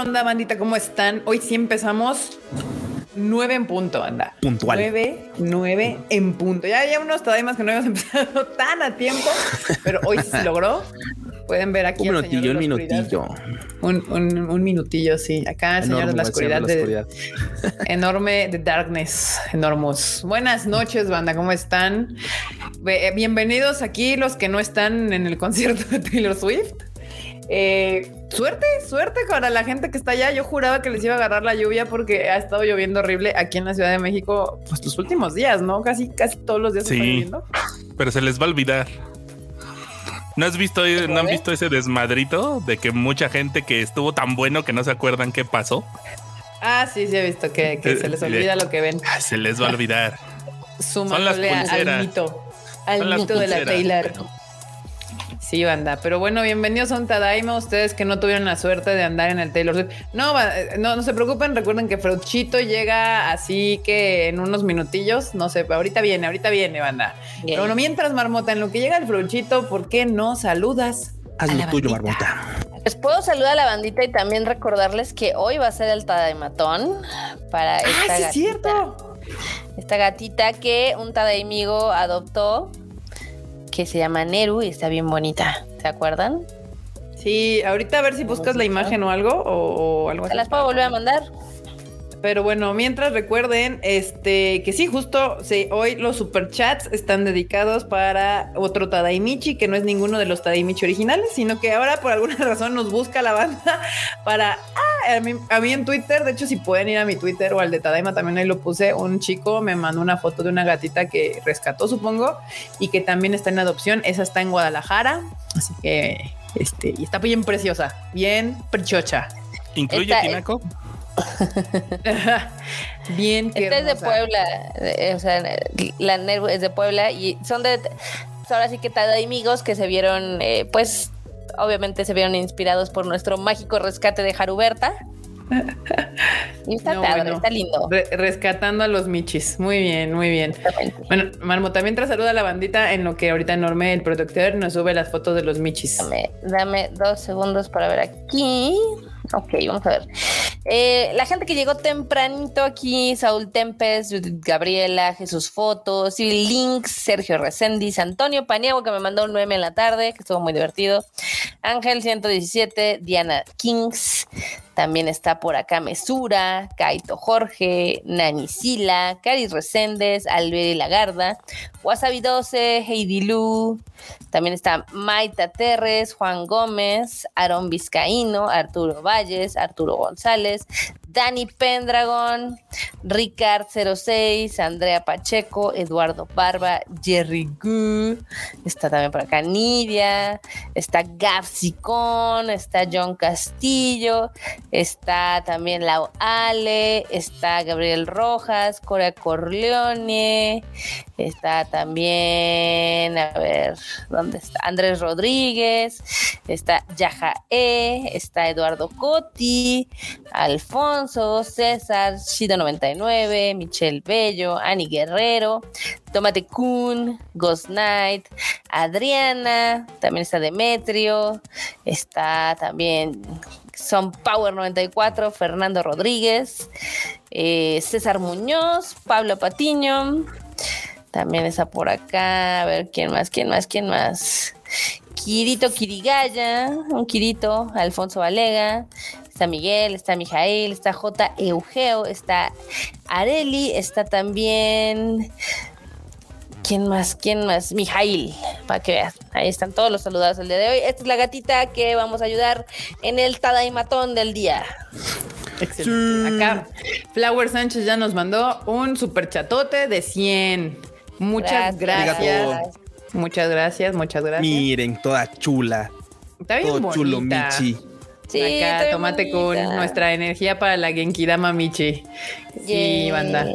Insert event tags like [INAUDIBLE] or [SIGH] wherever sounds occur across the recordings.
onda, bandita? ¿Cómo están? Hoy sí empezamos nueve en punto, anda. Puntual. Nueve, nueve en punto. Ya había unos más que no habíamos [LAUGHS] empezado tan a tiempo, pero hoy sí se logró. Pueden ver aquí. Un minutillo, un minutillo. Un, un, minutillo, sí. Acá el señor de la oscuridad. De, [LAUGHS] enorme de darkness, enormos. Buenas noches, banda. ¿Cómo están? Eh, bienvenidos aquí los que no están en el concierto de Taylor Swift. Eh, suerte, suerte para la gente que está allá. Yo juraba que les iba a agarrar la lluvia porque ha estado lloviendo horrible aquí en la Ciudad de México, pues los últimos días, ¿no? Casi, casi todos los días sí, está lloviendo. Pero se les va a olvidar. ¿No has visto, no han visto ese desmadrito de que mucha gente que estuvo tan bueno que no se acuerdan qué pasó? Ah, sí, sí he visto que, se les olvida lo que ven. se les va a olvidar. Son las al mito, al mito de la Taylor. Sí, banda. Pero bueno, bienvenidos a un Tadaima. Ustedes que no tuvieron la suerte de andar en el Taylor Swift. No, eh, no, no se preocupen. Recuerden que Frauchito llega así que en unos minutillos. No sé, ahorita viene, ahorita viene, banda. Pero bueno, mientras, Marmota, en lo que llega el Frauchito, ¿por qué no saludas? Haz lo tuyo, Marmota. Les puedo saludar a la bandita y también recordarles que hoy va a ser el Tadaimatón para ah, esta sí, es cierto. Esta gatita que un Tadaimigo adoptó que se llama Neru y está bien bonita. ¿Se acuerdan? Sí, ahorita a ver si buscas la imagen o algo o, algo así. ¿Se las puedo volver a mandar? Pero bueno, mientras recuerden este que sí, justo sí, hoy los superchats están dedicados para otro Tadaimichi, que no es ninguno de los Tadaimichi originales, sino que ahora por alguna [LAUGHS] razón nos busca la banda [LAUGHS] para ah, a, mí, en Twitter, de hecho, si pueden ir a mi Twitter o al de Tadaima, también ahí lo puse. Un chico me mandó una foto de una gatita que rescató, supongo, y que también está en adopción. Esa está en Guadalajara, así que este, y está bien preciosa, bien prechocha. ¿Incluye Tinaco? [LAUGHS] Bien, que es de Puebla, o sea, la Nervo es de Puebla y son de, ahora sí que hay amigos que se vieron, eh, pues, obviamente se vieron inspirados por nuestro mágico rescate de Jaruberta. Y está, [LAUGHS] está lindo. rescatando a los michis. Muy bien, muy bien. Bueno, Marmo, también tras saluda a la bandita en lo que ahorita enorme el productor nos sube las fotos de los michis. Dame, dame dos segundos para ver aquí. Ok, vamos a ver. Eh, la gente que llegó tempranito aquí, Saúl Tempes, Gabriela, Jesús Fotos, y Links, Sergio Reséndiz, Antonio Paniagua, que me mandó un 9 en la tarde, que estuvo muy divertido. Ángel 117, Diana Kings, también está por acá Mesura, Kaito Jorge, Nani Sila, Cari Reséndez, Alberi Lagarda, Wasabi 12, Heidi Lu, también está Maita Terres, Juan Gómez, Aaron Vizcaíno, Arturo Valles, Arturo González, Dani Pendragon, Ricard 06, Andrea Pacheco, Eduardo Barba, Jerry Gu, está también por acá Nidia, está Gav está John Castillo, está también Lau Ale, está Gabriel Rojas, Corea Corleone, está también, a ver, ¿dónde está? Andrés Rodríguez, está Yaja E, está Eduardo Coti, Alfonso, César, Shida99, Michelle Bello, Ani Guerrero, Tomate Kun, Ghost Knight, Adriana, también está Demetrio, está también Son Power 94, Fernando Rodríguez, eh, César Muñoz, Pablo Patiño, también está por acá, a ver quién más, quién más, quién más. Kirito Kirigaya, un Kirito, Alfonso Valega, está Miguel, está Mijael, está J. Eugeo, está Areli, está también. ¿Quién más? ¿Quién más? Mijail, para que veas. Ahí están todos los saludados del día de hoy. Esta es la gatita que vamos a ayudar en el Tadaimatón del día. Excelente. Acá Flower Sánchez ya nos mandó un super chatote de 100. Muchas gracias. Muchas gracias, muchas gracias. Miren, toda chula. Está bien Todo chulo, Michi. Sí, Acá, tómate con nuestra energía para la Genkidama Michi. Sí, banda.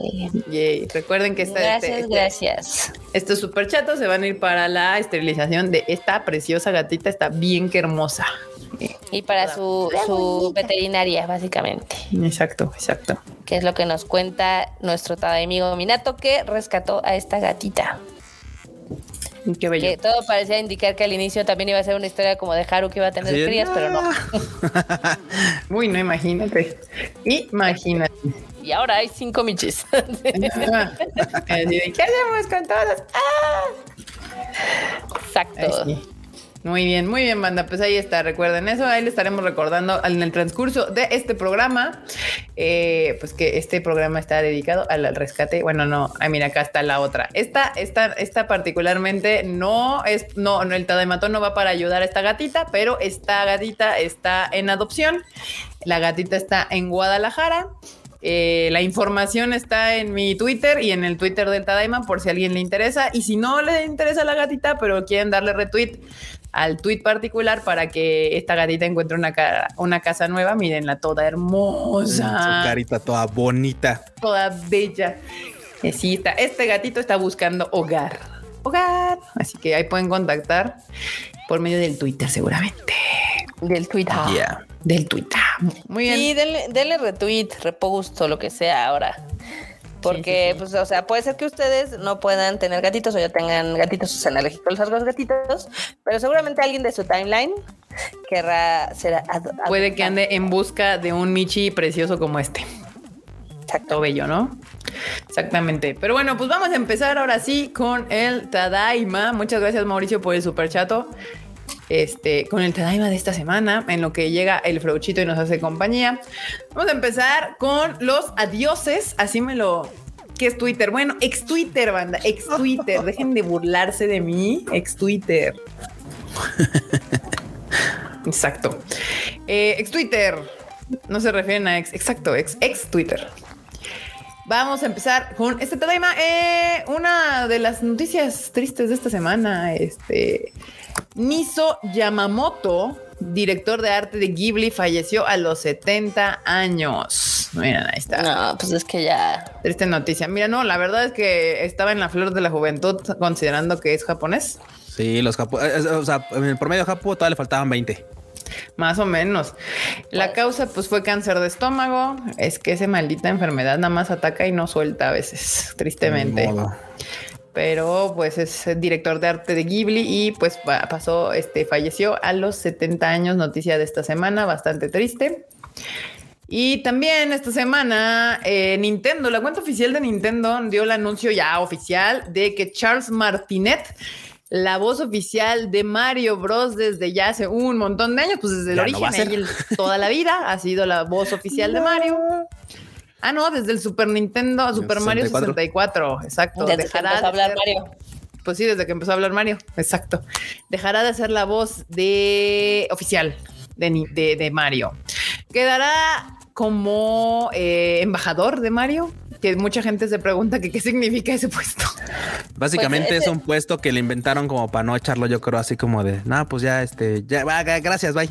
Recuerden que esta, gracias, este, este, gracias. Estos superchatos se van a ir para la esterilización de esta preciosa gatita. Está bien que hermosa. Y para su, su veterinaria, básicamente. Exacto, exacto. Que es lo que nos cuenta nuestro amigo Minato que rescató a esta gatita. [LAUGHS] Qué bello. Que todo parecía indicar que al inicio también iba a ser una historia como de Haru que iba a tener de, crías, pero no. [LAUGHS] Uy, no, imagínate. Imagínate. Y ahora hay cinco michis. Ah, [LAUGHS] de, ¿Qué hacemos con todos? ¡Ah! Exacto. Ay, sí. Muy bien, muy bien, banda. Pues ahí está, recuerden eso. Ahí le estaremos recordando en el transcurso de este programa. eh, pues que este programa está dedicado al, rescate. Bueno, no, ay, mira, acá está la otra. Esta, esta, esta particularmente no es, no, no, el Tadamatón no va para ayudar a esta gatita, pero esta gatita está en adopción. La gatita está en Guadalajara. Eh, la información está en mi Twitter y en el Twitter del Tadaima por si a alguien le interesa. Y si no le interesa la gatita, pero quieren darle retweet al tweet particular para que esta gatita encuentre una, ca- una casa nueva, mírenla toda Su hermosa, carita toda bonita. toda bella. Sí, está, este gatito está buscando hogar. Hogar. Así que ahí pueden contactar por medio del Twitter seguramente. Del Twitter. Yeah. Del Twitter. Muy bien. Sí, denle, denle retweet, repost o lo que sea ahora. Porque, Sí, sí, sí. pues, o sea, puede ser que ustedes no puedan tener gatitos o ya tengan gatitos o sean alérgicos a los gatitos, pero seguramente alguien de su timeline querrá ser Puede que ande en busca de un Michi precioso como este. Exacto. Bello, ¿no? Exactamente. Pero bueno, pues vamos a empezar ahora sí con el Tadaima. Muchas gracias, Mauricio, por el super chato. Este, con el Tadaima de esta semana, en lo que llega el Frauchito y nos hace compañía. Vamos a empezar con los adioses. Así me lo. ¿Qué es Twitter? Bueno, ex Twitter, banda, ex Twitter. [LAUGHS] Dejen de burlarse de mí, ex Twitter. [LAUGHS] Exacto. Eh, ex Twitter. No se refieren a ex. Exacto, ex, ex Twitter. Vamos a empezar con este Tadaima. Eh, una de las noticias tristes de esta semana. Este Niso Yamamoto, director de arte de Ghibli, falleció a los 70 años. Miren, ahí está. No, pues es que ya. Triste noticia. Mira, no, la verdad es que estaba en la flor de la juventud, considerando que es japonés. Sí, los japo eh, eh, O sea, en el promedio japo todavía le faltaban 20. Más o menos. La causa pues fue cáncer de estómago. Es que esa maldita enfermedad nada más ataca y no suelta a veces, tristemente. Pero pues es director de arte de Ghibli y pues pa- pasó, este, falleció a los 70 años, noticia de esta semana, bastante triste. Y también esta semana eh, Nintendo, la cuenta oficial de Nintendo dio el anuncio ya oficial de que Charles Martinet, la voz oficial de Mario Bros desde ya hace un montón de años, pues desde el Ya no origen, el- toda la vida ha sido la voz oficial de [LAUGHS] Mario. Ah, no, desde el Super Nintendo, Super Mario 64. 64, exacto. Desde que Dejará empezó a de hablar ser- Mario. Pues sí, desde que empezó a hablar Mario, exacto. Dejará de ser la voz de oficial de, de, de Mario. Quedará como eh, embajador de Mario, que mucha gente se pregunta que qué significa ese puesto. [LAUGHS] Básicamente Pues, es un puesto que le inventaron como para no echarlo, yo creo, así como de, no, pues ya, este, ya, va, gracias, bye.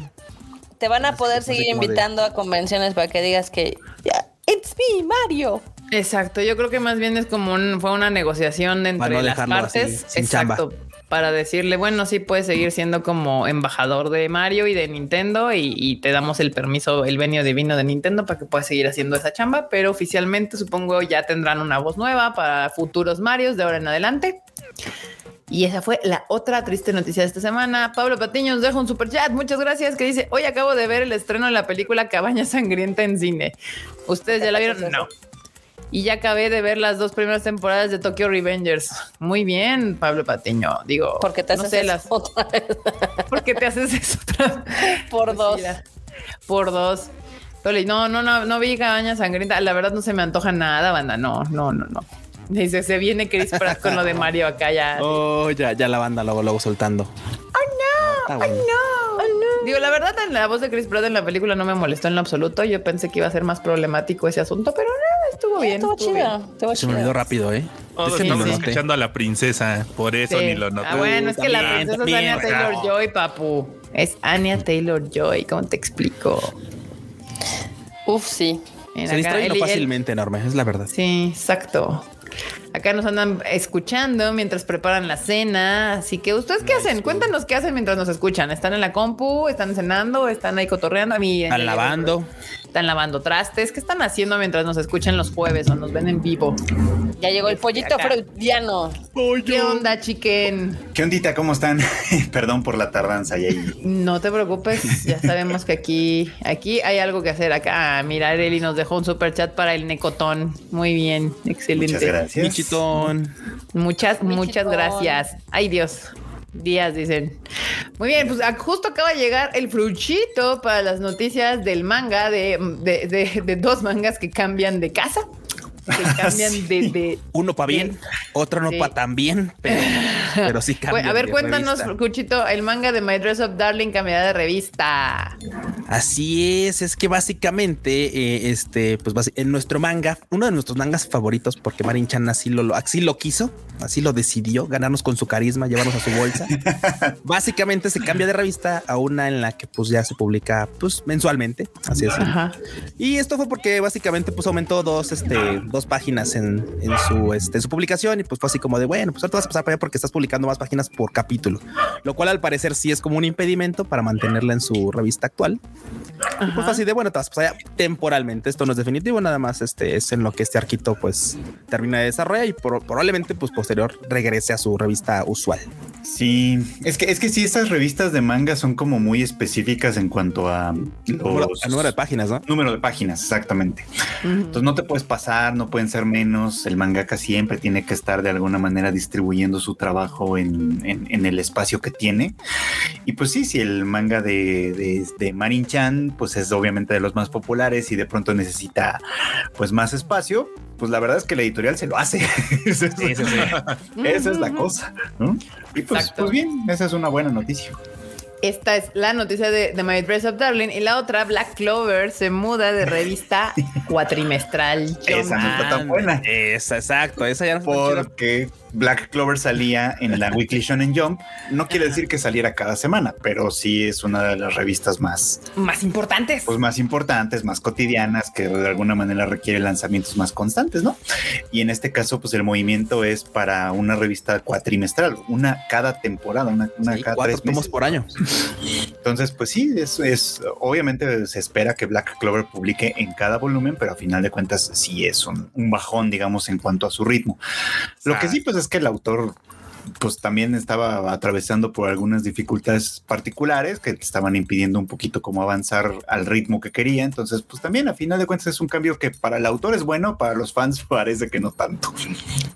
Te van a poder Así seguir de- invitando a convenciones para que digas que ya, it's me, Mario. Exacto, yo creo que más bien es como un, fue una negociación entre no las así, partes. sin Exacto. Para decirle, bueno, sí puedes seguir siendo como embajador de Mario y de Nintendo y, y te damos el permiso, el venio divino de Nintendo para que puedas seguir haciendo esa chamba, pero oficialmente supongo ya tendrán una voz nueva para futuros Marios de ahora en adelante. Y esa fue la otra triste noticia de esta semana. Pablo Patiño nos deja un super chat. Muchas gracias. Que dice: Hoy acabo de ver el estreno de la película Cabaña Sangrienta en cine. ¿Ustedes ya la vieron? No. Y ya acabé de ver las dos primeras temporadas de Tokyo Revengers. Muy bien, Pablo Patiño. Digo, Porque te no haces sé eso las. otra vez. [LAUGHS] ¿Por qué te haces eso otra [LAUGHS] vez? por Pues dos. por dos. No, no, no, no vi Cabaña Sangrienta. La verdad no se me antoja nada, banda. No, no, no, no. Dice, se viene Chris Pratt con lo de Mario acá ya. [LAUGHS] Oh, ya, ya la banda luego, luego soltando. Oh, no. no. Digo, la verdad, en la voz de Chris Pratt en la película no me molestó en lo absoluto. Yo pensé que iba a ser más problemático ese asunto, pero no, estuvo bien. Estuvo estuvo chido. bien. Estuvo Se me olvidó rápido, ¿eh? Todos Es que ni lo estamos noté. escuchando a la princesa, por eso Sí. ni lo noté. Ah, bueno, es que la princesa también, es Anya. Taylor Joy, papu. Es Anya Taylor Joy. ¿Cómo te explico? Uf, sí. Se distrae fácilmente enorme, es la verdad. Sí, exacto. Acá nos andan escuchando mientras preparan la cena. Así que, ¿ustedes qué hacen? Cuéntanos qué hacen mientras nos escuchan. ¿Están en la compu? ¿Están cenando? ¿Están ahí cotorreando? A mí. Están lavando. Están lavando trastes. ¿Qué están haciendo mientras nos escuchan los jueves o nos ven en vivo? Ya llegó el pollito freudiano. ¿Qué onda, chiquen? ¿Qué ondita? ¿Cómo están? [LAUGHS] Perdón por la tardanza. Y ahí. No te preocupes. Ya sabemos que aquí, aquí hay algo que hacer. Acá, ah, mira, Eli nos dejó un super chat para el Necotón. Muy bien. Excelente. Muchas gracias. Michitón. Muchas, muchas gracias. Ay, Dios. Días, dicen. Muy bien, pues justo acaba de llegar el fruchito para las noticias del manga, de, de, de, de dos mangas que cambian de casa. Que [LAUGHS] cambian Sí. de, de- Uno para bien, otro no Sí. para tan bien, pero, [LAUGHS] pero sí cambia. A ver, cuéntanos, Fruchito, el manga de My Dress Up Darling cambiará de revista. Así es, es que básicamente, eh, este, pues en nuestro manga, uno de nuestros mangas favoritos, porque Marin Chan así lo, lo- así lo quiso, así lo decidió, ganarnos con su carisma, llevarnos a su bolsa. [LAUGHS] básicamente se cambia de revista a una en la que pues ya se publica pues mensualmente, así es. Ajá. Y esto fue porque básicamente pues aumentó dos, este, dos páginas en, en su, este, en su publicación y pues fue así como de, bueno, pues ahora te vas a pasar para allá porque estás publicando más páginas por capítulo, lo cual al parecer sí es como un impedimento para mantenerla en su revista actual. Y pues fue así de, bueno, te vas a pasar allá temporalmente, esto no es definitivo, nada más este es en lo que este arquito pues termina de desarrollar y pro- probablemente pues posterior regrese a su revista usual. Sí, es que es que sí, estas revistas de manga son como muy específicas en cuanto a número de páginas, ¿no? número de páginas, exactamente. Entonces no te puedes pasar, no pueden ser menos. El mangaka siempre tiene que estar de alguna manera distribuyendo su trabajo en, en- en el espacio que tiene. Y pues sí, si el manga de, de, de Marin Chan, pues es obviamente de los más populares y de pronto necesita pues más espacio, pues la verdad es que la editorial se lo hace. [LAUGHS] Esa es, Sí, sí, sí. esa es la cosa, ¿no? Y pues, pues bien, esa es una buena noticia. Esta es la noticia de, de My Dress Up Darling. Y la otra, Black Clover, se muda de revista [LAUGHS] cuatrimestral. Esa no está tan buena. Esa, exacto, esa ya no porque Black Clover salía en la [LAUGHS] Weekly Shonen Jump. No quiere decir que saliera cada semana, pero sí es una de las revistas más, Más importantes. pues más importantes, más cotidianas, que de alguna manera requiere lanzamientos más constantes, ¿no? Y en este caso, pues el movimiento es para una revista cuatrimestral, una cada temporada, una, una Sí, cada cuatro tres tomos meses. por año. Entonces, pues sí, es, es obviamente se espera que Black Clover publique en cada volumen, pero a final de cuentas sí es un, un bajón, digamos, en cuanto a su ritmo. Lo que sí, pues es que el autor pues también estaba atravesando por algunas dificultades particulares que estaban impidiendo un poquito como avanzar al ritmo que quería. Entonces, pues también a final de cuentas es un cambio que para el autor es bueno, para los fans [LAUGHS] parece que no tanto.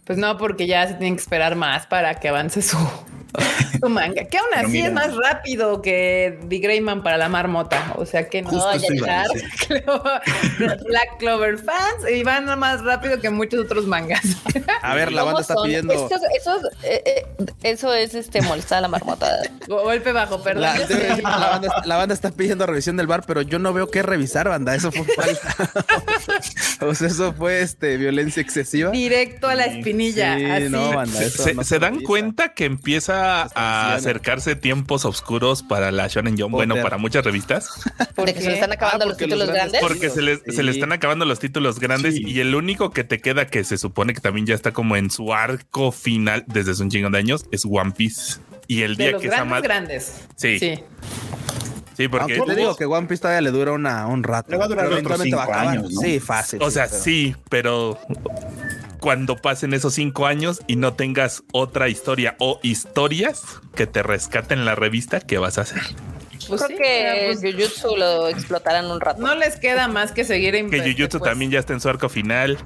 Pues no, porque ya se tienen que esperar más para que avance su, [LAUGHS] su manga. Que aún así mira. es más rápido que The Greyman para la marmota. O sea que no Justo vaya a echar [LAUGHS] Black Clover fans y van más rápido que muchos otros mangas. A ver, la ¿Cómo banda está son? pidiendo. Eh, eh, eso es este molestar a la marmota. [LAUGHS] Golpe bajo, perdón. La, [LAUGHS] la banda, la banda está pidiendo revisión del bar, pero yo no veo qué revisar, banda. Eso fue falta. [LAUGHS] o sea, eso fue este violencia excesiva. Directo a la espinilla. Sí, así. no, banda, eso ¿Se, no se dan revisa. cuenta que empieza a acercarse tiempos oscuros para la Shonen Jump? Bueno, para muchas revistas. ¿Por De que se le están acabando Ah, los porque los títulos grandes- grandes. Porque se le, se le están acabando los títulos grandes Sí. y el único que te queda que se supone que también ya está como en su arco final desde hace un chingo de años es One Piece. Y el De día los que grandes, grandes. Sí, sí, Sí. porque. Te digo que One Piece todavía le dura una, un rato. Le va a durar otros eventualmente va a cinco acabar. años, ¿no? Sí, fácil. O sea, pero- sí, pero cuando pasen esos cinco años y no tengas otra historia o historias que te rescaten la revista, ¿qué vas a hacer? Pues Creo sí, que pues, Jujutsu lo explotarán un rato. no les queda más que seguir en Que Jujutsu pues, también ya está en su arco final.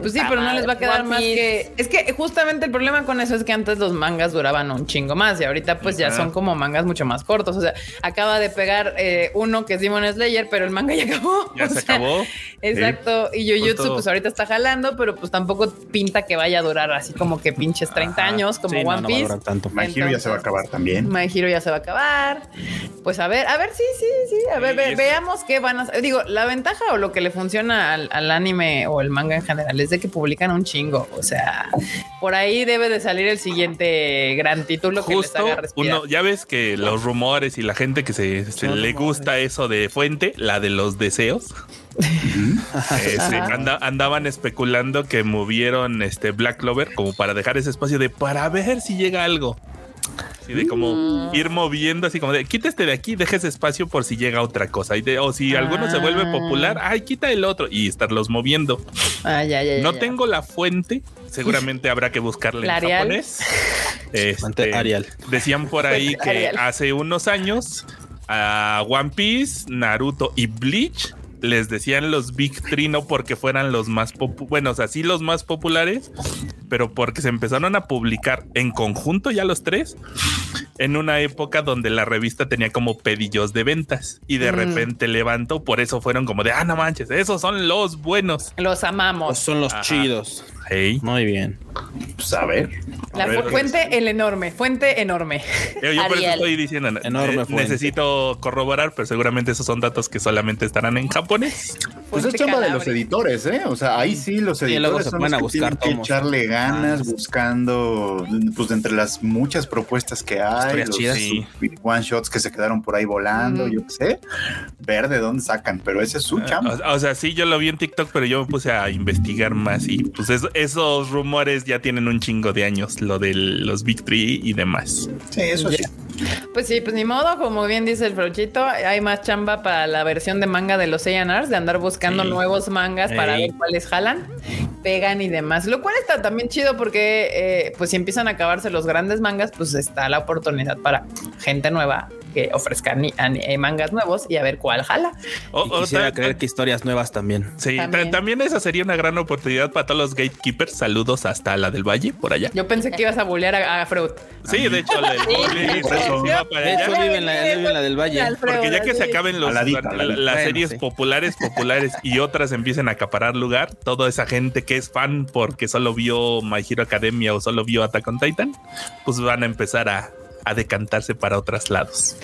Pues sí, Ah, pero no les va a quedar One más Piece. que. Es que justamente el problema con eso es que antes los mangas duraban un chingo más y ahorita pues ya son como mangas mucho más cortos. O sea, acaba de pegar eh, uno que es Demon Slayer, pero el manga ya acabó. Ya [LAUGHS] O se sea, acabó. Exacto. Y Jujutsu Justo. pues ahorita está jalando, pero pues tampoco pinta que vaya a durar así como que pinches 30 Ajá. años como Sí, no, no no, va a One durar Piece. tanto. My Hero ya se va a acabar también. My Hero ya se va a acabar. Pues a ver, a ver, sí, sí, sí. A ver, ve- veamos qué van a hacer. Digo, la ventaja o lo que le funciona al, al anime o el manga en general es de que publican un chingo. O sea, por ahí debe de salir el siguiente gran título que les Justo haga respirar. uno, ya ves que los rumores y la gente que se, le rumores. gusta eso de fuente, la de los deseos, eh, sí, Ajá. anda- andaban especulando que movieron este Black Clover como para dejar ese espacio de para ver si llega algo. Así de como Mm. ir moviendo, así como de quita este de aquí, deja ese espacio por si llega otra cosa. Y de- o si alguno se vuelve Ah. popular, ay, quita el otro y estarlos moviendo. Ah, ya, ya, No ya. tengo la fuente, seguramente habrá que buscarla ¿La en Arial? japonés. [LAUGHS] Este, Arial. Decían por ahí [LAUGHS] que Arial. hace unos años a One Piece, Naruto y Bleach les decían los Big Three no porque fueran los más popu- bueno, o sea, sí los más populares, pero porque se empezaron a publicar en conjunto ya los tres en una época donde la revista tenía como pedillos de ventas y de Mm. repente levantó, por eso fueron como de, ah, no manches, esos son los buenos. Los amamos. Son los Ajá. chidos. Hey. Muy bien. Pues a ver. La A ver, fu- fuente, el enorme, fuente enorme. Yo, yo por eso estoy diciendo, ne- Enorme fuente. necesito corroborar, pero seguramente esos son datos que solamente estarán en japonés. Pues es chamba de los editores, ¿eh? O sea, ahí sí los Y luego editores se son los a que buscar tienen que tomos. echarle ganas Ah, buscando, pues entre las muchas propuestas que hay, los chidas. Sí. one shots que se quedaron por ahí volando, yo qué sé, ver de dónde sacan, pero ese es su chamba. O, o sea, sí, yo lo vi en TikTok, pero yo me puse a investigar más y pues es- esos rumores ya tienen un chingo de años, lo de los Big Three y demás. Sí, eso sí. Pues sí, pues ni modo, como bien dice el Frochito, hay más chamba para la versión de manga de los A&Rs, de andar buscando Sí. nuevos mangas para Ey. ver cuáles jalan, pegan y demás. Lo cual está también chido porque, eh, pues si empiezan a acabarse los grandes mangas, pues está la oportunidad para gente nueva que ofrezca ni- ani- eh, mangas nuevos y a ver cuál jala. O- quisiera creer que historias nuevas también. Sí, ta- También. también. esa sería una gran oportunidad para todos los gatekeepers. Saludos hasta la del Valle, por allá. Yo pensé que ibas a bullear a, a Freud. Sí, de hecho, el bully por eso. se va para De allá. hecho, vive en la, él vive en la del Valle. Porque ya que se acaben los, la- las Bueno, series sí. populares, populares y otras empiecen a acaparar lugar, toda esa gente que es fan porque solo vio My Hero Academia o solo vio Attack on Titan, pues van a empezar a, a decantarse para otros lados.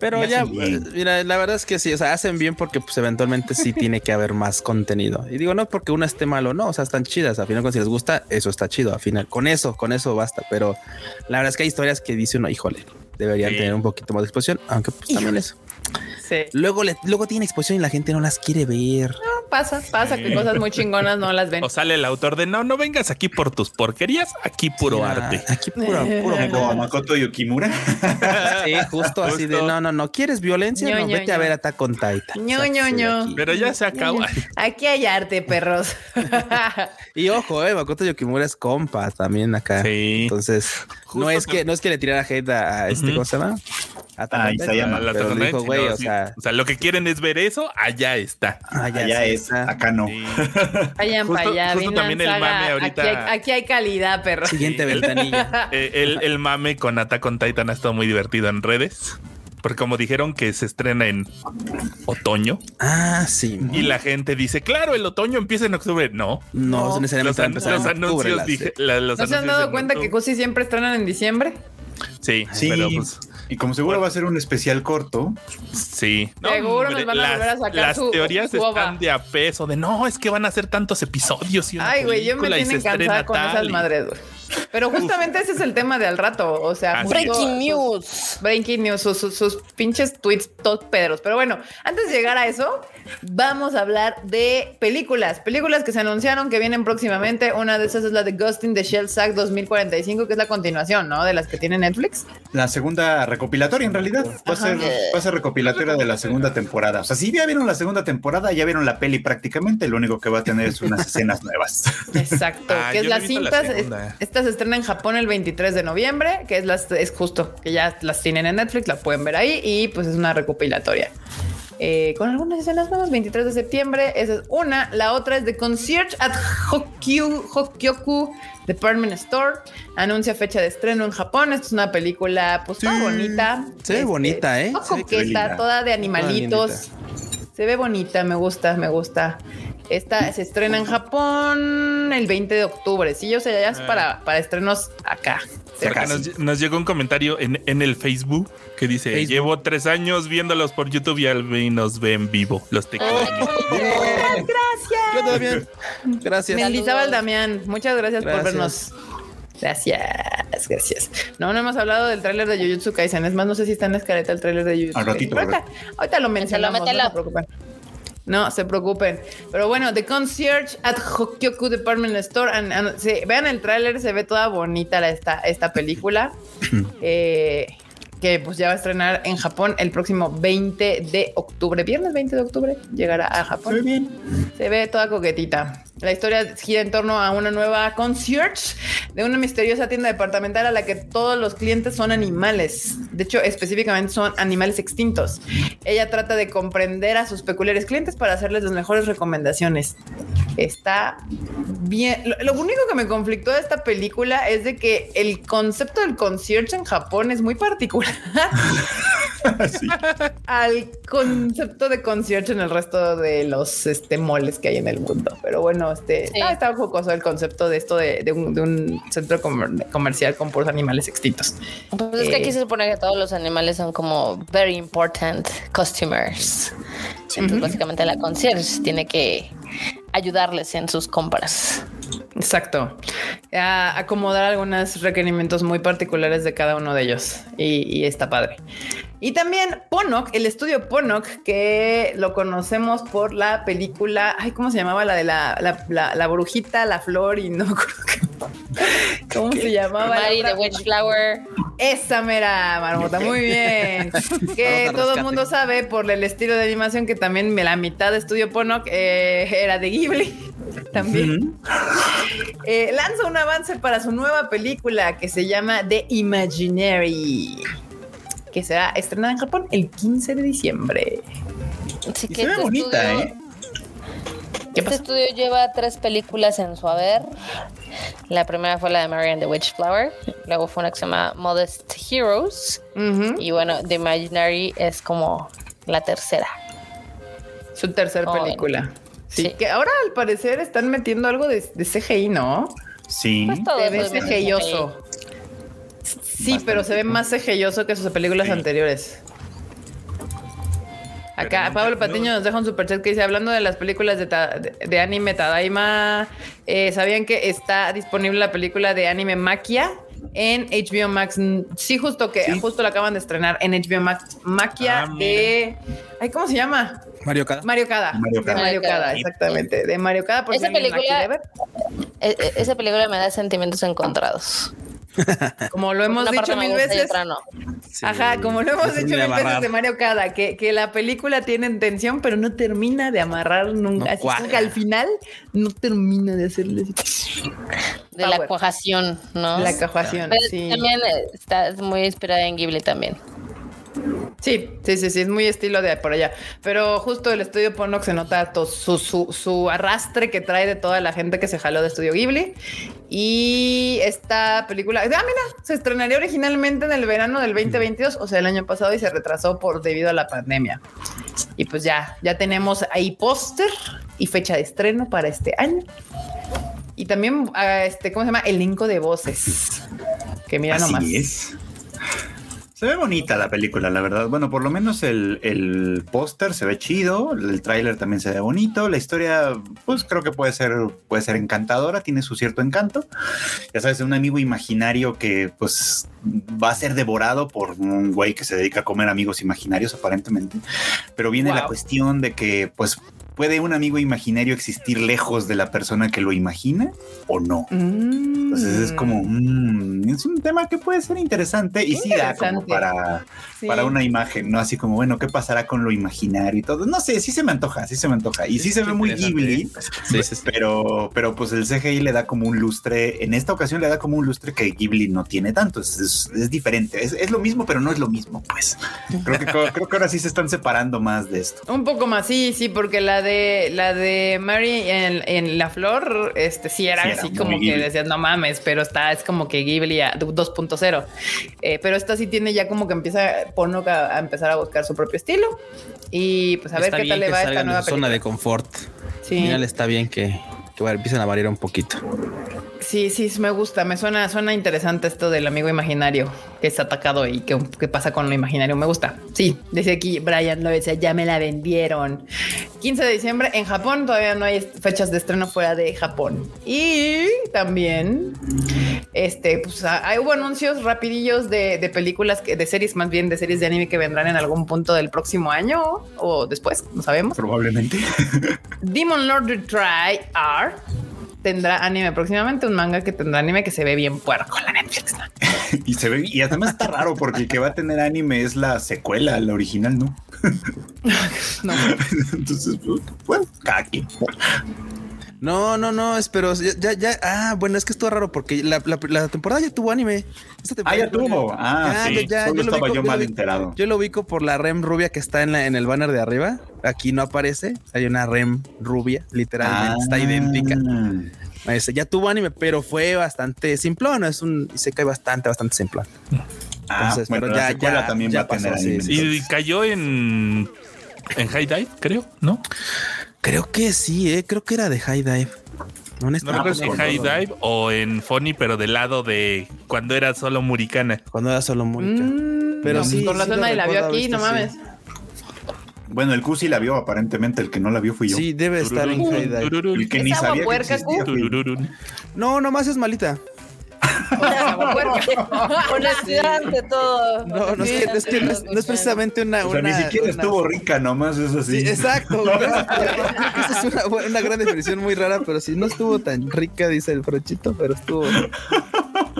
Pero ya, eh, mira, la verdad es que sí, o sea, hacen bien porque pues eventualmente sí [LAUGHS] tiene que haber más contenido. Y digo, no porque una esté malo, no, o sea, están chidas. Al final, cuando si les gusta, eso está chido. Al final, con eso, con eso basta. Pero la verdad es que hay historias que dice uno, híjole, deberían Sí. tener un poquito más de exposición, aunque pues también eso. Sí. Luego, le, luego tiene exposición y la gente no las quiere ver. Pasa, pasa que cosas muy chingonas no las ven. O sale el autor de no, no vengas aquí por tus porquerías, aquí puro Mira, arte. Aquí puro, puro Como Makoto Yukimura. [LAUGHS] Sí, justo así de no, no, no quieres violencia, Ño, no, ño, vete a ver Attack on Titan. Ño, Sáquese ño, de ño. aquí. Pero ya se acabó. Aquí hay arte, perros. [LAUGHS] Y ojo, eh, Makoto Yokimura es compa también acá. Sí. Entonces, Justo no es que no es que le tirara hate a, a este, Ujú. ¿cómo se llama? A Attack on Ah, Titan, Isayama. La pero Attack on dijo, Titan, güey, sino o sí. sea, o sea, lo que quieren es ver eso, allá está. ah, Allá sí, es, está. acá no. Sí. [LAUGHS] Vayan Justo- para allá. justo también el mame ahorita- Aquí hay, aquí hay calidad, perros. Siguiente ventanilla. [LAUGHS] Eh, el, el mame con Attack on Titan ha estado muy divertido en redes. Porque como dijeron que se estrena en otoño Ah, sí. y la gente dice, claro, el otoño empieza en octubre. No. No, No. necesariamente Los, an- los en octubre, anuncios, dije, la- los ¿No se han dado en cuenta que casi siempre estrenan en diciembre? Sí, Sí, pero pues y como seguro va a ser un especial corto, sí. Seguro nos van a volver a sacar las su- teorías su están de a peso de no, es que van a ser tantos episodios. Y una Ay, güey, yo me tienen cansada con tal esas madres, güey. Pero justamente ese es el tema de al rato. O sea. Breaking sus- news. Breaking news, sus, sus- sus pinches tweets todos pedros. Pero bueno, antes de llegar a eso, vamos a hablar de películas. Películas que se anunciaron que vienen próximamente. Una de esas es la de Ghost in the Shell Sack 2045, que es la continuación, ¿no? De las que tiene Netflix. la segunda recopilatoria en realidad va a ser, va a ser recopilatoria de la segunda temporada. O sea, si ya vieron la segunda temporada, ya vieron la peli prácticamente, lo único que va a tener es unas escenas nuevas. [LAUGHS] Exacto, Ah, que es las la cintas. segunda. esta se estrena en Japón el 23 de noviembre, que es las es justo que ya las tienen en Netflix, la pueden ver ahí y pues es una recopilatoria. Eh, con algunas escenas nuevas, 23 de septiembre, esa es una. La otra es The Concierge at Hokyu, Hokyoku Department Store. Anuncia fecha de estreno en Japón. Esta es una película, pues, toda Sí. bonita. Se ve bonita, ¿eh? coqueta, toda de animalitos. Se ve bonita, me gusta, me gusta. Esta se estrena en Japón el 20 de octubre. Sí, yo sé, ya es Ah. para, para estrenos acá. Acá nos, nos llegó un comentario en, en el Facebook que dice: Facebook. Llevo tres años viéndolos por YouTube y al fin nos ven vivo. Los te [LAUGHS] Yo todo bien. Gracias. Mendizábal Damián, muchas gracias, por Gracias. vernos. Gracias, gracias. No, no hemos hablado del tráiler de Jujutsu Kaisen. Es más, no sé si está en la escaleta el tráiler de Jujutsu Al ratito, Kaisen. al Ahorita, ahorita lo mencionamos, no se preocupen. No se preocupen. Pero bueno, The Concierge at Hokyoku Department Store. and- vean el tráiler, se ve toda bonita la- esta, esta película. [LAUGHS] Eh, que pues ya va a estrenar en Japón el próximo 20 de octubre. Viernes 20 de octubre llegará a Japón. Muy bien. Se ve toda coquetita. La historia gira en torno a una nueva concierge de una misteriosa tienda departamental a la que todos los clientes son animales. De hecho, específicamente son animales extintos. Ella trata de comprender a sus peculiares clientes para hacerles las mejores recomendaciones. Está bien. Lo, lo único que me conflictó de esta película es de que el concepto del concierge en Japón es muy particular [LAUGHS] Sí. al concepto de concierto en el resto de los este, moles que hay en el mundo. Pero bueno, este Sí. está, está jocoso el concepto de esto de, de un, de un centro comer- comercial con puros animales extintos. Pues es que Eh. aquí se supone que todos los animales son como very important customers. Entonces, básicamente la concierge tiene que ayudarles en sus compras. Exacto. A acomodar algunos requerimientos muy particulares de cada uno de ellos. Y, y está padre. Y también Ponok, el estudio Ponok, que lo conocemos por la película. Ay, ¿cómo se llamaba? La de la, la, la- la brujita, la flor y no acuerdo qué- ¿Cómo se llamaba? la Mari the Witchflower. Esa mera, Marmota, muy bien. [LAUGHS] que todo el mundo sabe por el estilo de animación que también la mitad de Estudio Ponok eh, era de Ghibli. [LAUGHS] También. [LAUGHS] Eh, lanza un avance para su nueva película que se llama The Imaginary. Que será estrenada en Japón el 15 de diciembre. Así Y que se ve bonita, estudio- ¿eh? ¿Qué Este pasó? estudio lleva tres películas en su haber. La primera fue la de Mary and the Witchflower. Luego fue una que se llama Modest Heroes. Y bueno, The Imaginary es como la tercera. Su tercera Oh, película. Sí, sí. que ahora al parecer están metiendo algo de, de CGI, ¿no? Sí. Pues todo Se ve CGIoso. Sí, Bastante. pero se ve más CGIoso que sus películas Sí. anteriores. Acá Pablo no- Patiño nos deja un superchat que dice, hablando de las películas de, ta- de- de anime Tadaima, eh, ¿sabían que está disponible la película de anime Maquia en HBO Max? Mm, Sí, justo que Sí. justo la acaban de estrenar en HBO Max. Maquia Ah, de... Ay, ¿cómo se llama? Mario Kada. Mario Kada. Mario De Kada. Mario Kada, Mario Kada. exactamente. De Mario Kada. Por Esa película-. E- e- esa película me da sentimientos encontrados. Como lo hemos dicho mil veces. otra no. Sí. Ajá, como lo hemos dicho mil veces de Mario Kada, que, que la película tiene tensión, pero no termina de amarrar nunca. No Así que al final no termina de hacerle. De la Power. cuajación, ¿no? la cajuación. Pero Sí. También está muy inspirada en Ghibli también. Sí, sí, sí, sí, es muy estilo de por allá. Pero justo el estudio Ponok se nota to- su, su, su arrastre que trae de toda la gente que se jaló de estudio Ghibli. Y esta película, ah, mira, se estrenaría originalmente en el verano del 2022, o sea, el año pasado, y se retrasó por debido a la pandemia. Y pues ya, ya tenemos ahí póster y fecha de estreno para este año. Y también, ah, este, ¿cómo se llama? Elenco de voces. Que mira Así nomás. es. Se ve bonita la película, la verdad. Bueno, por lo menos el, el póster se ve chido, el tráiler también se ve bonito, la historia, pues creo que puede ser, puede ser encantadora, tiene su cierto encanto. Ya sabes, un amigo imaginario que pues va a ser devorado por un güey que se dedica a comer amigos imaginarios aparentemente. Pero viene la cuestión de que pues puede un amigo imaginario existir lejos de la persona que lo imagina o no. Mm. Entonces es como, mm, es un tema que puede ser interesante y sí da como para, Sí. para una imagen, ¿no? Así como, bueno, ¿qué pasará con lo imaginario y todo? No sé, sí se me antoja, sí se me antoja. Y sí, se ve muy Ghibli, ¿eh? Sí, sí, sí. pero, pero pues el CGI le da como un lustre, en esta ocasión le da como un lustre que Ghibli no tiene tanto, es, es- es diferente, es, es lo mismo, pero no es lo mismo, pues. Creo que, creo que ahora sí se están separando más de esto. Un poco más, sí, sí, porque la de la de Mary en, en La Flor, este sí era Sí, era así muy como que decías, no mames, pero está, es como que Ghibli a 2.0. Eh, pero esta sí tiene ya como que empieza Ponok a, a empezar a buscar su propio estilo. Y pues a ver Está qué tal le va a esta salgan de nueva su zona película. de confort. Sí. Final está bien que, que empiecen a variar un poquito. Sí, sí, me gusta. Me suena, suena interesante esto del amigo imaginario que es atacado y qué, qué pasa con lo imaginario. Me gusta. Sí, dice aquí Brian lo decía, ya me la vendieron. 15 de diciembre en Japón, todavía no hay fechas de estreno fuera de Japón. Y también, este, pues hay, hubo anuncios rapidillos de, de películas, que, de series más bien, de series de anime que vendrán en algún punto del próximo año o después, no sabemos. Probablemente. [LAUGHS] Demon Lord Try R tendrá anime próximamente, un manga que tendrá anime que se ve bien puerco la Netflix. ¿no? [LAUGHS] y se ve, y además está raro porque el que va a tener anime es la secuela, la original, ¿no? [LAUGHS] no. [LAUGHS] Entonces, pues, bueno, cada quien. No, no, no, espero. Ya, ya, ya, Ah, bueno, es que estuvo raro porque la, la, la temporada ya tuvo anime. Esta ah, ya tuvo. Ah, sí. ya, Solo yo estaba ubico, yo mal enterado. Yo lo ubico por la rem rubia que está en, la, en el banner de arriba. Aquí no aparece. Hay una rem rubia, literalmente. Ah. Está idéntica. Ese, ya tuvo anime, pero fue bastante simplón. Es un se cae bastante, bastante simplón. Ah, Entonces, bueno, pero ya, ya también ya va a tener pasó, anime. Y cayó en en High Dive, creo, ¿no? Creo que sí, ¿eh? creo que era de High Dive. No, no recuerdo si en High Dive o en Funny, pero del lado de cuando era solo Muricana. Cuando era solo Muricana. Mm, pero no, sí. Por la sí zona la vio aquí, no mames. Sí. Bueno, el Q sí la vio, aparentemente. El que no la vio fui yo. Sí, debe estar en High Dive. El que ni sabía puerca, que existía, No, nomás es malita. Honestidad [LAUGHS] ante todo. No, no, es, que, es que no, es, no, es, precisamente una. O sea, una ni siquiera una... estuvo rica, nomás es así. Sí, exacto. [LAUGHS] Esa es una, una, gran definición muy rara, pero sí, no estuvo tan rica, dice el frochito, pero estuvo.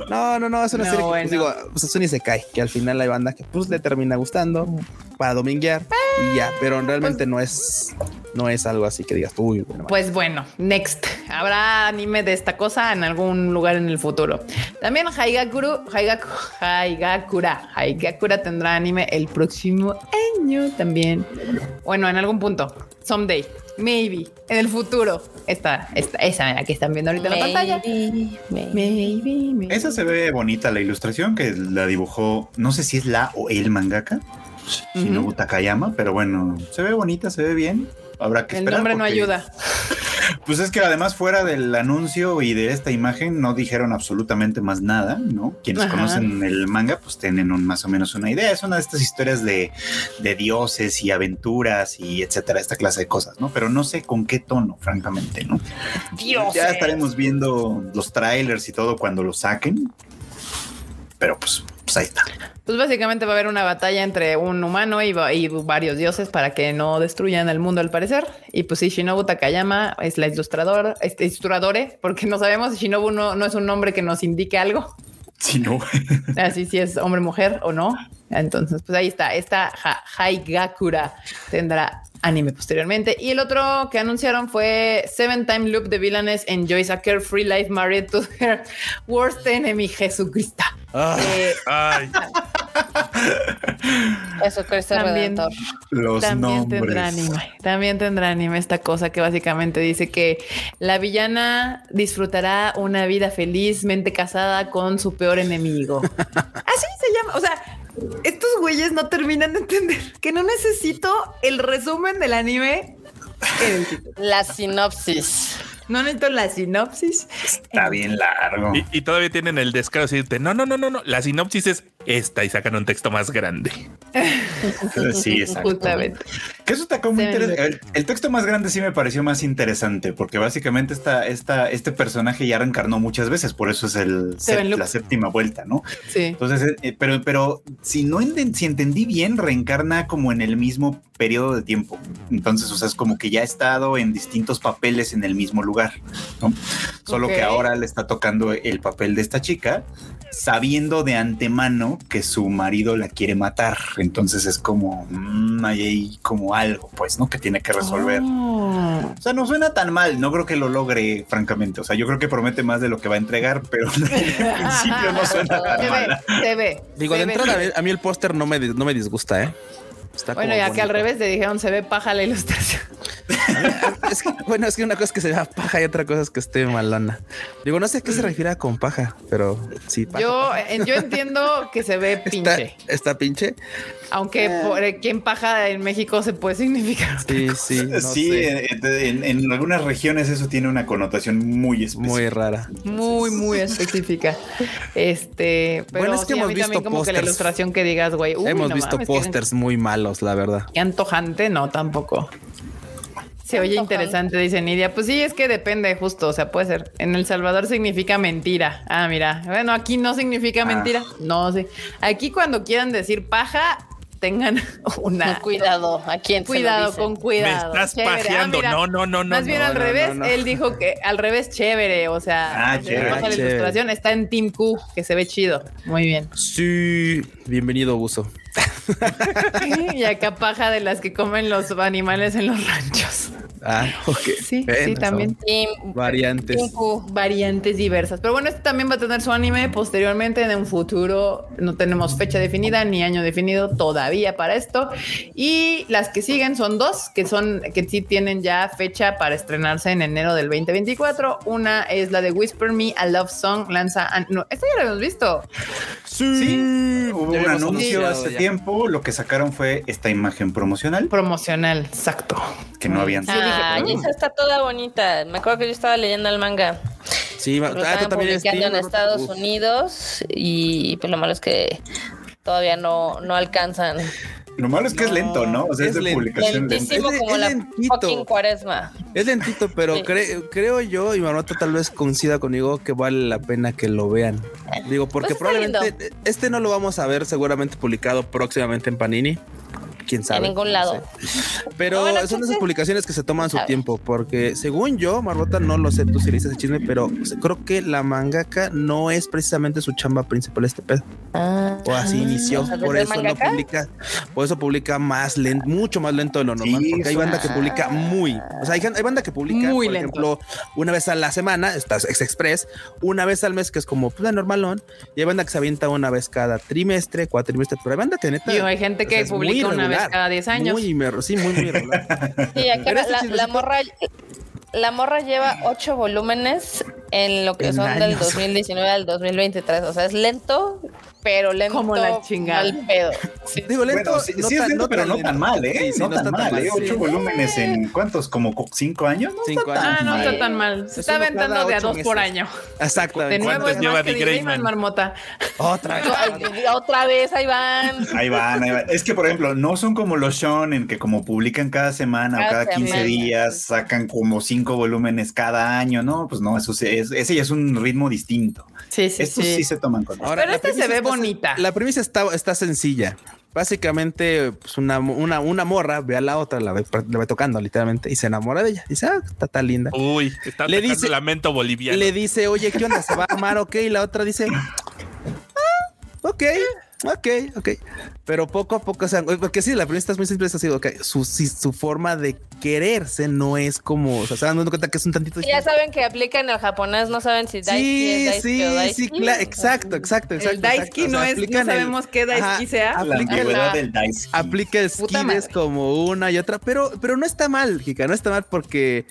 No, no, no, es una no, serie bueno. que, pues, digo, pues eso ni se cae, que al final hay banda que pues le termina gustando para dominguear y ya, pero realmente pues, no es no es algo así que digas, uy, bueno. Pues bueno, next. Habrá anime de esta cosa en algún lugar en el futuro. También Haigakuru, Haigaku, Haigakura, Haigakura tendrá anime el próximo año también. Bueno, en algún punto. Someday. Maybe. En el futuro. Esta, esta, esa la que están viendo ahorita maybe, en la pantalla. Maybe. Maybe, maybe. Esa se ve bonita la ilustración que la dibujó, no sé si es la o el mangaka. Shinobu Takayama, pero bueno, se ve bonita, se ve bien. Habrá que El nombre no ayuda. [LAUGHS] Pues es que además fuera del anuncio y de esta imagen no dijeron absolutamente más nada, ¿no? Quienes Ajá. conocen el manga pues tienen un- más o menos una idea. Es una de estas historias de, de dioses y aventuras y etcétera, esta clase de cosas, ¿no? Pero no sé con qué tono, francamente, ¿no? Dios. Ya estaremos viendo los trailers y todo cuando lo saquen. Pero pues, pues ahí está. Pues básicamente va a haber una batalla entre un humano y, y varios dioses para que no destruyan el mundo al parecer. Y pues sí, Shinobu Takayama es la ilustrador, este ilustradore, porque no sabemos si Shinobu no, no es un nombre que nos indique algo. Si no, Así si es hombre, mujer o no. Entonces, pues ahí está. Esta Ha- Haigakura tendrá anime posteriormente. Y el otro que anunciaron fue Seven Time Loop de Villanes enjoys a carefree life married to her worst enemy, Jesucristo. Ah, Eh, Ay, [LAUGHS] Eso Cristo También. Redentor. los También nombres. tendrá anime. También tendrá anime esta cosa que básicamente dice que la villana disfrutará una vida felizmente casada con su peor enemigo. [LAUGHS] Así se llama. O sea, estos güeyes no terminan de entender que no necesito el resumen del anime en el título. La sinopsis. No necesito la sinopsis. Está bien largo. y, y todavía tienen el descaro de decirte, no, no, no, no, no, la sinopsis es esta y sacan un texto más grande. [LAUGHS] Sí, exacto. Justamente. Que eso está como interesante. El, el texto más grande sí me pareció más interesante, porque básicamente esta, esta, este personaje ya reencarnó muchas veces, por eso es el la séptima vuelta, ¿no? Sí. Entonces, eh, pero, pero si no enten- si entendí bien, reencarna como en el mismo periodo de tiempo. Entonces, o sea, es como que ya ha estado en distintos papeles en el mismo lugar, ¿no? Solo que ahora le está tocando el papel de esta chica, sabiendo de antemano que su marido la quiere matar. Entonces es como, mm, hay ahí como algo, pues, ¿no? Que tiene que resolver. Oh. O sea, no suena tan mal, no creo que lo logre, francamente. O sea, yo creo que promete más de lo que va a entregar, pero [LAUGHS] en principio no suena tan Se ve, mal. se ve. digo, se de ve, entrada, ve. a mí el póster no me, no me disgusta, ¿eh? Está Bueno, como ya que al revés le dijeron se ve paja la ilustración. [LAUGHS] Es que, bueno, es que una cosa es que se vea paja y otra cosa es que esté malona. Digo, no sé a qué se refiere con paja, pero sí. Paja, Yo, paja. eh, yo entiendo que se ve [LAUGHS] pinche, está pinche. aunque por eh, quien paja en México se puede significar. Sí, sí. [LAUGHS] no sí, sé. en, en- en algunas regiones eso tiene una connotación muy específica. muy rara. Muy, muy específica. Este, pero Bueno, es que sí, a hemos mí visto como que la ilustración que digas, güey. Hemos no visto pósters muy malos, la verdad. Qué antojante, no, tampoco. Se oye interesante, dice Nidia. Pues sí, es que depende, justo. O sea, puede ser. En El Salvador significa mentira. Ah, mira. Bueno, aquí no significa Ah. mentira. No, sí. Aquí cuando quieran decir paja, tengan [LAUGHS] una. Cuidado, ¿a quién se lo Cuidado, dicen? con cuidado. Me estás Chévere. Ah, pajeando. mira, no, no, no, no. Más bien no. al no, revés, no, no. él dijo que al revés chévere, o sea, Ah, chévere. la chévere. ilustración, está en Team Q, que se ve chido. Muy bien. Sí, bienvenido, Buzo. [LAUGHS] y acá paja de las que comen los animales en los ranchos. Ah, ok. Sí, sí, también. Variantes. Variantes diversas. Pero bueno, este también va a tener su anime posteriormente en un futuro. No tenemos fecha definida ni año definido todavía para esto. Y las que siguen son dos que son que sí tienen ya fecha para estrenarse en enero del 2024. Una es la de Whisper Me a Love Song. Lanza. an- no, esta ya la hemos visto. Sí, hubo un anuncio hace ya. tiempo. Lo que sacaron fue esta imagen promocional Promocional, exacto. que no habían. Ah, y esa está toda bonita. Me acuerdo que yo estaba leyendo el manga. Sí, Lo ah, tú estaban también publicando en Estados Uf. Unidos y pues lo malo es que todavía no, no alcanzan. Lo malo es que es lento, ¿no? O sea, es, es de publicación lenta. Lentísimo Es es la lentito. fucking cuaresma. Es lentito, pero Sí. cre- creo yo, y Marmota tal vez coincida conmigo, que vale la pena que lo vean. Digo, porque Pues probablemente este no lo vamos a ver seguramente publicado próximamente en Panini. Quién sabe. en ningún no lado. sé. [LAUGHS] Pero Bueno, son esas publicaciones que se toman su tiempo, porque según yo, Marbota, no lo sé, tú si le dices el chisme, pero creo que la mangaka no es precisamente su chamba principal este pedo. Ah, O así inició, o sea, ¿de por eso mangaka? publica, por eso publica más lento, mucho más lento de lo normal, Sí, porque hay banda que publica muy, o sea, hay, hay banda que publica, Muy por lento. ejemplo, una vez a la semana, estás ex express, una vez al mes que es como pues, normalón, y hay banda que se avienta una vez cada trimestre, cuatrimestre, pero hay banda que neta, Y hay gente o que sea, publica una vez cada 10 años. Muy, sí, muy, muy [LAUGHS] irregular. Sí, acá la, la morra la morra lleva ocho volúmenes en lo que En son del años. 2019 al 2023. O sea, es lento, pero lento. Como la chingada. mal pedo. Sí. Digo, lento, Bueno, sí, no sí es tan- lento, pero no lento. tan mal, ¿eh? Sí, sí, no, tan mal, ¿eh? sí. Ocho volúmenes en ¿cuántos? ¿Como co- cinco años? No Cinco está años. Ah, tan no mal. está tan mal. Se Es está aventando de a dos por meses. año. Exacto. De nuevo ¿Cuántos es lleva más que marmota. Otra [LAUGHS] vez. Otra vez, ahí van. Ahí van, ahí van. Es que, por ejemplo, no son como los shonen que como publican cada semana Cada o cada 15 semana. días sacan como cinco volúmenes cada año, ¿no? Pues no, eso sí es, ese ya es un ritmo distinto. Sí, sí, Estos sí. se toman con Ahora, Pero esta se ve está- bonita. La premisa está, está sencilla. Básicamente, pues una, una, una morra ve a la otra, la ve, la ve tocando literalmente y se enamora de ella. Dice, ah, está tan linda. Uy, está Le dice- lamento boliviano. Le dice, oye, ¿qué onda? ¿Se va a amar? Ok. Y la otra dice, ah, ok, ok, ok. Pero poco a poco, o sea, porque sí, la es muy simple. Es así, ok, su, sí, su forma de quererse no es como, o sea, se dan dando cuenta que es un tantito. Ya saben que aplican el japonés, no saben si Daisuki Sí, es Daisuki sí, o sí, Daisuki. claro, exacto, exacto, exacto. El Daisuki exacto. O no sea, es, no el- sabemos qué Daisuki Ajá, sea. La aplica- ambigüedad Ajá. del Daisuke. aplica como una y otra, pero, pero no está mal, Kika, no está mal porque,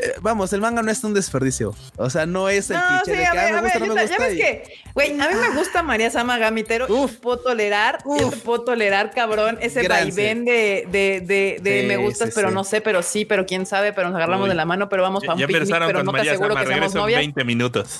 eh, vamos, el manga no es un desperdicio. O sea, no es el No, cliché sí, de que a "Ah, ver, me a gusta, ver, no me ya gusta. ves y- que, güey, a mí me gusta María Sama Gamitero, yo Uf. te puedo tolerar, yo Uf. te puedo tolerar, cabrón, ese vaivén de, de, de, de Sí, me gustas, sí, pero sí. no sé, pero sí, pero quién sabe, pero nos agarramos Uy. de la mano, pero vamos Ya, para un ya picnic, pero con no te María aseguro Sama, que seamos regreso en novias. 20 minutos.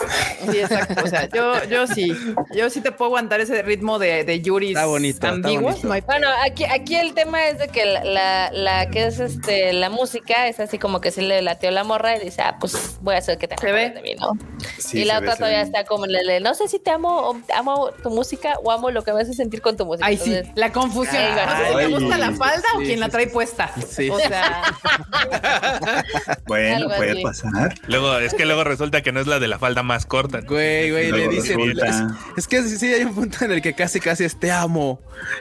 Sí, exacto. O sea, yo, yo sí, yo sí te puedo aguantar ese ritmo de, de Yuris Está bonito, está ambiguos. bonito. No hay Bueno, aquí, aquí el tema es de que la, la, la que es este la música es así como que se le latió la morra y dice, ah, pues voy a hacer que te Se ve. acuerdes de mí, ¿no? Sí, y la otra ve, todavía está como en el de, no sé si te amo o amo tu música o amo lo que me hace sentir con tu música. Ay, sí, Entonces, la confusión. Ay, no sé si ay, gusta la falda o sí, quien la sí, trae sí. puesta. Sí. O sea, [LAUGHS] Bueno, puede así. pasar. Luego, es que luego resulta que no es la de la falda más corta. Güey, güey, le Luego dice. resulta- Es, es que sí, sí, hay un punto en el que casi, casi es te amo.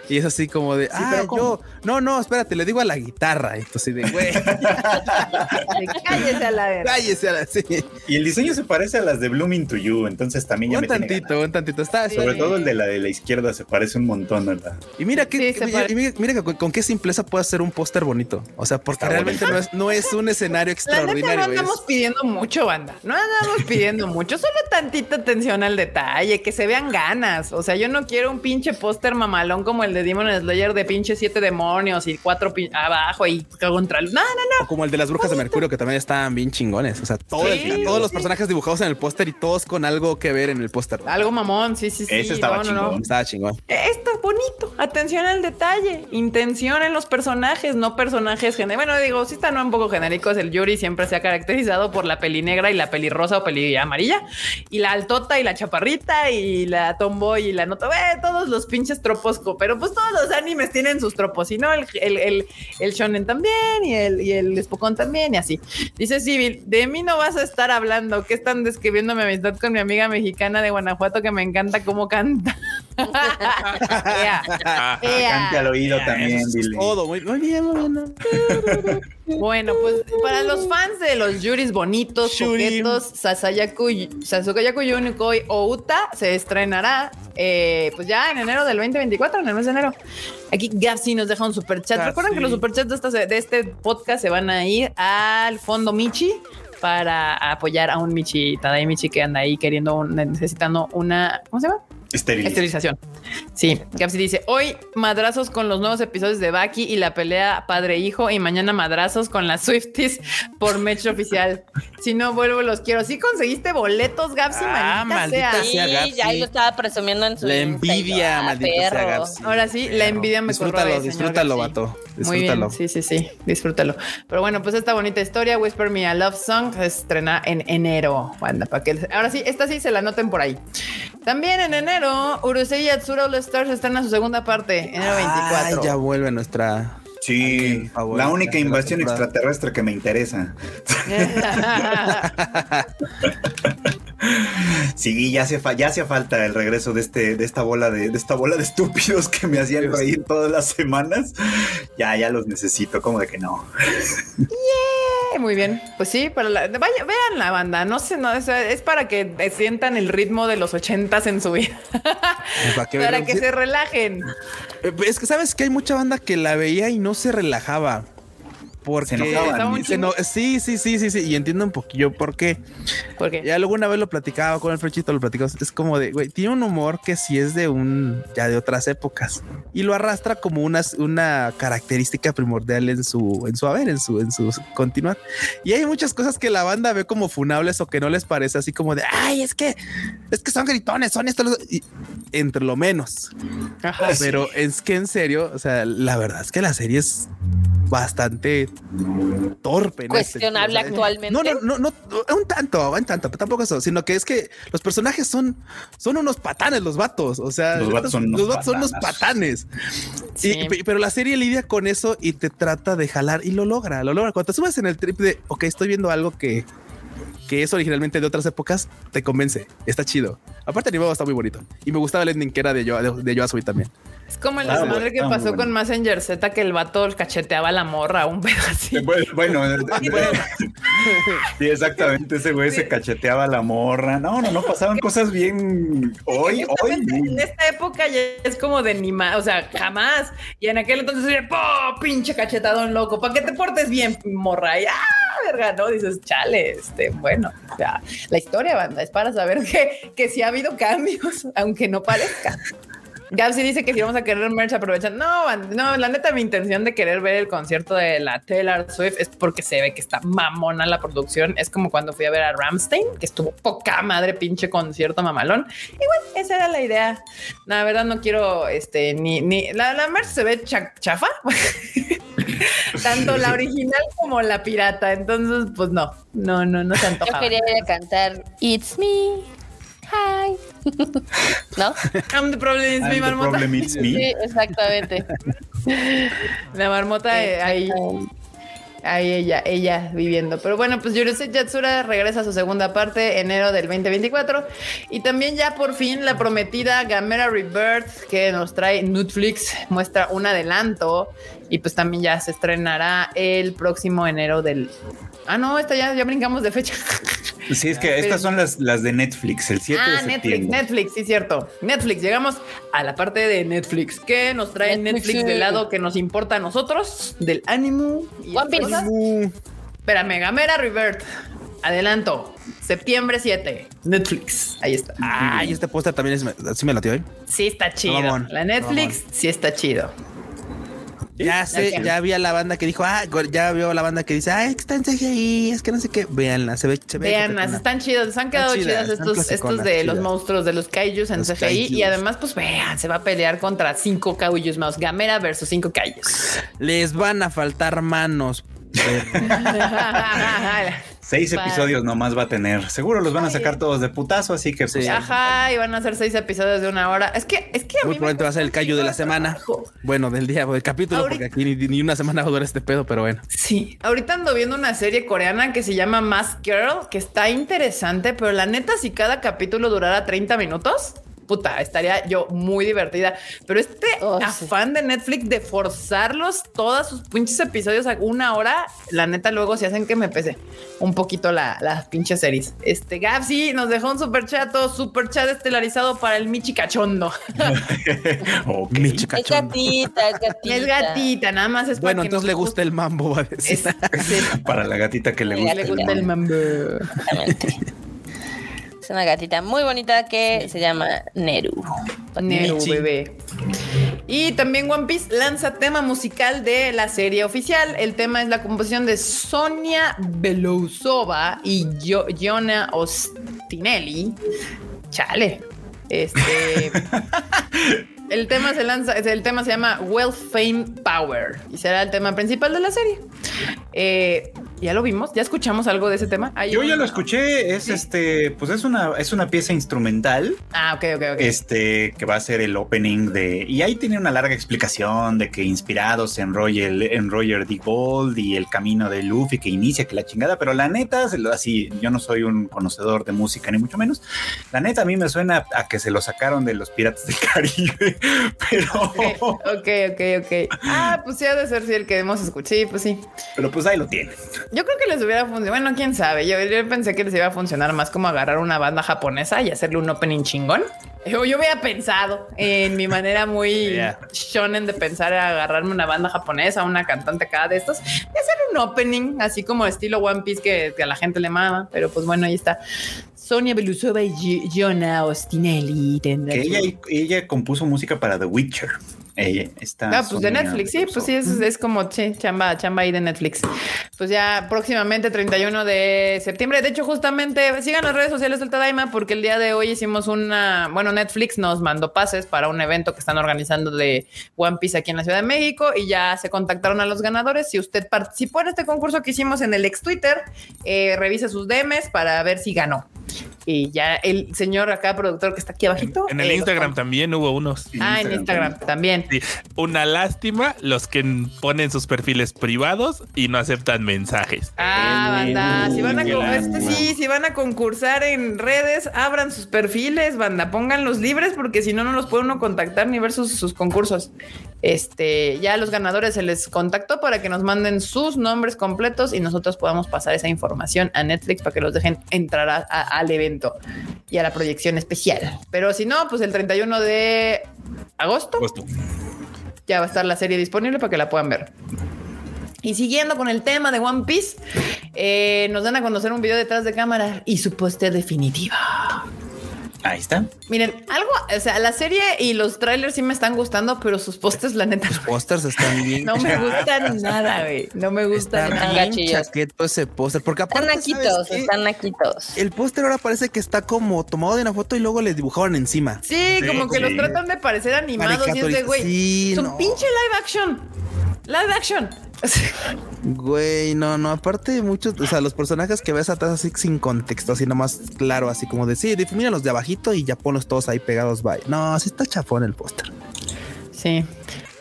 Y es así como de, ah, yo, no, no, espérate, le digo a la guitarra. Entonces, de, güey, [LAUGHS] cállate. Cállese a la verga. Cállese a la sí. Y el diseño se parece a las de Blooming to You, entonces también ya Un me tiene tantito, ganado. un tantito. Está Sobre sí. todo el de la de la izquierda se parece un montón la. Y mira que, Sí, parece. mira, mira que con, con qué simpleza puede hacer un póster bonito. O sea, porque Está realmente no es, no es un escenario La neta no extraordinario. andamos es- pidiendo mucho, banda. No andamos pidiendo mucho, solo tantita atención al detalle, que se vean ganas. O sea, yo no quiero un pinche póster mamalón como el de Demon Slayer de pinche siete demonios y cuatro pin- abajo y contra. No, no, no. o como el de las brujas de Mercurio, que también están bien chingones. O sea, todo el- Sí, todos los personajes dibujados en el póster y todos con algo que ver en el póster. Algo mamón, sí, sí, sí. Ese estaba no, no, no. chingón. Estaba chingón. Esto es bonito. Atención al detalle. Intención en los personajes, no personajes genéricos. Bueno, digo, sí están un poco genéricos. El Yuri siempre se ha caracterizado por la peli negra y la peli rosa o peli amarilla. Y la altota y la chaparrita y la tomboy y la nota. Eh, todos los pinches tropos. Pero pues todos los animes tienen sus tropos. Y no, el, el, el, el shonen también y el, y el espocón también y así. Dice Civil, de mí no vas a estar hablando. ¿Qué están describiendo mi amistad con mi amiga mexicana de Guanajuato que me encanta cómo canta? [LAUGHS] Ea, ea. Cante al oído también, Eso es dile. todo. Muy, muy bien, muy bien. Bueno, pues para los fans de los Yuris bonitos, coquetos, Sasayaku, Sasukayaku Yunikoi Outa se estrenará eh, pues ya en enero del 2024, en el mes de enero. Aquí Gapsi nos deja un super chat. Gapsi. Recuerden que los superchats de, esta- de este podcast se van a ir al fondo Michi para apoyar a un Michi, Tadai Michi que anda ahí queriendo, un- necesitando una, ¿cómo se llama? Esterilización. Sí, Gapsi dice, hoy madrazos con los nuevos episodios de Baki y la pelea padre-hijo y mañana madrazos con las Swifties por Mecho Oficial. Si no vuelvo, los quiero. ¿Sí conseguiste boletos, Gapsi? Ah, maldita, maldita sea. Sea ya ahí lo estaba presumiendo en su La envidia, ah, maldita sea perro. Gapsi. Ahora sí, la envidia me Disfrútalo, disfrútalo, Gapsi. Muy bien, sí, sí, sí, disfrútalo. Pero bueno, pues esta bonita historia, Whisper Me a Love Song, se estrena en enero. Banda, para que ahora sí, esta sí se la noten por ahí. También en enero, Urusei Yatsura All Stars estrena su segunda parte, enero 24. Ay, ya vuelve nuestra. Sí, la única la invasión extraterrestre que me interesa. [LAUGHS] Sí, ya hace, ya hacía falta el regreso de este, de esta bola de, de esta bola de estúpidos que me hacían reír todas las semanas. Ya, ya los necesito, como de que no. Muy bien, pues sí, para la, vaya, vean la banda, no sé, no, es, es para que sientan el ritmo de los ochentas en su vida, Para que, para que se relajen. Eh, Es que sabes que hay mucha banda que la veía y no se relajaba. Porque Se enojaban. Se no- sí, sí, sí, sí, sí. Y entiendo un poquillo por qué. Porque Ya luego una vez lo platicaba con el Frechito, lo platicamos. Es como de, güey, tiene un humor que sí es de un, ya de otras épocas. Y lo arrastra como una, una característica primordial en su, en su haber, en su, en su continuar. Y hay muchas cosas que la banda ve como funables o que no les parece así como de, ay, es que, es que son gritones, son esto, lo- y- entre lo menos. Ajá. Pero es que en serio, o sea, la verdad es que la serie es bastante torpe. en este Cuestionable sentido, o sea, actualmente. No, no, no, no, un tanto, un tanto, pero tampoco eso, sino que es que los personajes son, son unos patanes, los vatos. O sea, Los vatos son unos los vatos son unos patanes. Sí. Y- pero la serie lidia con eso y te trata de jalar y lo logra, lo logra. Cuando te subes en el trip de, ok, estoy viendo algo que, que es originalmente de otras épocas, te convence. Está chido. Aparte, el animado está muy bonito. Y me gustaba el ending que era de, Yo, de, de Yoasui también. Es como el Ah, desmadre bueno, que ah, pasó bueno. con Messenger Z, que el vato cacheteaba a la morra, un pedo así. Bueno, [LAUGHS] bueno, sí, exactamente. Ese güey se cacheteaba a la morra. No, no, no pasaban cosas bien hoy, hoy. En esta época ya es como de ni más, o sea, jamás. Y en aquel entonces era, ¡po! Pinche cachetadón loco, para que te portes bien, morra. Y, ¡ah! Verga, ¿no? Dices, chale, este, bueno, sea, la historia, banda, es para saber que, que sí ha habido cambios, [LAUGHS] aunque no parezca. Gabsi dice que si vamos a querer merch aprovechan. No, no, la neta, mi intención de querer ver el concierto de la Taylor Swift es porque se ve que está mamona la producción. Es como cuando fui a ver a Ramstein, que estuvo poca madre, pinche concierto mamalón. Y bueno, esa era la idea. La verdad, no quiero este ni, ni la, la merch se ve cha- chafa. [LAUGHS] Tanto la original como la pirata. Entonces, pues no, no, no, no se Yo quería ir a cantar It's Me. Hi. ¿No? I'm the problem mi the marmota. problem is me. Sí, exactamente. La marmota eh, ahí. ahí ella, ella viviendo. Pero bueno, pues Yurusei Yatsura regresa a su segunda parte enero del 2024 y también ya por fin la prometida Gamera Rebirth que nos trae Netflix muestra un adelanto y pues también ya se estrenará el próximo enero del Ah, no, esta ya, ya brincamos de fecha. Sí, es que estas son las, las de Netflix, el 7 ah, de Netflix, Netflix, sí, cierto. Netflix, llegamos a la parte de Netflix. ¿Qué nos trae Netflix, Netflix, del lado que nos importa a nosotros? Del ánimo. y One Piece. Espérame, Gamera Revert. Adelanto. Septiembre 7. Netflix. Ahí está. Ah, y este póster también es, sí me latió, ¿eh? Sí está chido. La Netflix sí está chido. Ya sé, ya vi a la banda que dijo, ah, ya vio a la banda que dice, ah, es que está en CGI, es que no sé qué. Véanla, se ve, se ve. Vean, coquetona. están chidos, se han quedado chidas, chidas estos, estos de los monstruos de los kaijus en Los CGI. kaijus. Y además, pues vean, se va a pelear contra cinco kaijus más. Gamera versus cinco kaijus. Les van a faltar manos. [LAUGHS] [LAUGHS] Seis episodios nomás va a tener. Seguro los van a sacar todos de putazo, así que pues, Sí. Ajá, y van a ser seis episodios de una hora. Es que, es que a Muy mí me probablemente va a ser el callo de la semana. trabajo. Bueno, del día o del capítulo, Ahorita- porque aquí ni, ni una semana va a durar este pedo, pero bueno. Sí, ahorita ando viendo una serie coreana que se llama Mask Girl, que está interesante, pero la neta, si cada capítulo durara 30 minutos, puta, estaría yo muy divertida. Pero este Oh, sí. afán de Netflix de forzarlos todos sus pinches episodios a una hora, la neta, luego se hacen que me pese un poquito la- las pinches series. Este Gab sí nos dejó un super chato, super chat estelarizado para el Michi Cachondo. [LAUGHS] ok. Mi Es chicachón. gatita, es gatita. Es gatita, nada más es Bueno, entonces le gusta el mambo, va a decir. Es- sí, [LAUGHS] Para la gatita que le gusta. le gusta el mambo. mambo. [LAUGHS] Es una gatita muy bonita que se llama Neru. Neru, Michi. bebé. Y también One Piece lanza tema musical de la serie oficial. El tema es la composición de Sonia Belousova y Yo- Giona Ostinelli. Chale. Este. [LAUGHS] el tema se lanza, el tema se llama Wealth Fame Power y será el tema principal de la serie. Eh, ya lo vimos, ya escuchamos algo de ese tema. Yo ya lo escuché, es Sí. este, pues es una, es una pieza instrumental, Ah, ok, ok, ok. este, que va a ser el opening de, y ahí tiene una larga explicación de que inspirados en Roger, en Roger D. Gold y el camino de Luffy que inicia, que la chingada, pero la neta, así, yo no soy un conocedor de música ni mucho menos, la neta a mí me suena a que se lo sacaron de los Piratas del Caribe, [LAUGHS] pero, Ok, ok, ok, ok. Ah, pues ha de ser sí, el que hemos escuchado. Sí, pues sí. pero pues ahí lo tienen. Yo creo que les hubiera funcionado. Bueno, quién sabe. Yo, yo pensé que les iba a funcionar más como agarrar una banda japonesa y hacerle un opening chingón. Yo, yo había pensado en mi manera muy [LAUGHS] Yeah. shonen de pensar a agarrarme una banda japonesa, una cantante acá de estos, y hacer un opening así como estilo One Piece que, que a la gente le mama. Pero pues bueno, ahí está. Sonia Belusova y Giona Ostinelli. Que ella, ella compuso música para The Witcher. Ella está. Ah, pues de Netflix, sí, pues sí, es, es como sí, chamba, chamba ahí de Netflix. Pues ya próximamente 31 de septiembre. De hecho, justamente sigan las redes sociales del Tadaima porque el día de hoy hicimos una, bueno, Netflix nos mandó pases para un evento que están organizando de One Piece aquí en la Ciudad de México y ya se contactaron a los ganadores. Si usted participó en este concurso que hicimos en el ex Twitter, eh, revise sus DMs para ver si ganó. Y ya el señor acá, productor que está aquí abajito. En el eh, Instagram también hubo unos. Ah, en Instagram también. Sí, una lástima los que ponen sus perfiles privados y no aceptan mensajes. Ah, banda, si van a este sí, si van a concursar en redes, abran sus perfiles, banda, pónganlos libres porque si no no los puede uno contactar ni ver sus, sus concursos. Este, ya a los ganadores se les contactó para que nos manden sus nombres completos y nosotros podamos pasar esa información a Netflix para que los dejen entrar a- a- al evento y a la proyección especial. Pero si no, pues el 31 de agosto ya va a estar la serie disponible para que la puedan ver. Y siguiendo con el tema de One Piece, eh, nos dan a conocer un video detrás de cámara y su póster definitiva. Ahí está. Miren, algo, o sea, la serie y los trailers sí me están gustando, pero sus pósters, la neta, Pósters están bien. no me [LAUGHS] gustan nada, güey. No me gustan Está nada. bien chaqueto ese póster. Porque Están naquitos, están naquitos. El póster ahora parece que está como tomado de una foto y luego le dibujaron encima. Sí, como que los tratan de parecer animados y es de, güey, Sí, son no. pinche live action. Live action. Güey, no, no, aparte muchos, o sea, los personajes que ves atrás así sin contexto, así nomás claro, así como de sí, difumina los de abajito y ya ponlos todos ahí pegados, bye. No, así está chafón el póster. Sí.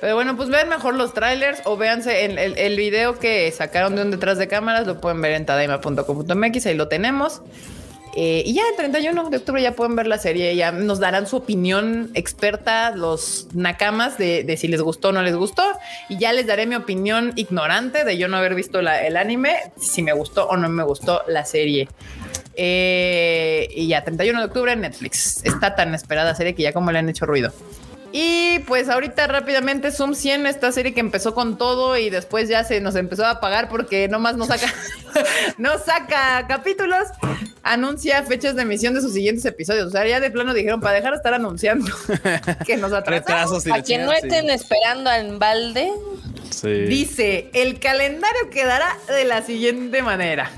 Pero bueno, pues vean mejor los trailers o véanse el, el, el video que sacaron de un detrás de cámaras, lo pueden ver en tadaima.com.mx, ahí lo tenemos. Eh, y ya el 31 de octubre ya pueden ver la serie, ya nos darán su opinión experta, los nakamas de, si les gustó o no les gustó. Y ya les daré mi opinión ignorante de yo no haber visto el anime, si me gustó o no me gustó la serie. Eh, y ya 31 de octubre Netflix. Está tan esperada serie que ya como le han hecho ruido. Y pues ahorita rápidamente Zoom 100, esta serie que empezó con todo y después ya se nos empezó a apagar porque nomás no saca, [LAUGHS] no saca capítulos, anuncia fechas de emisión de sus siguientes episodios. O sea, ya de plano dijeron para dejar de estar anunciando [LAUGHS] que nos atrasamos. Retrasos y A quien no sí. estén esperando en balde, Sí. Dice, el calendario quedará de la siguiente manera.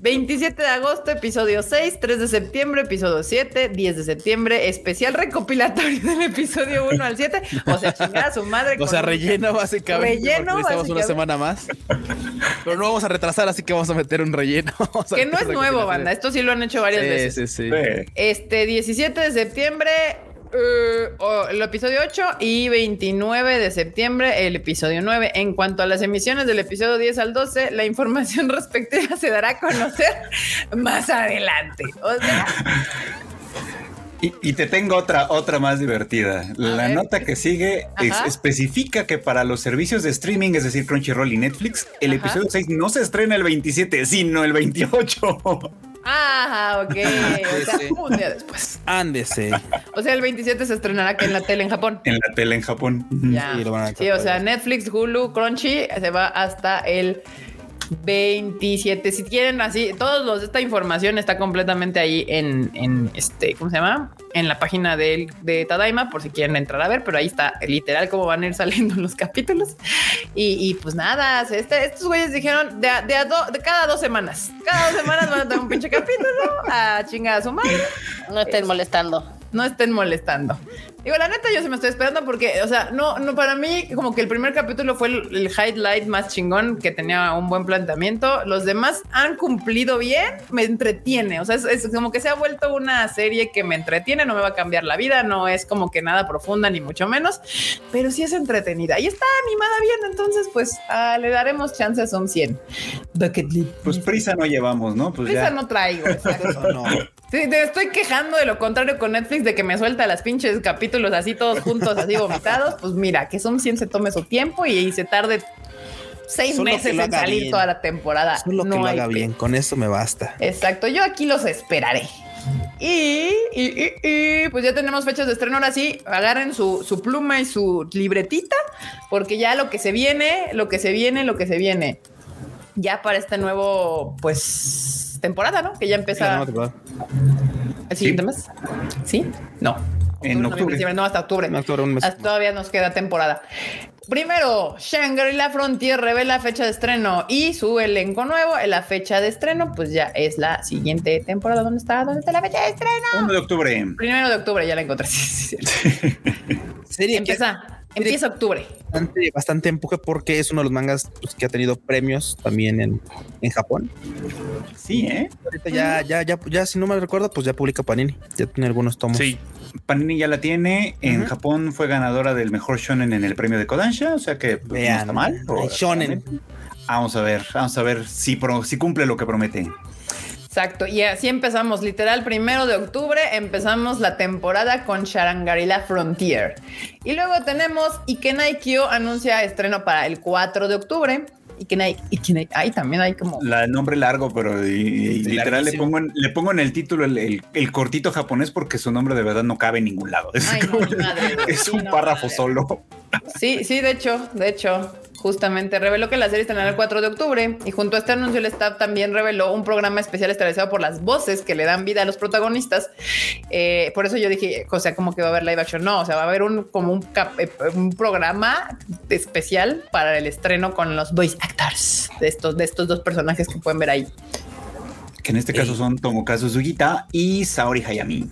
27 de agosto, episodio 6, 3 de septiembre, episodio 7, 10 de septiembre, especial recopilatorio del episodio 1 al 7. O sea, chingada su madre. O sea, relleno básicamente. Relleno, necesitamos una básicamente. semana más. Pero no vamos a retrasar, así que vamos a meter un relleno. [LAUGHS] Que no es nuevo, banda. Esto sí lo han hecho varias Sí, veces. sí, sí. Sí. Este 17 de septiembre, eh, oh, el episodio 8 y 29 de septiembre, el episodio 9. En cuanto a las emisiones del episodio 10 al 12, la información [LAUGHS] respectiva se dará a conocer [LAUGHS] más adelante. O sea, [LAUGHS] Y, y te tengo otra, otra más divertida. La nota que sigue es- especifica que para los servicios de streaming, es decir, Crunchyroll y Netflix, el Ajá. episodio 6 no se estrena el 27, sino el 28. [LAUGHS] ah, ok. O sea, un día después. Ándese. O sea, el 27 se estrenará aquí en la tele en Japón. en la tele en Japón. Ya. Sí, lo van a Sí, o sea, Netflix, Hulu, Crunchy se va hasta el 27. Si quieren así, todos los esta información está completamente ahí en, en este, ¿cómo se llama? En la página de, de Tadaima, por si quieren entrar a ver, pero ahí está literal cómo van a ir [LAUGHS] saliendo los capítulos. Y, y pues nada, este, estos güeyes dijeron de, a- de, a do- de cada dos semanas. Cada dos semanas van a tener un pinche capítulo a chingar a su madre no estén molestando. no estén molestando. Digo, la neta, yo sí me estoy esperando porque, o sea, no, no, para mí, como que el primer capítulo fue el, el highlight más chingón que tenía un buen planteamiento. Los demás han cumplido bien, me entretiene. O sea, es, es como que se ha vuelto una serie que me entretiene, no me va a cambiar la vida, no es como que nada profunda, ni mucho menos, pero sí es entretenida y está animada bien. Entonces, pues ah, le daremos chance a Son 100. Bucket List. Pues prisa no llevamos, ¿no? Pues Prisa ya. no traigo, exacto. [LAUGHS] No. Sí, te estoy quejando de lo contrario con Netflix, de que me suelta las pinches capítulos así todos juntos, así vomitados. Pues mira, que son 100 se tome su tiempo y, y se tarde seis Solo que meses lo en salir bien. toda la temporada. Solo que No lo hay haga bien. Con eso me basta. Exacto, yo aquí los esperaré. Y, y, y- y, pues ya tenemos fechas de estreno. Ahora sí, agarren su, su pluma y su libretita, porque ya lo que se viene, lo que se viene, lo que se viene. Ya para este nuevo, pues, temporada, ¿no? Que ya empieza. El siguiente mes. ¿Sí? No. En noviembre, octubre. no, hasta octubre. En octubre, un mes. Hasta todavía nos queda temporada. Primero, Shangri-La Frontier revela fecha de estreno y su elenco nuevo. La fecha de estreno, pues ya es la siguiente temporada. ¿Dónde está? ¿Dónde está la fecha de estreno? 1 de octubre. Primero de octubre, ya la encontré. [LAUGHS] Sí, sí, sí. [LAUGHS] Serie que Empieza, octubre. bastante, bastante empuje porque es uno de los mangas pues, que ha tenido premios también en, en Japón. Sí, ¿eh? Ahorita ya, ya, ya, ya, si no me recuerdo, pues ya publica Panini. Ya tiene algunos tomos. Sí, Panini ya la tiene. En. Japón fue ganadora del mejor shonen en el premio de Kodansha, o sea que pues, no Vean, está mal. shonen. Vamos a ver, vamos a ver si, pro- si cumple lo que promete. Exacto. Y así empezamos, literal, primero de octubre empezamos la temporada con Sharangarila Frontier. Y luego tenemos Ikenai Kyo anuncia estreno para el 4 de octubre. Ikenai, Ikenai, ahí también hay como... La el nombre largo, pero y- y Sí, literal le pongo, en, le pongo en el título el, el- el cortito japonés porque su nombre de verdad no cabe en ningún lado. Es, Ay, no, como- mi madre, güey. es Sí, un no, párrafo madre. solo. Sí, sí, de hecho, de hecho, justamente reveló que la serie estrenará el 4 de octubre y junto a este anuncio el staff también reveló un programa especial establecido por las voces que le dan vida a los protagonistas. Eh, por eso yo dije, o sea, como que va a haber live action, no, o sea, va a haber un como un, cap- eh, un programa especial para el estreno con los voice actors de estos de estos dos personajes que pueden ver ahí. Que en este caso son Tomokazu Sugita y Saori Hayami.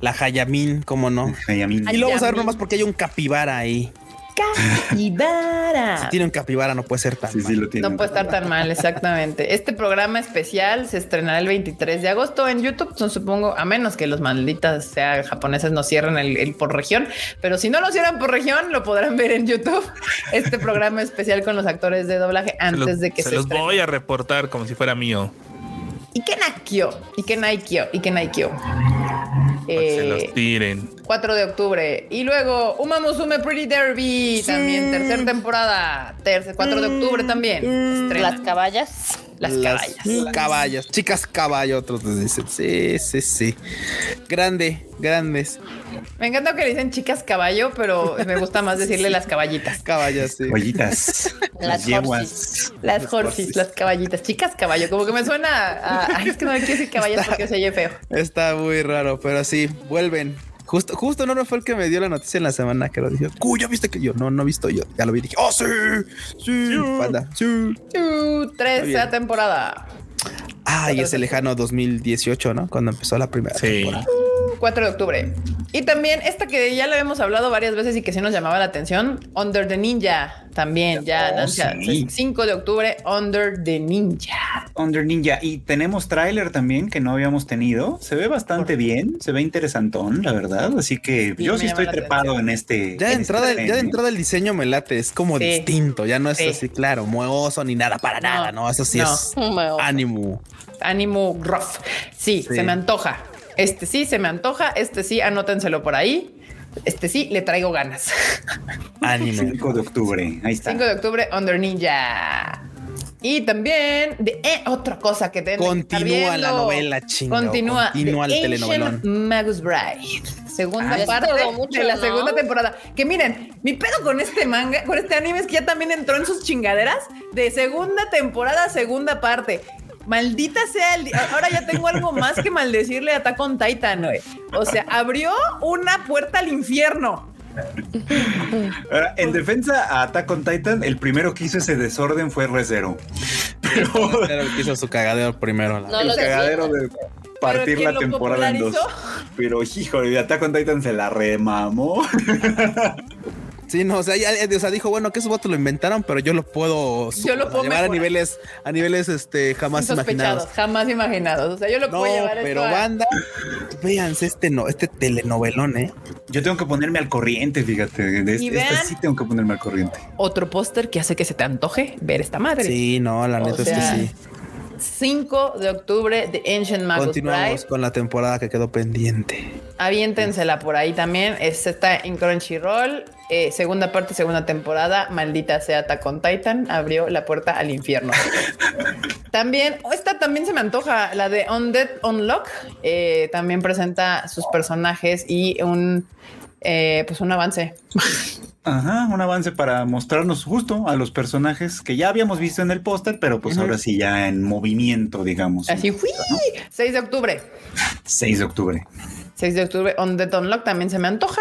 La Hayamin, cómo no. Hayami. Y lo vamos a ver Hayamin. nomás porque hay un capibara ahí. Capibara. Si tiene un capibara, no puede ser tan. Sí, sí, mal. lo tiene. No puede estar tan mal, exactamente. [LAUGHS] Este programa especial se estrenará el 23 de agosto en YouTube, no supongo, a menos que los malditas sean japoneses no cierren el, el por región, pero si no lo cierran por región, lo podrán ver en YouTube. Este programa especial con los actores de doblaje Se antes los, de que se se, los estrene. voy a reportar como si fuera mío. Y que Nakio, y que Naikyo, y que Naikyo. Para que se Eh, los tiren. 4 de octubre. Y luego Uma Musume Pretty Derby, también tercera temporada. Tercer, 4 de octubre también. Estrena. Las caballas. Las, Las caballas. caballas, chicas caballo, otros les dicen. Sí, sí, sí. Grande, grandes Me encanta que le dicen chicas caballo, pero me gusta más [LAUGHS] decirle las caballitas. caballas, sí. Ollitas. [LAUGHS] Las yeguas. Las horses, las caballitas, chicas caballo. Como que me suena a. Ay, es que no me quiero decir caballas porque se oye feo. Está muy raro, pero sí, vuelven. Justo, justo no fue el que me dio la noticia en la semana que lo dije. Uy, ya viste que yo no, no he visto yo. Ya lo vi y dije, oh, sí, sí, panda, sí. Uh, tercera temporada. Ay, ese lejano 2018, ¿no? Cuando empezó la primera Sí. temporada. 4 de octubre. Y también esta que ya la habíamos hablado varias veces y que sí nos llamaba la atención, Under the Ninja. También ya Oh, sí. 5 de octubre, Under the Ninja. Under Ninja. Y tenemos tráiler también que no habíamos tenido. Se ve bastante bien, se ve interesantón, la verdad. Así que Sí, yo sí estoy trepado atención. en este. Ya de en este entrada, tren, ya de entrada el diseño me late, es como Sí. distinto, ya no es Sí. así, claro, mueoso ni nada, para No. nada, no, eso sí No. es [LAUGHS] Bueno, ánimo. Ánimo rough. Sí, Sí. se me antoja. Este sí, se me antoja. Este sí, anótenselo por ahí. Este sí, le traigo ganas. [LAUGHS] Ánimo. 5 de octubre. Ahí está. 5 de octubre, Under Ninja. Y también de eh, otra cosa que tengo. Continúa la novela, chingado, Continúa. continúa el telenovelón. Magus Bride. Segunda Ah, parte mucho, de la ¿no? segunda temporada. Que miren, mi pedo con este manga, con este anime es que ya también entró en sus chingaderas de segunda temporada, segunda parte. Maldita sea el. Ahora ya tengo algo más que maldecirle a Attack on Titan, güey. O sea, abrió una puerta al infierno. Ahora, en defensa a Attack on Titan, el primero que hizo ese desorden fue ReZero. Pero el [LAUGHS] que hizo su cagadero primero. la No, el cagadero de partir ¿quién la temporada en dos. Pero híjole, Attack on Titan se la remamó. [LAUGHS] Sí, no, o sea, ya, o sea, dijo, bueno, que esos votos lo inventaron, pero yo lo puedo, su- Yo lo puedo llevar a niveles, a niveles este jamás imaginados. jamás imaginados. O sea, yo lo No, puedo llevar esto pero a- banda, véanse este no, este telenovelón, eh. Yo tengo que ponerme al corriente, fíjate. De este, este sí tengo que ponerme al corriente. otro póster que hace que se te antoje ver esta madre. Sí, no, la O neta sea, es que sí. 5 de octubre de Ancient Magus Continuamos con la temporada que quedó pendiente. Aviéntensela por ahí también. Es- está en Crunchyroll. Eh, segunda parte, segunda temporada. Maldita sea Attack on Titan. Abrió la puerta al infierno. [LAUGHS] también, oh, esta también se me antoja. La de Undead Unlock. eh, también presenta sus personajes y un, eh, pues un avance. [LAUGHS] Ajá, un avance para mostrarnos justo a los personajes que ya habíamos visto en el póster, pero pues ahora sí ya en movimiento, digamos. Así fui. 6 de octubre. 6 de octubre. 6 de octubre, On the Unlock también se me antoja.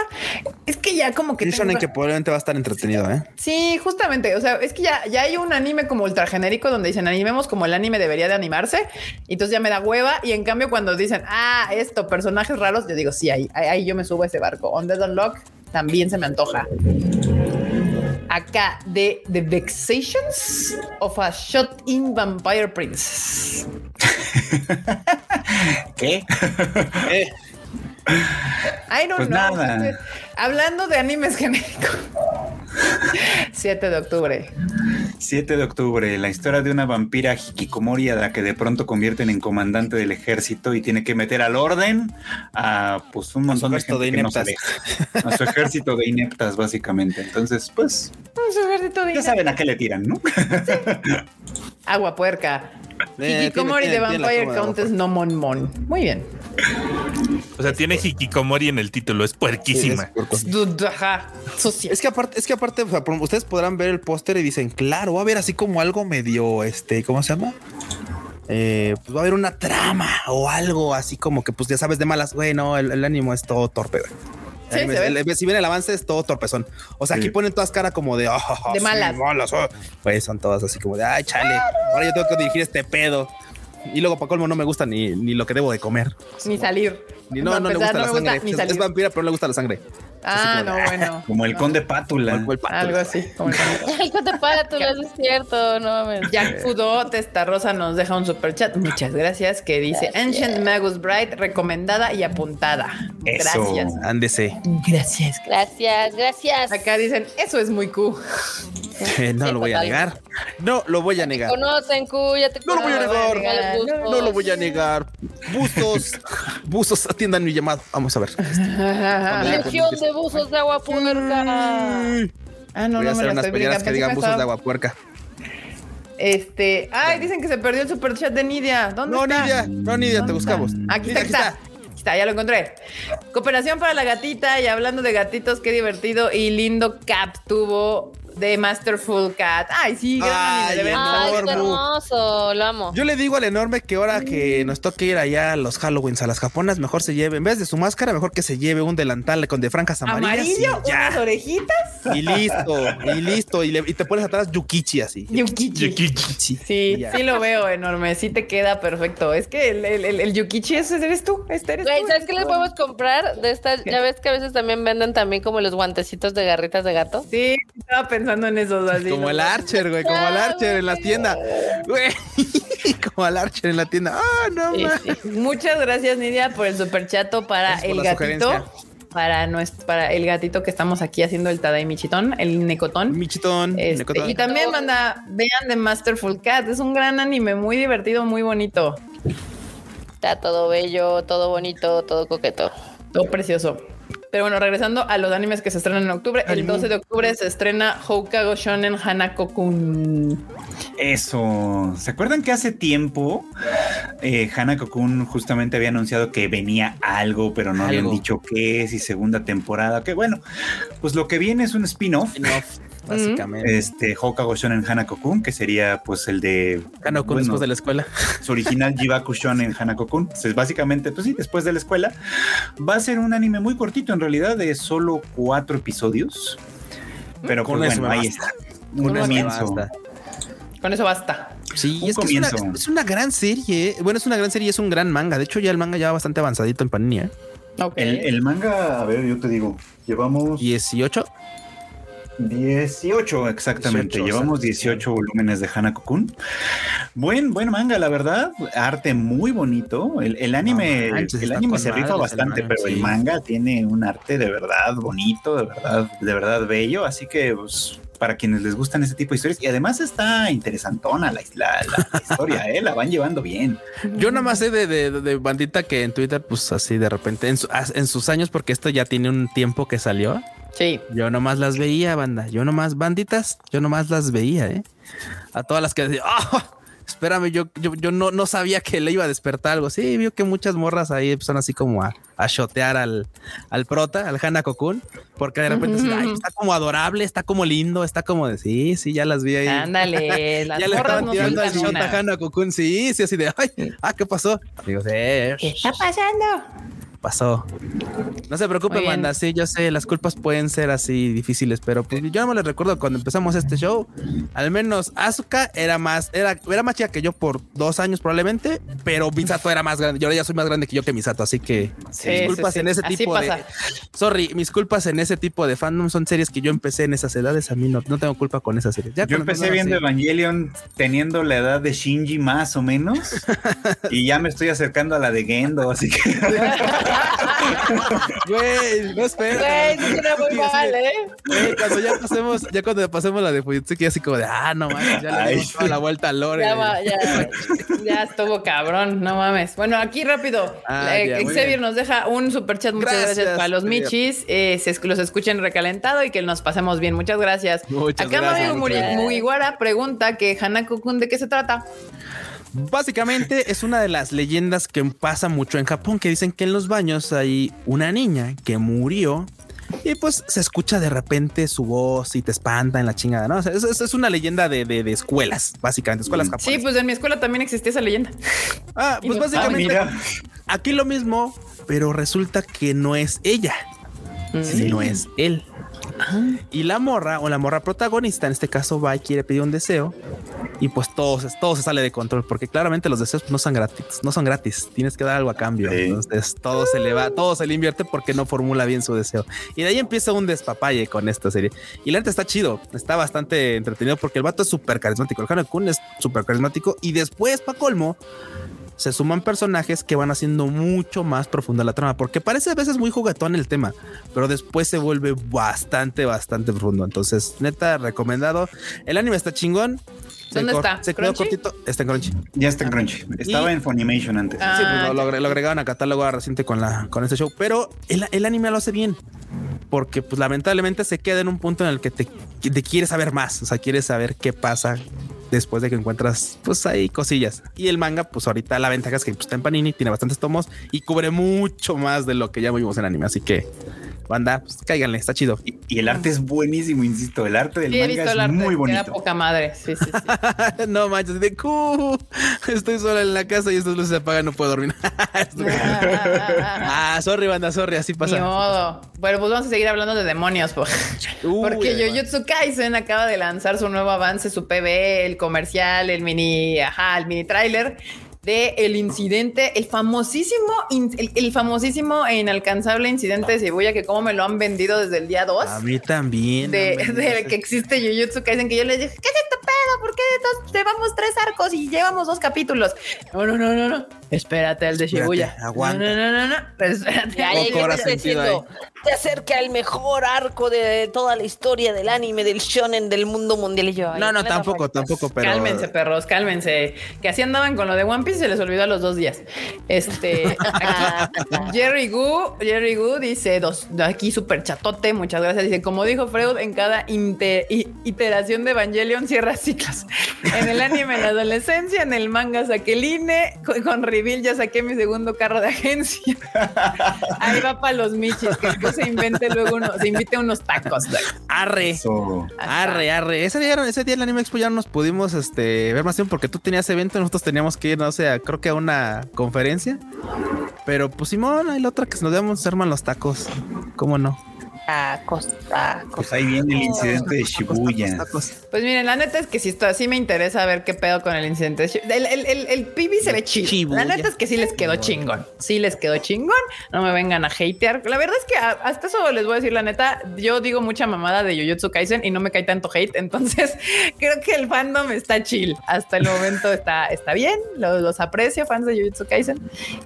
Es que ya como que. Sí, tengo- en que probablemente va a estar entretenido, eh. Sí, justamente. O sea, es que ya, ya hay un anime como ultra genérico donde dicen animemos como el anime debería de animarse. Y entonces ya me da hueva. Y en cambio, cuando dicen, ah, esto, personajes raros, yo digo, sí, ahí, ahí, ahí yo me subo a ese barco. On the Unlock también se me antoja. Acá de The Vexations of a Shot in Vampire Princess. [LAUGHS] ¿Qué? [LAUGHS] I don't Pues know. nada. Hablando de animes [LAUGHS] genéricos. 7 de octubre. 7 de octubre, la historia de una vampira hikikomori a la que de pronto convierten en comandante del ejército y tiene que meter al orden a pues un montón de gente de que no. A su ejército de ineptas, básicamente. Entonces, pues, Un ejército de ya saben a qué le tiran, ¿no? Agua puerca. Eh, Hikikomori tiene- de tiene- Vampire Countess no mon mon. Muy bien. O sea, tiene Hikikomori en el título, es puerquísima. Sí, es Ajá. Es que aparte, es que aparte, o sea, ustedes podrán ver el póster y dicen, claro, va a haber así como algo medio, este, ¿cómo se llama? Eh, pues va a haber una trama o algo así como que, pues ya sabes de malas, güey, no, el, el ánimo es todo torpe, güey. Sí, El- se ve. el- si bien el avance es todo torpezón. O sea, aquí ponen todas cara como de, "Ah, De sí, malas. malas, oh". Pues son todas así como de, ay, chale, ahora yo tengo que dirigir este pedo. Y luego, para colmo, no me gusta ni, ni lo que debo de comer. Ni salir. Ni no, no le empezar, gusta la sangre. ni es, salir. es vampira, pero no le gusta la sangre. Ah, no, bueno. Como el No, conde Pátula. Como el pátula. Algo así. como el conde. Ay, ¿qué te para? Tú lo es cierto, no mames. Jack Fudo Testa Rosa nos deja un super chat. Muchas gracias. Que dice Gracias. Ancient Magus Bright, recomendada y apuntada. Eso. Gracias. Ándese. Gracias. Gracias, gracias. Acá dicen, eso es muy cool. [LAUGHS] No Sí, lo voy a negar. No lo voy a negar. Conocen, Q, ya te No lo voy a negar. No lo voy a negar. Buzos, [LAUGHS] buzos, atiendan mi llamado. [LAUGHS] Vamos a ver. Legión de buzos de agua puerca. Ah, no, voy a hacer unas brincando. que digan buzos de agua puerca. Este, ay, dicen que se perdió el super chat de Nidia. ¿Dónde No, está? Nidia, no, Nidia, te buscamos. Aquí Nidia, está, aquí está. Aquí está, ya lo encontré. Cooperación para la gatita y hablando de gatitos, qué divertido y lindo cap tuvo de Masterful Cat. Ay, sí, gran Ay, anime, de veras. Ay, Enorme. qué hermoso, lo amo. Yo le digo al enorme que ahora que nos toque ir allá a los Halloweens a las japonas, mejor se lleve, en vez de su máscara, mejor que se lleve un delantal con de franjas amarillas. Amarillo, y ya. unas orejitas. Y listo, y listo. Y, le- y te pones atrás yukichi así. Yukichi. Yukichi. Sí, Ya. sí lo veo enorme, sí te queda perfecto. Es que el, el, el, el Yukichi ese eres tú, este eres Güey, tú. ¿sabes qué le podemos comprar? De estas, ya ves que a veces también venden también como los guantecitos de garritas de gato. Sí, estaba pensando en esos así. Como el. Archer, güey, como el Archer en la tienda. Güey, [LAUGHS] como el Archer en la tienda. Ah, no, Sí, ma. sí. Muchas gracias, Nidia, por el superchato para por el gatito. sugerencia. Para, nuestro, para el gatito que estamos aquí haciendo el Tadaimichitón, el Necotón. Michitón. Este, Necotón. y también manda, vean The Masterful Cat, es un gran anime, muy divertido, muy bonito, Está todo bello, todo bonito, todo coqueto. todo precioso. Pero bueno, regresando a los animes que se estrenan en octubre, el Ánimo. 12 de octubre se estrena Houkago Shonen Hanako-kun. Eso. ¿Se acuerdan que hace tiempo eh, Hanako Kun justamente había anunciado que venía algo, pero no habían dicho qué, si segunda temporada? Que bueno, pues lo que viene es un spin-off. Spin-off, básicamente. Este Hokago Shonen Hanako Kun, que sería pues el de Hanako bueno, después de la escuela. su original Jibaku Shonen Hanako Kun. Entonces, básicamente, pues sí, después de la escuela. Va a ser un anime muy cortito, en realidad, de solo cuatro episodios. Pero Con pues, eso bueno, ahí basta. está. Con Un eso comienzo. basta. Con eso basta. Sí, Un es que es una, es una gran serie. Bueno, es una gran serie es un gran manga. De hecho, ya el manga ya va bastante avanzadito en Panini. ¿eh? El manga, a ver, yo te digo, llevamos 18. 18 exactamente. 18, Llevamos exacto. 18 volúmenes de Hanako Kun. Buen, buen manga, la verdad. Arte muy bonito. El, el anime, No manches, el anime se rifa el bastante, manga, pero el manga tiene un arte de verdad bonito, de verdad, de verdad bello. Así que, pues, para quienes les gustan ese tipo de historias, y además está interesantona la, la- la- la [LAUGHS] historia, ¿eh? la van llevando bien. Yo nada más sé de, de, de bandita que en Twitter, pues así de repente, en, su- en sus años, porque esto ya tiene un tiempo que salió. Sí. Yo nomás las veía, banda. Yo nomás, banditas, yo nomás las veía, ¿eh? A todas las que decían, ¡ah! espérame, yo, yo, yo no, no sabía que le iba a despertar algo. Sí, vio que muchas morras ahí empezaron así como a, a shotear al, al prota, al Hana Kokun, porque de repente "Ay, está como adorable, está como lindo, está como de sí, sí, ya las vi ahí. Ándale, [LAUGHS] las ya le morras estaban no tirando al sueltan shot a una. Hana Kokun, sí, sí, así de, ay, ah, ¿qué pasó? Digo, sí, ¿Qué está pasando? Pasó. No se preocupe, banda. Sí, yo sé, las culpas pueden ser así difíciles, pero pues yo no me les recuerdo cuando empezamos este show. Al menos Asuka era más, era, era más chica que yo por dos años probablemente, pero Misato era más grande. Yo ahora ya soy más grande que yo que Misato, así que Sí, mis sí, culpas sí. en ese Así tipo pasa. de. Sorry, mis culpas en ese tipo de fandom son series que yo empecé en esas edades. A mí no, no tengo culpa con esas series. Ya Yo empecé viendo sí. Evangelion teniendo la edad de Shinji más o menos [LAUGHS] y ya me estoy acercando a la de Gendo, así que [LAUGHS] [LAUGHS] Güey, no espera. Güey, sí suena muy mal. ¿eh? Güey, cuando ya pasemos, ya cuando pasemos la de Fujitsuki, así como de, ah, no mames, ya le Ay, dimos toda la vuelta al lore. Ya va, ya. Ya estuvo cabrón, no mames. Bueno, aquí rápido. Ah, eh, ya, Xavier nos deja un super chat. Muchas gracias, Gracias, para los Xavier. michis. Eh, se los escuchen recalentado y que nos pasemos bien. Muchas gracias. Muchas Acá gracias, muchas gracias. Mugiwara pregunta que Hanako-kun, ¿de qué se trata? Básicamente es una de las leyendas que pasa mucho en Japón, que dicen que en los baños hay una niña que murió y pues se escucha de repente su voz y te espanta en la chingada, ¿no? O sea, es, una leyenda de, de- de escuelas, básicamente, escuelas Mm. japonesas. Sí, pues en mi escuela también existía esa leyenda. Ah, pues no- ah, básicamente mira, aquí lo mismo, pero resulta que no es ella, sino es él. Y la morra o la morra protagonista, en este caso va y quiere pedir un deseo y pues todo, todo se sale de control porque claramente los deseos no son gratis, no son gratis, tienes que dar algo a cambio. Sí. Entonces todo se le va, todo se le invierte porque no formula bien su deseo. Y de ahí empieza un despapalle con esta serie. Y la neta está chido, está bastante entretenido porque el vato es súper carismático. El Hanna Kun es súper carismático y después, pa' colmo, se suman personajes que van haciendo mucho más profunda la trama, porque parece a veces muy juguetón el tema, pero después se vuelve bastante, bastante profundo. Entonces, neta, recomendado. El anime está chingón. ¿Dónde está? Se quedó cortito. Está en Crunchy. Ya está en Crunchy. Estaba Y- en Funimation antes. Ah, sí, pues lo, lo agregaron a catálogo reciente con la con este show, pero el, el anime lo hace bien. Porque pues lamentablemente se queda en un punto en el que te, te quieres saber más, o sea, quieres saber qué pasa después de que encuentras pues ahí cosillas. Y el manga pues ahorita la ventaja es que pues, está en Panini, tiene bastantes tomos y cubre mucho más de lo que ya vimos en anime, así que banda, pues cáiganle, está chido. Y, y el arte es buenísimo, insisto. El arte del Sí, manga es arte. muy Queda bonito. poca madre. Sí, sí, sí. [LAUGHS] no manches, de "Cu, estoy sola en la casa y estas luces se apagan, no puedo dormir. [LAUGHS] ah, sorry, banda, sorry, así pasa. Ni modo. Bueno, pues vamos a seguir hablando de demonios. po- [LAUGHS] Uy, Porque. Jujutsu Kaisen acaba de lanzar su nuevo avance, su PB, el comercial, el mini, ajá, el mini tráiler de el incidente, el famosísimo, el, el famosísimo e inalcanzable incidente de Shibuya, que como me lo han vendido desde el día 2. A mí también. de, de que existe Jujutsu Kaisen, que yo les dije, ¿qué es este pedo? ¿Por qué llevamos tres arcos y llevamos dos capítulos? No, no, no, no, no. Espérate, el de Espérate, Shibuya. aguanta. No, no, no, no, no. Espérate. Ya, ya, te acerca el mejor arco de toda la historia del anime, del shonen, del mundo mundial. Y yo, No, no, tampoco, tampoco, pero. Cálmense, perros, cálmense. Que así andaban con lo de One Piece, se les olvidó a los dos días. Este, aquí, [LAUGHS] Jerry Gu, Jerry Gu dice, dos, aquí súper chatote, muchas gracias. Dice, como dijo Freud, en cada inte- i- iteración de Evangelion cierra ciclos. En el anime en la adolescencia, en el manga saqué el INE, con, con Reveal ya saqué mi segundo carro de agencia. [LAUGHS] Ahí va para los michis, que después se invente luego uno, se invite unos tacos. Arre. Eso. Arre, arre. Ese día, ese día en el Anime Expo ya no nos pudimos este, ver más tiempo porque tú tenías evento, nosotros teníamos que ir, no sé, a- creo que a una conferencia. Pero pues Simón, hay la otra que nos debemos arman los tacos. ¿Cómo no? Tacos, tacos. Pues ahí viene el incidente de Shibuya. Tacos, tacos. Pues miren, la neta es que si esto así me interesa ver qué pedo con el incidente. El, el, el, el pibi se ve chido. Shibuya. La neta es que sí les quedó chingón. Sí les quedó chingón. No me vengan a hatear. La verdad es que hasta eso les voy a decir la neta. Yo digo mucha mamada de Jujutsu Kaisen y no me cae tanto hate. Entonces [LAUGHS] creo que el fandom está chill. Hasta el momento está, está bien. Los, los aprecio, fans de Jujutsu Kaisen.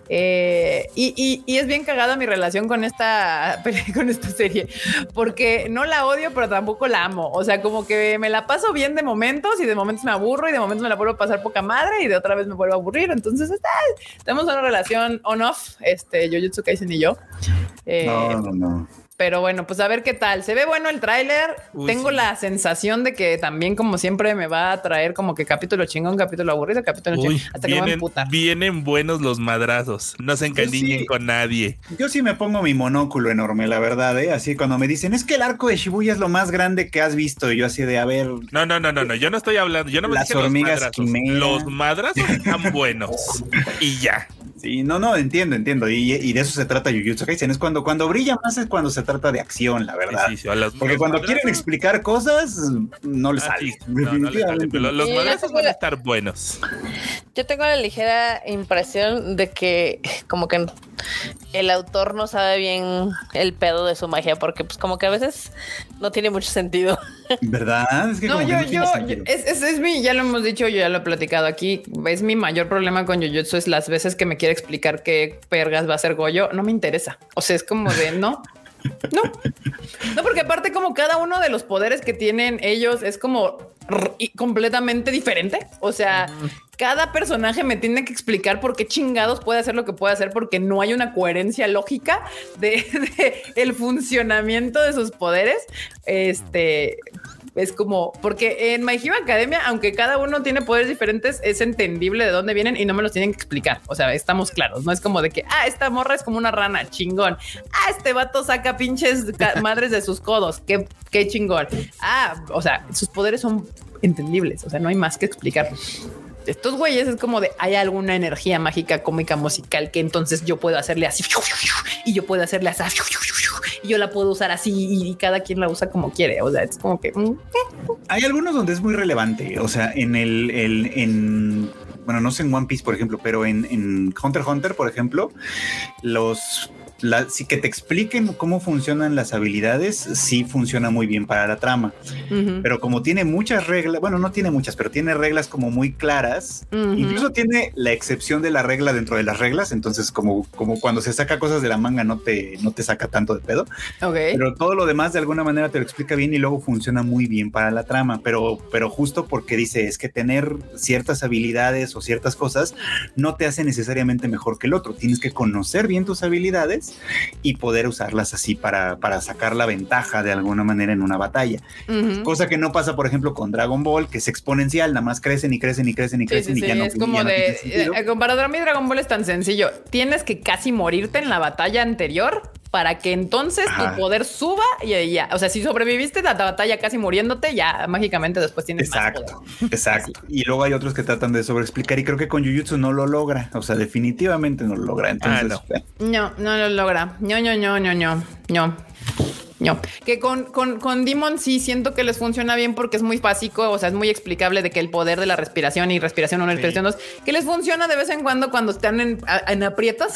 Eh, y, y- y es bien cagada mi relación con esta, [LAUGHS] con esta serie, porque no la odio, pero tampoco la amo. O sea, como que me la paso bien de momentos y de momentos me aburro y de momentos me la vuelvo a pasar poca madre y de otra vez me vuelvo a aburrir. Entonces, está, tenemos una relación on-off, este, Jujutsu Kaisen y yo. Eh, No, no, no. Pero bueno, pues a ver qué tal. Se ve bueno el tráiler. Tengo sí. la sensación de que también, como siempre, me va a traer como que capítulo chingón, capítulo aburrido, capítulo Uy, chingón, hasta que me va a vienen, emputar. vienen buenos los madrazos. No se encariñen sí. con nadie. Yo sí me pongo mi monóculo enorme, la verdad, ¿eh? Así cuando me dicen, es que el arco de Shibuya es lo más grande que has visto. Y yo así de, a ver, No, no, no, no, no. Yo no estoy hablando. Yo no me Las dije los hormigas madrazos. quimera. Los madrazos están [LAUGHS] buenos. y ya. Sí, no, no, entiendo, entiendo. Y, y de eso se trata Jujutsu Kaisen. Es cuando, cuando brilla más es cuando se trata de acción, la verdad. Sí, sí, a los- Porque los cuando madrazos- quieren explicar cosas, no les Ah, sale. sí, no, no les sale, Definitivamente. pero los Sí, madrazos van a estar buenos. Yo tengo la ligera impresión de que como que el autor no sabe bien el pedo de su magia porque pues como que a veces no tiene mucho sentido. ¿Verdad? Es que No, como yo, no yo, yo- es, es, es mi, ya lo hemos dicho, yo ya lo he platicado aquí. Es mi mayor problema con Jujutsu es las veces que me quiere explicar qué pergas va a ser Goyo. No me interesa. O sea, es como de no. No, no, porque aparte, como cada uno de los poderes que tienen ellos es como completamente diferente. O sea, cada personaje me tiene que explicar por qué chingados puede hacer lo que puede hacer, porque no hay una coherencia lógica de, [LAUGHS] de el funcionamiento de sus poderes. Este es como porque en My Hero Academia, aunque cada uno tiene poderes diferentes, es entendible de dónde vienen y no me los tienen que explicar. O sea, estamos claros. No es como de que ah, esta morra es como una rana, chingón. Ah, este vato saca pinches [LAUGHS] madres de sus codos. Qué, qué chingón. Ah, o sea, sus poderes son entendibles. O sea, no hay más que explicar. Estos güeyes es como de hay alguna energía mágica, cómica, musical que entonces yo puedo hacerle así y yo puedo hacerle así y yo la puedo usar así y cada quien la usa como quiere. O sea, es como que mm, hay algunos donde es muy relevante. O sea, en el, el en bueno, no sé en One Piece, por ejemplo, pero en, en Hunter Hunter, por ejemplo, los la, sí que te expliquen cómo funcionan las habilidades, sí funciona muy bien para la trama. Pero como tiene muchas reglas, bueno, no tiene muchas, pero tiene reglas como muy claras, incluso tiene la excepción de la regla dentro de las reglas, entonces como, como cuando se saca cosas de la manga no te, no te saca tanto de pedo. Pero todo lo demás de alguna manera te lo explica bien y luego funciona muy bien para la trama, pero, pero justo porque dice es que tener ciertas habilidades o ciertas cosas no te hace necesariamente mejor que el otro, tienes que conocer bien tus habilidades y poder usarlas así para, para sacar la ventaja de alguna manera en una batalla. Cosa que no pasa, por ejemplo, con Dragon Ball, que es exponencial, nada más crecen y crecen y crecen y crecen y ya no. Es como de, eh, comparado a mí, Dragon Ball es tan sencillo. Tienes que casi morirte en la batalla anterior para que entonces tu poder suba y ya. O sea, si sobreviviste la batalla casi muriéndote, ya mágicamente después tienes exacto, más poder. [LAUGHS] Exacto. Y luego hay otros que tratan de sobreexplicar y creo que con Jujutsu no lo logra. O sea, definitivamente no lo logra. Entonces, ah, no. no, no lo logra. No, no, no, no, no, no. No, que con, con, con Demon sí siento que les funciona bien porque es muy básico, o sea, es muy explicable de que el poder de la respiración y respiración una respiración dos, que les funciona de vez en cuando cuando están en, en aprietos.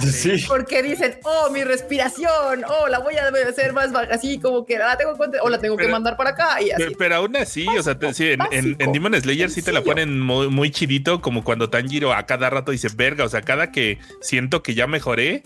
Sí. [LAUGHS] porque dicen, oh, mi respiración, oh, la voy a hacer más baja, así como que la tengo o la tengo que mandar para acá. Y así. Pero, aún así, o sea, en, en, Demon Slayer sí te la ponen muy, muy chidito, como cuando Tanjiro a cada rato dice, verga, o sea, cada que siento que ya mejoré,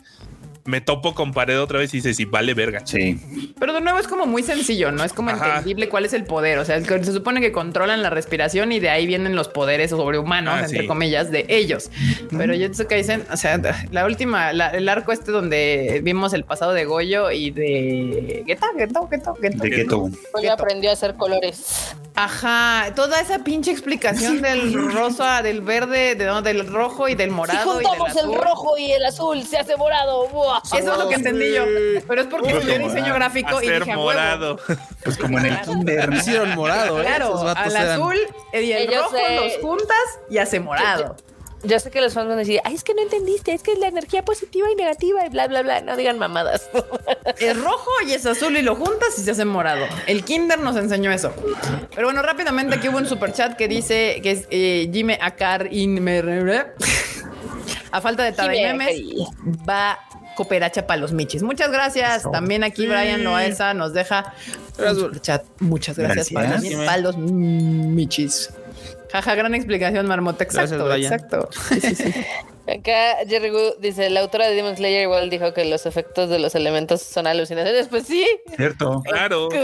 me topo con pared otra vez y dice, sí, vale verga. Sí. Pero de nuevo es como muy sencillo, ¿no? Es como entendible cuál es el poder. O sea, se supone que controlan la respiración y de ahí vienen los poderes sobrehumanos, ah, entre comillas, de ellos. Pero yo sé que dicen, o sea, la última, el arco este donde vimos el pasado de Goyo y de Geto, Geto, Geto, Geto. De Geto. Goyo aprendió a hacer colores. Ajá, toda esa pinche explicación del rosa, del verde, de, no, del rojo y del morado. Si juntamos el rojo y el azul, se hace morado. Eso es lo que entendí yo. Pero es porque estudié diseño gráfico y dije morado. Pues como en el kinder hicieron morado. ¿eh? Claro, al azul y el rojo los juntas y hace morado. Yo sé que los fans van a decir, ay, es que no entendiste, es que es la energía positiva y negativa y bla, bla, bla. No digan mamadas. [LAUGHS] Es rojo y es azul y lo juntas y se hace morado. El Kinder nos enseñó eso. Pero bueno, rápidamente aquí hubo un super chat que dice que es eh, Jime Akar Inmer. [LAUGHS] A falta de memes, va cooperacha para los michis. Muchas gracias. También aquí Brian Loaesa nos deja un chat. Muchas gracias, para los michis. Jaja, gran explicación, Marmota. Exacto, exacto. [LAUGHS] Sí, sí, sí. Acá Jerry Wu dice, la autora de Demon Slayer igual dijo que los efectos de los elementos son alucinaciones. Pues sí. Cierto. Claro. [LAUGHS]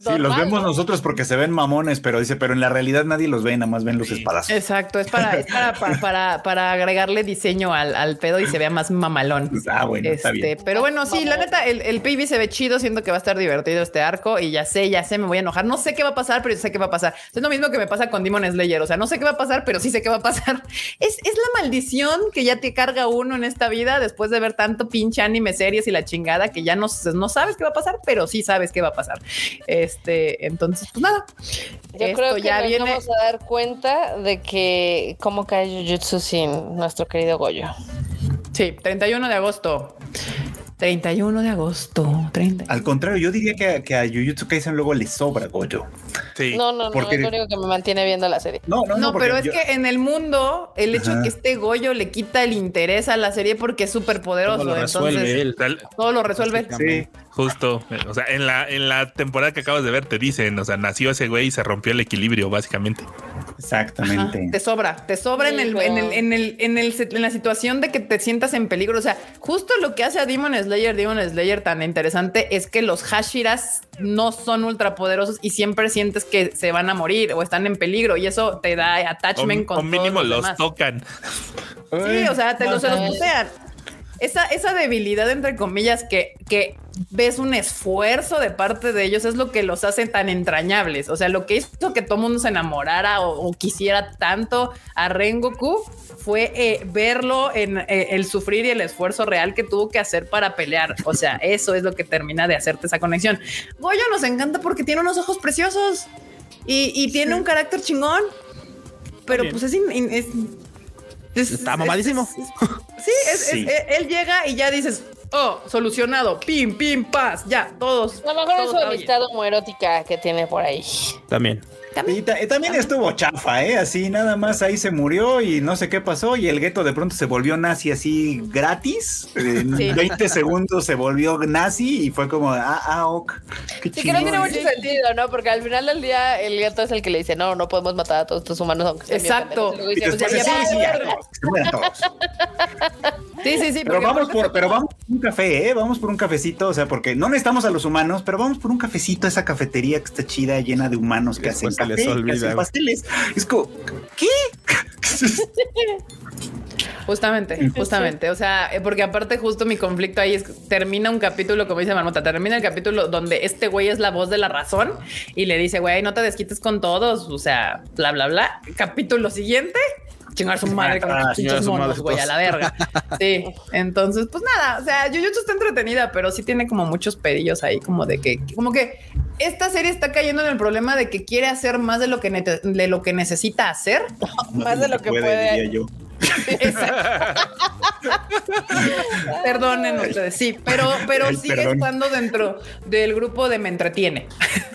Sí, los vemos nosotros porque se ven mamones, pero dice, pero en la realidad nadie los ve, nada más ven los espadas. Exacto, es para, [LAUGHS] para, para, agregarle diseño al, pedo y se vea más mamalón. [LAUGHS] Ah, bueno, está este, bien. Pero bueno, sí, la neta, el, el PV se ve chido, siento que va a estar divertido este arco y ya sé, ya sé, me voy a enojar. No sé qué va a pasar, pero sé qué va a pasar. Es lo mismo que me pasa con Demon Slayer, o sea, no sé qué va a pasar, pero sí sé qué va a pasar. Es, es la maldición que ya te carga uno en esta vida después de ver tanto pinche anime, series y la chingada que ya no, no sabes qué va a pasar, pero sí sabes qué va a pasar. Este, entonces, pues nada. Yo creo que ya nos vamos a dar cuenta de que cómo cae Jujutsu sin nuestro querido Goyo. Sí, 31 de agosto. 31 de agosto. 30. Al contrario, yo diría que, que a Jujutsu Kaisen luego le sobra Goyo. Sí. No, no, no, es lo único que me mantiene viendo la serie. No, no, no, pero es que en el mundo, el hecho de que este Goyo le quita el interés a la serie porque es súper poderoso. Todo lo resuelve entonces, Todo lo resuelve. Sí. Justo, o sea, en la, en la temporada que acabas de ver te dicen, o sea, nació ese güey y se rompió el equilibrio, básicamente. Exactamente. te sobra, te sobra en, el, en, el, en, el, en, el, en la situación de que te sientas en peligro. O sea, justo lo que hace a Demon Slayer, Demon Slayer tan interesante es que los Hashiras no son ultrapoderosos y siempre sientes que se van a morir o están en peligro y eso te da attachment con con mínimo los, tocan. Sí, o sea, te los, se los putean esa, esa debilidad, entre comillas, que, que ves un esfuerzo de parte de ellos es lo que los hace tan entrañables. O sea, lo que hizo que todo mundo se enamorara o, quisiera tanto a Rengoku fue eh, verlo en eh, el sufrir y el esfuerzo real que tuvo que hacer para pelear. O sea, eso es lo que termina de hacerte esa conexión. Goyo nos encanta porque tiene unos ojos preciosos y, tiene un carácter chingón pero pues es, in- in- es- es- Está es- mamadísimo. es- es- sí, es- Sí. es- él llega y ya dices, oh, solucionado, pim, pim, paz, ya, todos. A lo mejor es su amistad homoerótica que tiene por ahí. También. Y, ta- y también estuvo chafa, ¿eh? Así nada más ahí se murió y no sé qué pasó y el gueto de pronto se volvió nazi así gratis. En Sí. 20 segundos se volvió nazi y fue como, ah, ah, ok. Qué Sí, que no tiene mucho ¿eh? sentido, ¿no? Porque al final del día el gato es el que le dice, no, no podemos matar a todos estos humanos aunque sean Exacto. pendejos". Y Y luego dice, después "Pues sí, sí, ya, ya, ya". no, que se mueran todos. [LAUGHS] Sí, sí, sí. Pero vamos, por, pero vamos por un café, ¿eh? Vamos por un cafecito, o sea, porque no necesitamos a los humanos, pero vamos por un cafecito a esa cafetería que está chida, llena de humanos que hacen Se les olvida, pasteles. Es como, ¿qué? [LAUGHS] Justamente, justamente. O sea, eh, porque aparte justo mi conflicto ahí es que termina un capítulo, como dice Marmota, termina el capítulo donde este güey es la voz de la razón y le dice, güey, no te desquites con todos, o sea, bla, bla, bla. Capítulo siguiente, chingar su madre [LAUGHS] con Ah, los chingar pinches su monos, madre, güey, a la verga. [LAUGHS] Sí, entonces, pues nada, o sea, Jujutsu está entretenida, pero sí tiene como muchos pedillos ahí, como de que, como que esta serie está cayendo en el problema de que quiere hacer más de lo que, de lo que necesita hacer. [LAUGHS] Más de lo que puede. diría yo. Perdonen ustedes, sí, pero, pero Ay, sigue perdón. estando dentro del grupo de me entretiene.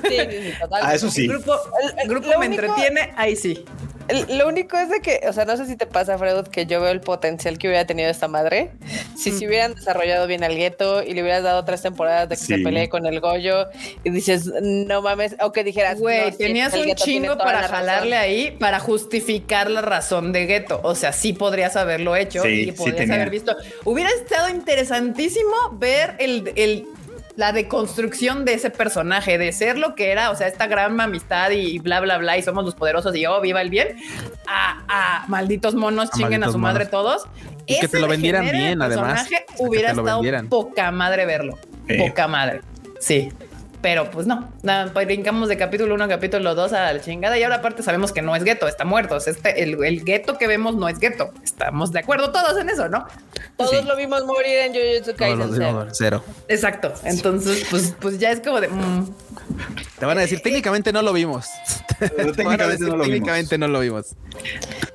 Sí, sí, sí, total. Ah, eso sí. El grupo, El- el grupo me único- entretiene, ahí sí. Lo único es de que, o sea, no sé si te pasa, Freud, que yo veo el potencial que hubiera tenido esta madre. Si se hubieran desarrollado bien al gueto y le hubieras dado tres temporadas de que se pelee con el Goyo y dices, no mames, o que dijeras, Güey, no, tenías un chingo para razón. jalarle ahí para justificar la razón de Gueto. O sea, sí podrías haberlo hecho Sí, y podrías haber visto. Hubiera estado interesantísimo ver el, el- la deconstrucción de ese personaje, de ser lo que era, o sea, esta gran amistad y bla, bla, bla, y somos los poderosos y oh, viva el bien, a, a malditos monos, A chinguen a su madre monos. todos. Y que te lo vendieran bien, además. personaje Hubiera estado vendieran. poca madre verlo. Sí. Poca madre. Sí. Pero pues no, nada, pues brincamos de capítulo 1 a capítulo 2 a la chingada y ahora aparte sabemos que no es gueto, está muerto. Este, el, el gueto que vemos no es gueto. Estamos de acuerdo todos en eso, ¿no? Todos Sí. lo vimos morir en Jujutsu Kaisen. cero. cero. Exacto. Entonces, pues, pues ya es como de... mm, Te van a decir, técnicamente no lo vimos. [LAUGHS] Técnicamente decir, no lo vimos. técnicamente no lo vimos.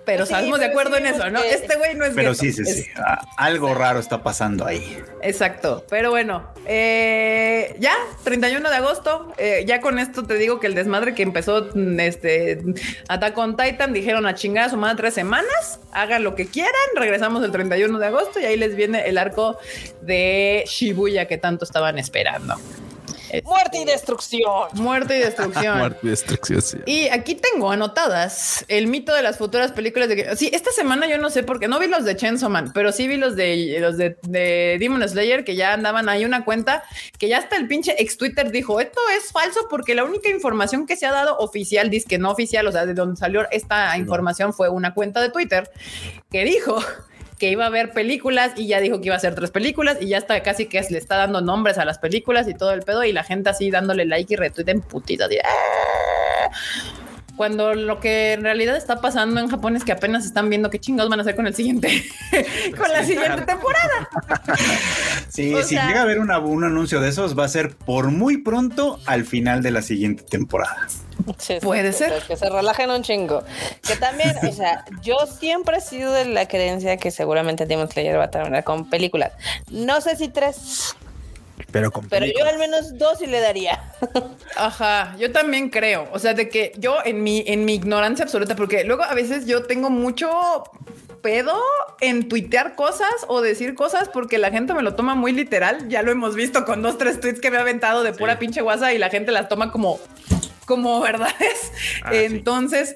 pero Sí, estamos de acuerdo sí en eso, ¿no? Este güey no es Pero gueto. sí, sí, Es- sí. Ah, algo raro está pasando ahí. Exacto, pero bueno, eh, ya, 31 de agosto, eh, ya con esto te digo que el desmadre que empezó mm, este Attack on Titan, dijeron a chingar a su madre tres semanas, hagan lo que quieran, regresamos el 31 de agosto y ahí les viene el arco de Shibuya que tanto estaban esperando. Este, Muerte y destrucción. muerte y destrucción. [LAUGHS] Muerte y destrucción, sí. Y aquí tengo anotadas el mito de las futuras películas de que sí, esta semana yo no sé por qué no vi los de Chainsaw Man, pero sí vi los de los de, de Demon Slayer que ya andaban ahí una cuenta que ya hasta el pinche ex Twitter dijo esto es falso porque la única información que se ha dado oficial, dice que no oficial, o sea, de donde salió esta información fue una cuenta de Twitter que dijo que iba a haber películas y ya dijo que iba a hacer tres películas y ya está casi que le está dando nombres a las películas y todo el pedo y la gente así dándole like y retweet en "Ah". Cuando lo que en realidad está pasando en Japón es que apenas están viendo qué chingados van a hacer con el siguiente, [LAUGHS] con la siguiente temporada. [LAUGHS] Sí, O si sea- llega a haber una- un anuncio de esos, va a ser por muy pronto al final de la siguiente temporada. Sí, Puede sí, ser. Que se relajen un chingo. Que también, o sea, yo siempre he sido de la creencia que seguramente Demon Slayer va a terminar con películas. No sé si tres, Pero con pero yo al menos dos sí le daría. Ajá, yo también creo. O sea, de que yo en mi, en mi ignorancia absoluta, porque luego a veces yo tengo mucho pedo en tuitear cosas o decir cosas porque la gente me lo toma muy literal. Ya lo hemos visto con dos, tres tweets que me ha aventado de pura pinche guasa y la gente las toma como, como verdades. Ah, sí. Entonces,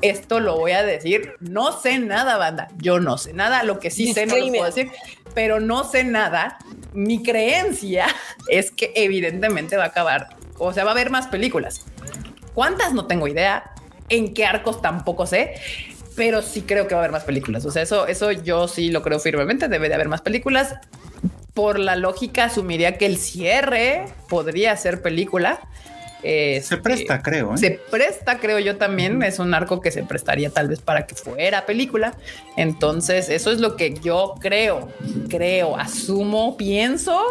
esto lo voy a decir. No sé nada, banda. Yo no sé nada. Lo que sí sé no lo puedo decir, pero no sé nada. Mi creencia [LAUGHS] es que evidentemente va a acabar. O sea, va a haber más películas. ¿Cuántas? No tengo idea. ¿En qué arcos? Tampoco sé. Pero sí creo que va a haber más películas. O sea, eso, eso yo sí lo creo firmemente. Debe de haber más películas. Por la lógica, asumiría que el cierre podría ser película. Se Este, presta, creo. ¿eh? se presta, creo yo también. Es un arco que se prestaría tal vez para que fuera película. Entonces, eso es lo que yo creo, creo, asumo, pienso,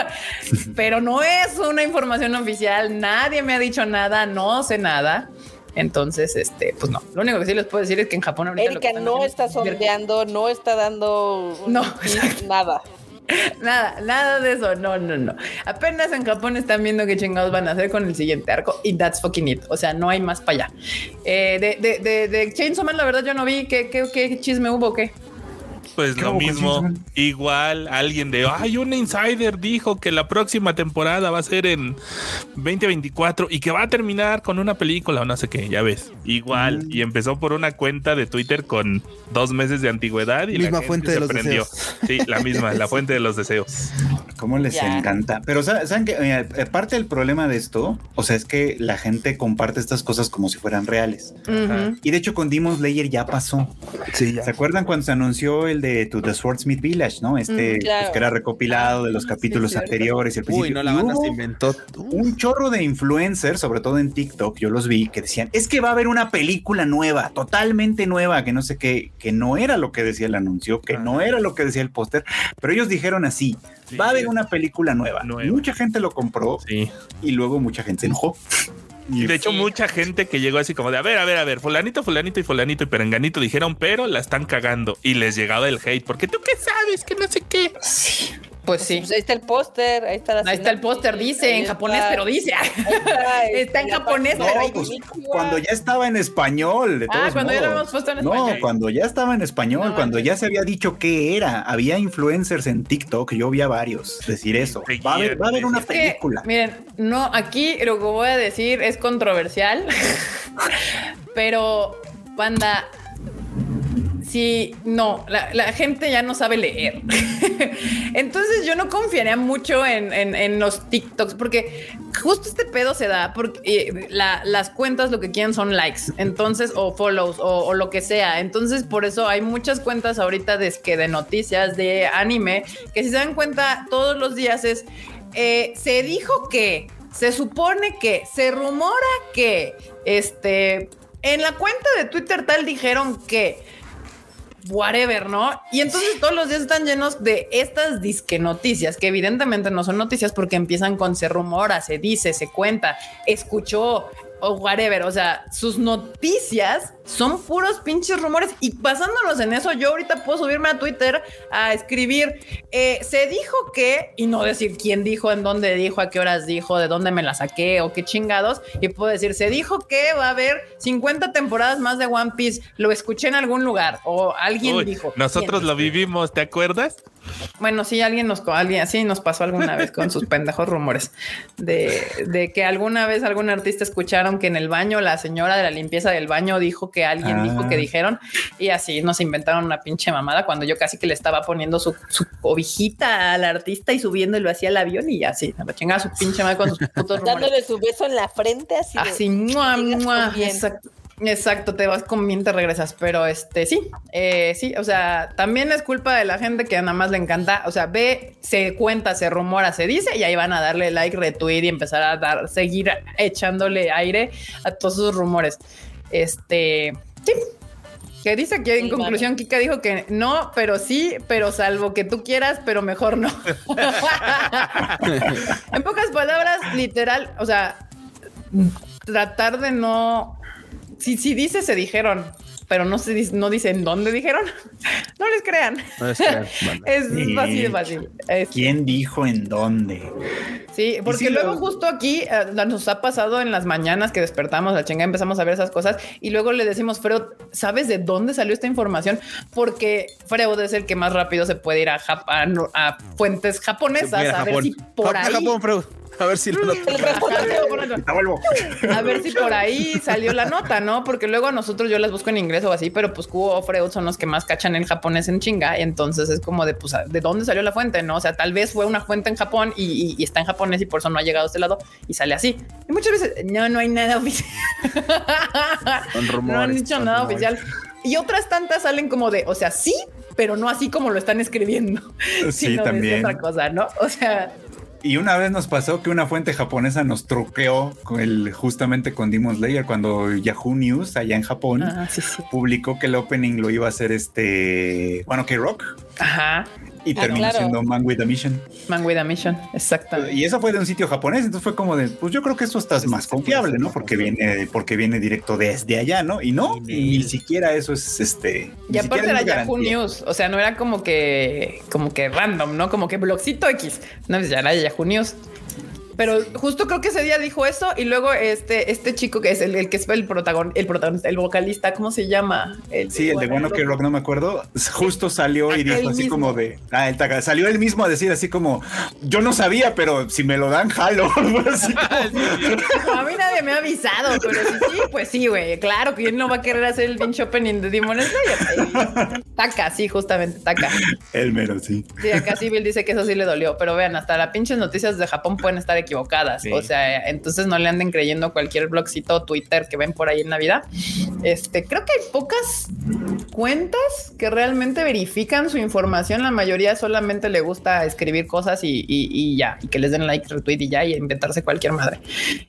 [LAUGHS] pero no es una información oficial. Nadie me ha dicho nada, no sé nada. Entonces, este, pues no. Lo único que sí les puedo decir es que en Japón ahorita. Erika no está sondeando, no está dando no, [LAUGHS] nada. [LAUGHS] Nada, nada de eso. No, no, no. Apenas en Japón están viendo qué chingados van a hacer con el siguiente arco y that's fucking it. O sea, no hay más para allá. Eh, de, de, de, de, Chainsaw Man, la verdad, yo no vi qué, qué, qué chisme hubo, qué. Pues lo mismo, igual alguien de, ay, un insider dijo que la próxima temporada va a ser en 2024 y que va a terminar con una película o no sé qué, ya ves, igual. Mm. Y empezó por una cuenta de Twitter con dos meses de antigüedad y misma la fuente de los deseos. Sí, la misma, la [LAUGHS] fuente de los deseos. ¿Cómo les encanta? Pero saben que parte del problema de esto, o sea, es que la gente comparte estas cosas como si fueran reales. Y de hecho con Demon Slayer ya pasó. Sí, ¿Se acuerdan cuando se anunció el de To the Swordsmith Village, ¿no? Este mm, pues, que era recopilado de los capítulos anteriores y el principio. Uy, no la banda se inventó. Un chorro de influencers, sobre todo en TikTok, yo los vi que decían, es que va a haber una película nueva, totalmente nueva, que no sé qué, que no era lo que decía el anuncio, que no era lo que decía el póster, pero ellos dijeron así, va a haber una película nueva. Mucha gente lo compró y luego mucha gente se enojó. Y de hecho, mucha gente que llegó así como de, a ver, a ver, a ver, fulanito, fulanito y fulanito y perenganito dijeron, pero la están cagando. Y les llegaba el hate, porque tú qué sabes, que no sé qué. Sí. Pues sí. Pues ahí está el póster, ahí está Ahí está el póster, dice en japonés, pero dice. [LAUGHS] Está, en japonés, pero pues, cuando ya estaba en español. De ah, cuando ya lo hemos puesto en español. No, cuando ya estaba en español, cuando ya se había dicho qué era. Había influencers en TikTok, yo vi a varios decir eso. Va a haber, va a haber una película. miren, no, aquí lo que voy a decir es controversial, [LAUGHS] pero banda, Sí, no, la, gente ya no sabe leer. [LAUGHS] Entonces yo no confiaría mucho en, los TikToks porque justo este pedo se da porque eh, las cuentas lo que quieren son likes, entonces, o follows, o, lo que sea. Entonces, por eso hay muchas cuentas ahorita de, que de noticias, de anime, que si se dan cuenta todos los días es, eh, se dijo que, se supone que, se rumora que, este, en la cuenta de Twitter tal dijeron que whatever, ¿no? Y entonces todos los días están llenos de estas disque noticias, que evidentemente no son noticias porque empiezan con se rumora, se dice, se cuenta, escuchó, o whatever. O sea, sus noticias son puros pinches rumores. Y basándonos en eso, yo ahorita puedo subirme a Twitter a escribir, eh, se dijo que, y no decir quién dijo, en dónde dijo, a qué horas dijo, de dónde me la saqué o qué chingados. Y puedo decir, se dijo que va a haber 50 temporadas más de One Piece. Lo escuché en algún lugar o alguien dijo. Nosotros lo vivimos, ¿te acuerdas? Bueno, sí, alguien nos, alguien así nos pasó alguna vez con sus [LAUGHS] pendejos rumores de, de, que alguna vez algún artista escucharon que en el baño la señora de la limpieza del baño dijo que alguien dijo que ah. dijeron y así nos inventaron una pinche mamada cuando yo casi que le estaba poniendo su, su cobijita al artista y subiéndolo hacia el avión y así, la chingada su pinche madre con sus putos [LAUGHS] rumores. Dándole su beso en la frente así. Así, mua, mua, exacto. Exacto, te vas con bien, te regresas, pero este sí, eh, sí, o sea, también es culpa de la gente que nada más le encanta, o sea, ve, se cuenta, se rumora, se dice y ahí van a darle like, retweet y empezar a dar, seguir echándole aire a todos sus rumores. Este, sí, que dice que en conclusión Kika dijo que no, pero sí, pero salvo que tú quieras, pero mejor no. [LAUGHS] en pocas palabras, literal, o sea, tratar de no si, si dice se dijeron, pero no se no dicen dónde dijeron, [LAUGHS] no les crean. [LAUGHS] es fácil, fácil. ¿Quién dijo en dónde? Sí, porque luego justo aquí eh, nos ha pasado en las mañanas que despertamos la chinga, empezamos a ver esas cosas y luego le decimos, Freud, ¿sabes de dónde salió esta información? Porque Freud es el que más rápido se puede ir a, Japón, a fuentes japonesas a, ver si por ahí. Japón, Freud. A ver si lo A ver si por ahí salió la nota, ¿no? Porque luego a nosotros yo las busco en inglés o así, pero pues Kubo o Freud son los que más cachan en japonés en chinga. Y entonces es como de, pues, ¿de dónde salió la fuente? No, o sea, tal vez fue una fuente en Japón y, está en japonés y por eso no ha llegado a este lado y sale así. Y muchas veces, no, no hay nada oficial. no han dicho nada oficial. Y otras tantas salen como de, o sea, sí, pero no así como lo están escribiendo. Sí, sino también. otra cosa, ¿no? O sea, y una vez nos pasó que una fuente japonesa nos truqueó con el, justamente con Demon Slayer cuando Yahoo News allá en Japón ah, publicó que el opening lo iba a hacer este, bueno, que rock Ajá. Y Ah, terminó claro. siendo Man with a Mission. Man with a Mission, exactamente. Y eso fue de un sitio japonés, entonces fue como de, pues yo creo que esto está más confiable, ¿no? Porque viene, porque viene directo desde allá, ¿no? Y no, ni siquiera eso es este. Y aparte era es Yahoo. News, o sea, no era como que, como que random, ¿no? Como que blogcito X. No, pues ya era Yahoo News. Pero justo creo que ese día dijo eso y luego este, este chico que es el, el que es el protagonista, el protagonista, el vocalista, ¿cómo se llama? El Sí, el de Bueno que Rock, no me acuerdo, justo salió y dijo así mismo. como de, ah, el taca- salió él mismo a decir así como, yo no sabía, pero si me lo dan, jalo. [LAUGHS] Así como- [LAUGHS] A mí nadie me ha avisado, pero si sí, pues sí, güey. Claro que él no va a querer hacer el pinche opening de Demon Slayer. Taca, sí, justamente, taca. el mero, sí. Sí, acá Civil dice que eso sí le dolió, pero vean, hasta las pinches noticias de Japón pueden estar equivocadas. Sí. O sea, entonces no le anden creyendo cualquier blogcito o Twitter que ven por ahí en Navidad. Este, creo que hay pocas cuentas que realmente verifican su información. La mayoría solamente le gusta escribir cosas y, y- y ya, y que les den like, retweet y ya, y inventarse cualquier madre.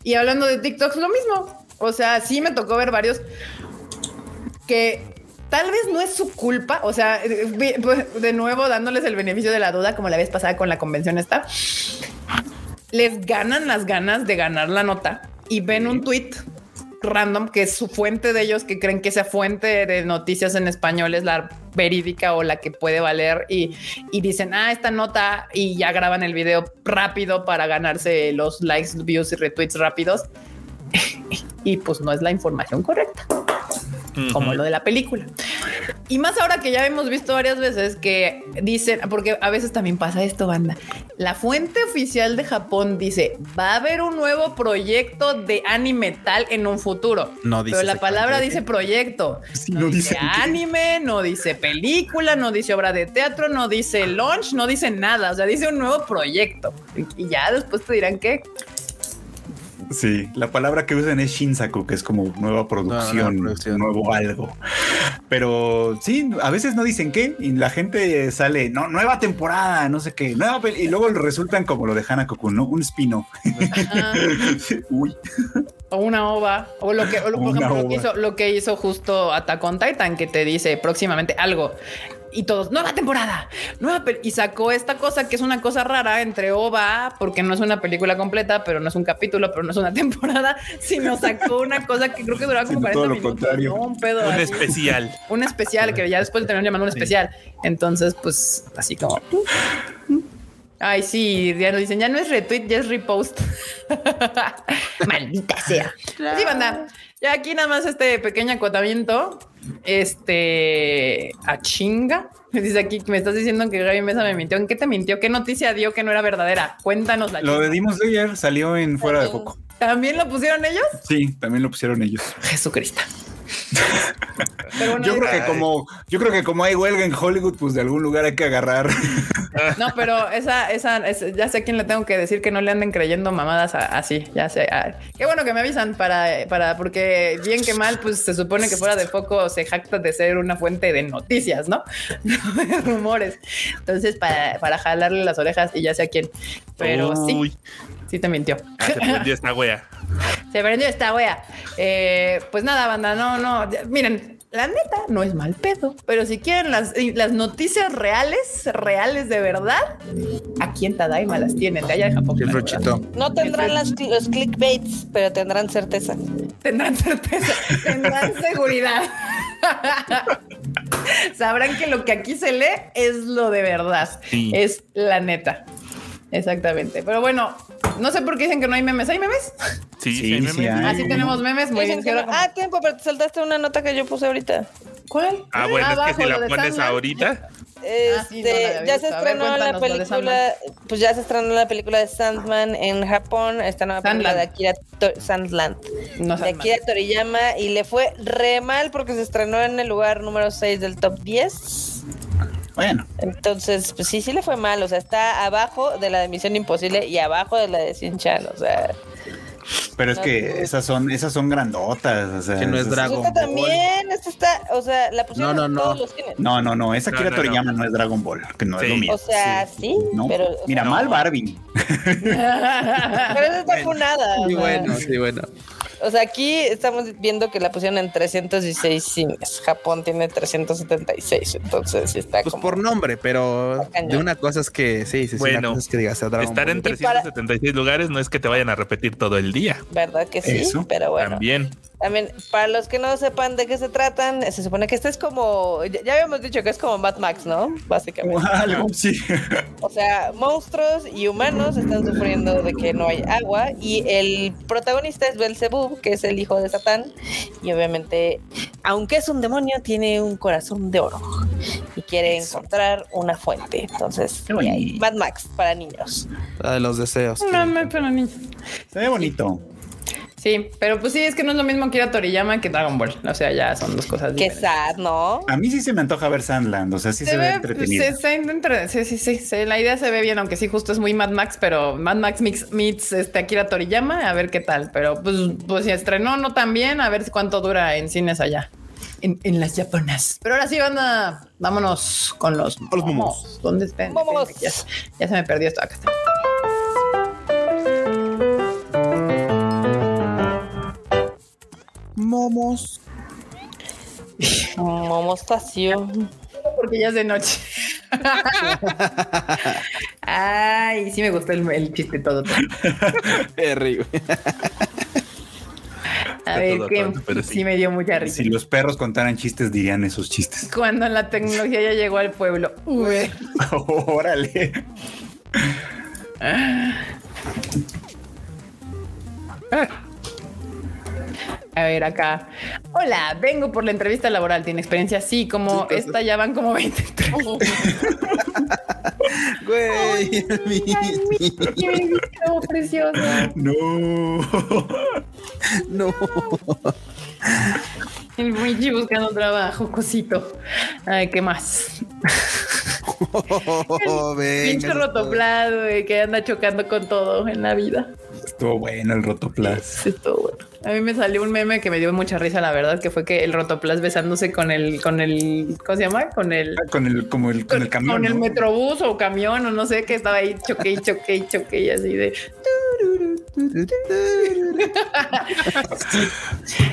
Y hablando de TikTok, lo mismo. O sea, sí me tocó ver varios que tal vez no es su culpa. O sea, de nuevo dándoles el beneficio de la duda, como la vez pasada con la convención esta, les ganan las ganas de ganar la nota y ven un tweet random que es su fuente de ellos que creen que esa fuente de noticias en español es la verídica o la que puede valer y, y dicen ah esta nota y ya graban el video rápido para ganarse los likes views y retweets rápidos. [LAUGHS] Y pues no es la información correcta como lo de la película. Y más ahora que ya hemos visto varias veces que dicen, porque a veces también pasa esto, banda. La fuente oficial de Japón dice, va a haber un nuevo proyecto de anime tal en un futuro. No dice Pero la palabra dice proyecto. Sí, no, no dice anime, no dice película, no dice obra de teatro, no dice launch, no dice nada. O sea, dice un nuevo proyecto. Y ya después te dirán que Sí, la palabra que usan es Shinsaku, que es como nueva producción, nuevo algo. Pero sí, a veces no dicen qué y la gente sale, no, nueva temporada, no sé qué, nueva pel-", y luego resultan como lo de Hanakoku, ¿no? Un spin-off. ah, [LAUGHS] Uy, O una ova. O lo que, o lo, por Una ejemplo, lo que, hizo, lo que hizo justo Attack on Titan, que te dice próximamente algo. Y todos, nueva temporada, nueva pel-". y sacó esta cosa que es una cosa rara entre OVA, porque no es una película completa, pero no es un capítulo, pero no es una [LAUGHS] temporada, sino sacó una cosa que creo que duraba como Sino 40 todo lo minutos. contrario. ¿no? Un pedo Un así. especial. [LAUGHS] Un especial que ya después le terminaron llamando un especial. Entonces, pues así como. Ay, sí, ya nos dicen, ya no es retweet, ya es repost. [LAUGHS] Maldita sea. Sí, banda. Ya aquí nada más este pequeño acotamiento. Este a chinga. Me [LAUGHS] dice aquí que me estás diciendo que Gaby Mesa me mintió. ¿En qué te mintió? ¿Qué noticia dio que no era verdadera? Cuéntanos la lo de Demon Slayer salió en fuera de foco. ¿También lo pusieron ellos? Sí, también lo pusieron ellos. Jesucristo. Pero bueno, Yo creo que como, yo creo que como hay huelga en Hollywood, pues de algún lugar hay que agarrar. No, pero esa, esa, es- ya sé a quién le tengo que decir que no le anden creyendo mamadas a- así, ya sé. Ah, qué bueno que me avisan para, para, porque bien que mal, pues se supone que fuera de foco se jacta de ser una fuente de noticias, ¿no? [LAUGHS] No de rumores. Entonces, para, para jalarle las orejas y ya sé a quién. Pero Uy, sí, sí te mintió. ah, se prendió esta wea. Se prendió esta wea. Eh, pues nada, banda, no, no. ya- Miren, la neta no es mal pedo, pero si quieren las, las noticias reales, reales de verdad, aquí en Tadaima las tienen, de allá de Japón. El. No tendrán las, los clickbaits, pero tendrán certeza. Tendrán certeza, tendrán [LAUGHS] seguridad. Sabrán que lo que aquí se lee es lo de verdad, Sí. es la neta. Exactamente. Pero bueno, no sé por qué dicen que no hay memes. ¿Hay memes? Sí, Sí, sí, me- sí me- hay. Así tenemos memes. Muy bien. que no- Ah, tiempo, pero te saltaste una nota que yo puse ahorita. ¿Cuál? Ah, bueno, es que si la pones Sandman. ahorita, Ah, sí, no la Este, había ya se ver, estrenó la película, pues ya se estrenó la película de Sandman en Japón, esta nueva película de Akira To- Sandland, No de Akira Toriyama y le fue re mal porque se estrenó en el lugar número 6 del top 10. Bueno, Entonces, pues sí, sí le fue mal, o sea, está abajo de la de Misión Imposible y abajo de la de Shin Chan, o sea, pero es No, que no. esas son, esas son grandotas. O sea, Que no es Dragon esta Ball. también, esta está, o sea, la pusieron No, no, en no. todos los cines. No, no, no, esa no, Toriyama no. es Dragon Ball, que no es lo mío. O sea, sí, No, pero, mira, mal Barbie. [LAUGHS] pero esa está funada. o Sí, bueno, sí, bueno. O sea, aquí estamos viendo que la pusieron en 316 cines. Japón tiene 376. Entonces sí está Pues como. por nombre, pero de una cosa es que sí, sí, sí. Bueno, una cosa es que digas a Dragon Estar Ball. en Y para- 376 lugares no es que te vayan a repetir todo el día. ¿Verdad que sí? Eso. Pero bueno. También. También, para los que no sepan de qué se tratan, se supone que este es como. Ya, ya habíamos dicho que es como Mad Max, ¿no? Básicamente. Algo, sí. O sea, monstruos y humanos están sufriendo de que no hay agua y el protagonista es Belzebub, que es el hijo de Satán y obviamente, aunque es un demonio, tiene un corazón de oro y quiere encontrar una fuente. Entonces. Mad Max para niños. La de los deseos. No, no, pero niño. Se ve bonito. Sí, pero pues sí, es que no es lo mismo que ir a Toriyama que Dragon Ball. O sea, ya son dos cosas Qué diferentes. sad, ¿no? A mí sí se me antoja ver Sandland, o sea, sí se, ve, entretenido. se- se- entre- sí, sí, sí, sí, La idea se ve bien, aunque sí, justo es muy Mad Max, pero Mad Max mix, meets este, Akira Toriyama, a ver qué tal. Pero pues, pues si estrenó no tan bien, a ver cuánto dura en cines allá. En, en las japonas. Pero ahora sí, banda, vámonos con los, los momos. ¿Dónde están? Momos. Ya, ya se me perdió esto. Acá está. Momos. [LAUGHS] Momostacio. Porque ya es de noche. [LAUGHS] Ay, sí me gustó el, el chiste todo. güey. A ver, todo que sí. sí. me dio mucha risa. Si los perros contaran chistes, dirían esos chistes. Cuando la tecnología ya llegó al pueblo. Uy. [LAUGHS] Órale. A ver, acá. Hola, vengo por la entrevista laboral. ¿Tiene experiencia? Sí, como Sí, esta ya van como 20. [LAUGHS] Güey, preciosa. No. [LAUGHS] no. El Michi buscando trabajo, cosito. Ay, ¿qué más? [LAUGHS] Oh, venga, Pinche rotoplado, que anda chocando con todo en la vida. Estuvo bueno el rotoplas. Sí, todo bueno. A mí me salió un meme que me dio mucha risa, la verdad, que fue que el rotoplas besándose con el, con el, ¿cómo se llama? Con el, Con el, como el, con el camión. con el metrobús o camión o no sé, que estaba ahí choque y choque y choque y así de. [LAUGHS]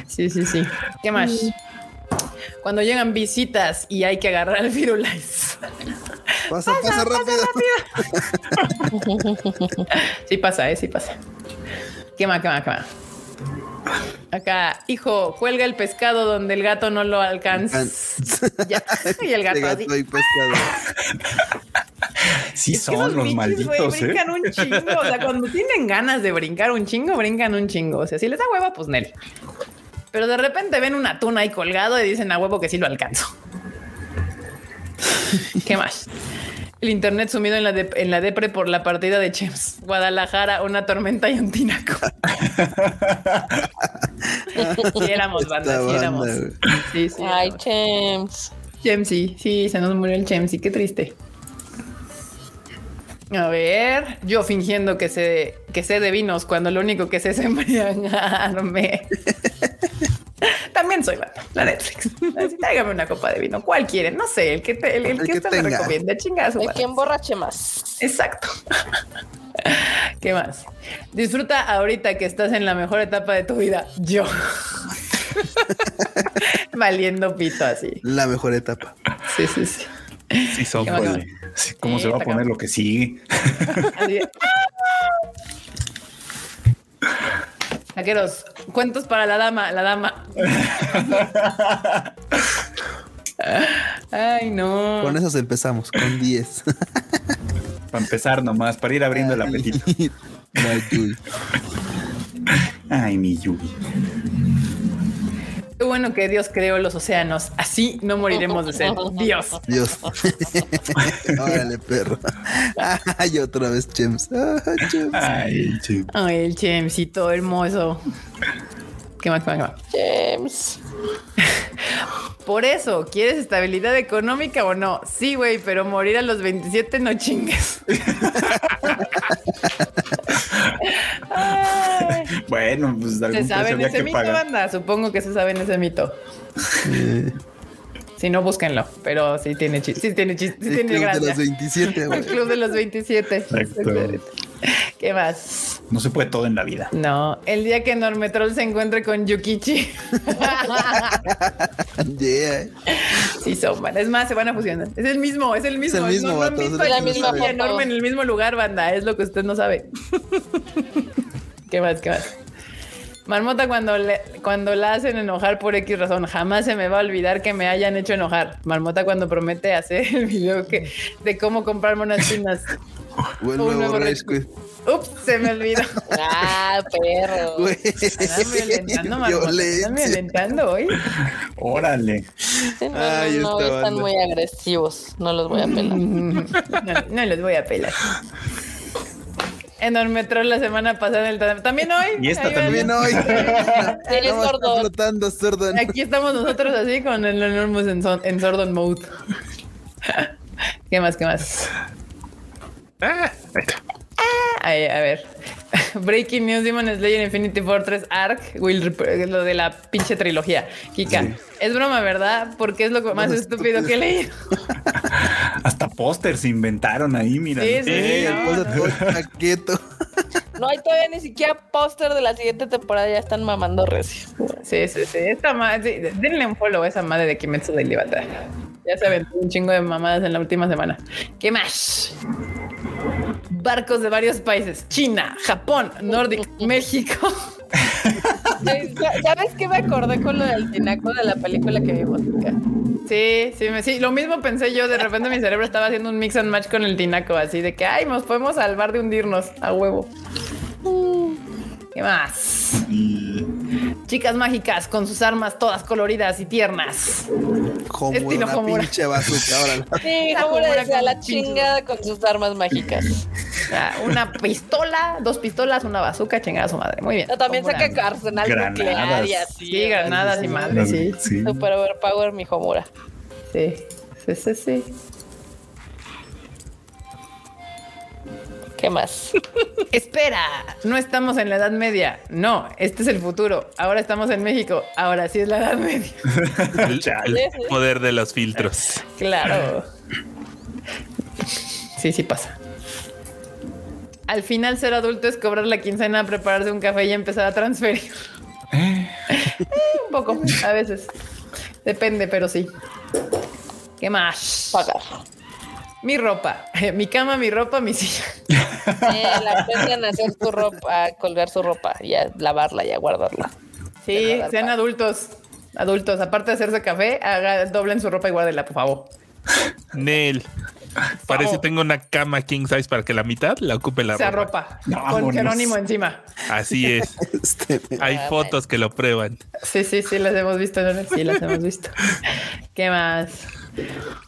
Sí, sí, sí. ¿Qué más? Cuando llegan visitas y hay que agarrar el Firulais. Pasa, pasa rápido. [LAUGHS] Sí pasa, ¿eh? Sí pasa. ¿Qué más, qué más, qué más? Acá, hijo, cuelga el pescado donde el gato no lo alcanza. [LAUGHS] Ya. Y el gato, así. gato y pescado. Sí Es que son los bichis, malditos, ¿eh? brincan un chingo. O sea, cuando tienen ganas de brincar un chingo, brincan un chingo. O sea, si les da hueva, pues Nel. Pero de repente ven un atún ahí colgado y dicen a huevo que sí lo alcanzo. ¿Qué más? El internet sumido en la, de- en la depre por la partida de Chems. Guadalajara, una tormenta y un tinaco. [LAUGHS] sí éramos banda, sí éramos. Sí, sí. Ay, éramos. Chems. Chemsy, sí, se nos murió el Chemsy, qué triste. A ver, yo fingiendo que sé, que sé de vinos cuando lo único que sé es [LAUGHS] embriagarme. [LAUGHS] También soy la, la Netflix. [LAUGHS] Así, tráigame una copa de vino. ¿Cuál quieren? No sé, el que, te- el, el El que, que usted me recomienda. Chingazo. El que emborrache más. Exacto. [LAUGHS] ¿Qué más? Disfruta ahorita que estás en la mejor etapa de tu vida. Yo. Valiendo pito así. La mejor etapa. Sí, sí, sí. Sí, son Qué pues. Sí, ¿Cómo Sí, se va a poner lo que sigue? Taqueros, cuentos para la dama, la dama. [LAUGHS] Ay, no. Con esos empezamos, con 10. [LAUGHS] Para empezar nomás, para ir abriendo el apetito. [LAUGHS] Mayui. Ay, mi Yugi. Qué bueno que Dios creó los océanos. Así no moriremos de sed. [LAUGHS] Dios. Dios. [LAUGHS] Órale, perro. Ay, otra vez, Chems. Ah, Chems. Ay, chi- Ay, el chemcito hermoso. ¿Qué más, qué más, qué más? James. Por eso, ¿quieres estabilidad económica o no? Sí, güey, pero morir a los 27 no chingues. [LAUGHS] Ay. [LAUGHS] Bueno, pues de ¿Se algún precio saben ese que mito, pagar. banda? Supongo que se saben ese mito. Si no, búsquenlo. Pero sí tiene chiste. Sí tiene chiste. Sí El tiene club de gracia. los 27, [LAUGHS] güey. El club de los 27. Exacto. Excelente. [LAUGHS] ¿Qué más? No se puede todo en la vida. No, el día que Normetrol se encuentre con Yukichi. Yeah. sí, son, man. es más, se van a fusionar. Es el mismo, es el mismo. el mismo, no, no han visto es a Yukichi enorme en el mismo lugar, banda. Es lo que usted no sabe. [LAUGHS] ¿Qué más? ¿Qué más? Marmota cuando, le- cuando la hacen enojar por X razón, jamás se me va a olvidar que me hayan hecho enojar. Marmota cuando promete hacer el video que, de cómo comprar monas chinas. [LAUGHS] Buen Un nuevo. Ups, se me olvidó. [LAUGHS] Ah, perro. Güey. Están violentando, Marmota. Están Violencia. violentando hoy. Órale. Sí, no, Ay, no, están muy agresivos. No los voy a pelar. No, no los voy a pelar. Enorme troll la semana pasada en el también hoy. Y esta también. hoy. [LAUGHS] Eres sordo. flotando, sordo. Aquí estamos nosotros así con el Enormous en, en Sordon Mode. [LAUGHS] ¿Qué más? ¿Qué más? Ah, ahí está. Ay, a ver. [LAUGHS] Breaking News Demon Slayer Infinity Fortress Arc will rep- lo de la pinche trilogía. Kika, es broma, ¿verdad? Porque es lo que- más estúpido que he leído. [LAUGHS] Hasta póster se inventaron ahí, mira. Sí, sí, el no, no. No hay todavía ni siquiera póster de la siguiente temporada. Ya están mamando recio. Sí, sí, sí. Esta madre, sí, denle un follow a esa madre de Kimetsu de Libata. Ya se aventó un chingo de mamadas en la última semana. ¿Qué más? Barcos de varios países: China, Japón, Nordic, [LAUGHS] México. ¿Sabes qué me acordé con lo del tinaco de la película que vimos? Sí, sí, me- sí, lo mismo pensé yo. De repente mi cerebro estaba haciendo un mix and match con el tinaco, así de que, ay, nos podemos salvar de hundirnos a huevo. ¿Qué más? Chicas mágicas con sus armas todas coloridas y tiernas. Homura, Estilo una Homura. pinche bazooka. [LAUGHS] Sí, La la chingada con sus armas mágicas. [LAUGHS] Ah, Una pistola, dos pistolas, una bazooka, chingada a su madre. Muy bien. No, también Homura. saca arsenal Granadas. nuclear y así. Sí, granadas y madre, sí. Sí. Super overpower mi Homura. Sí, sí, sí, sí. ¿Qué más? [LAUGHS] Espera, no estamos en la Edad Media. No, este es el futuro. Ahora estamos en México. Ahora sí es la Edad Media. [LAUGHS] El, poder de los filtros. Claro. Sí, sí pasa. Al final ser adulto es cobrar la quincena, prepararse un café y empezar a transferir. Eh, [LAUGHS] un poco, a veces. Depende, pero sí. ¿Qué más? Pagar. Mi ropa, [LAUGHS] mi cama, mi ropa, mi silla. Eh, la aprendan a hacer su ropa, a colgar su ropa y a lavarla y a guardarla. Sí, sean adultos. Adultos, aparte de hacerse café, haga, doblen su ropa y guárdenla, por favor. Nel. Parece tengo una cama king size para que la mitad la ocupe la Esa ropa. ropa. Con Vámonos. Jerónimo encima. Así es. [LAUGHS] Este, Hay fotos que lo prueban. Sí, sí, sí, las hemos visto. ¿no? Sí, las hemos visto. [LAUGHS] ¿Qué más?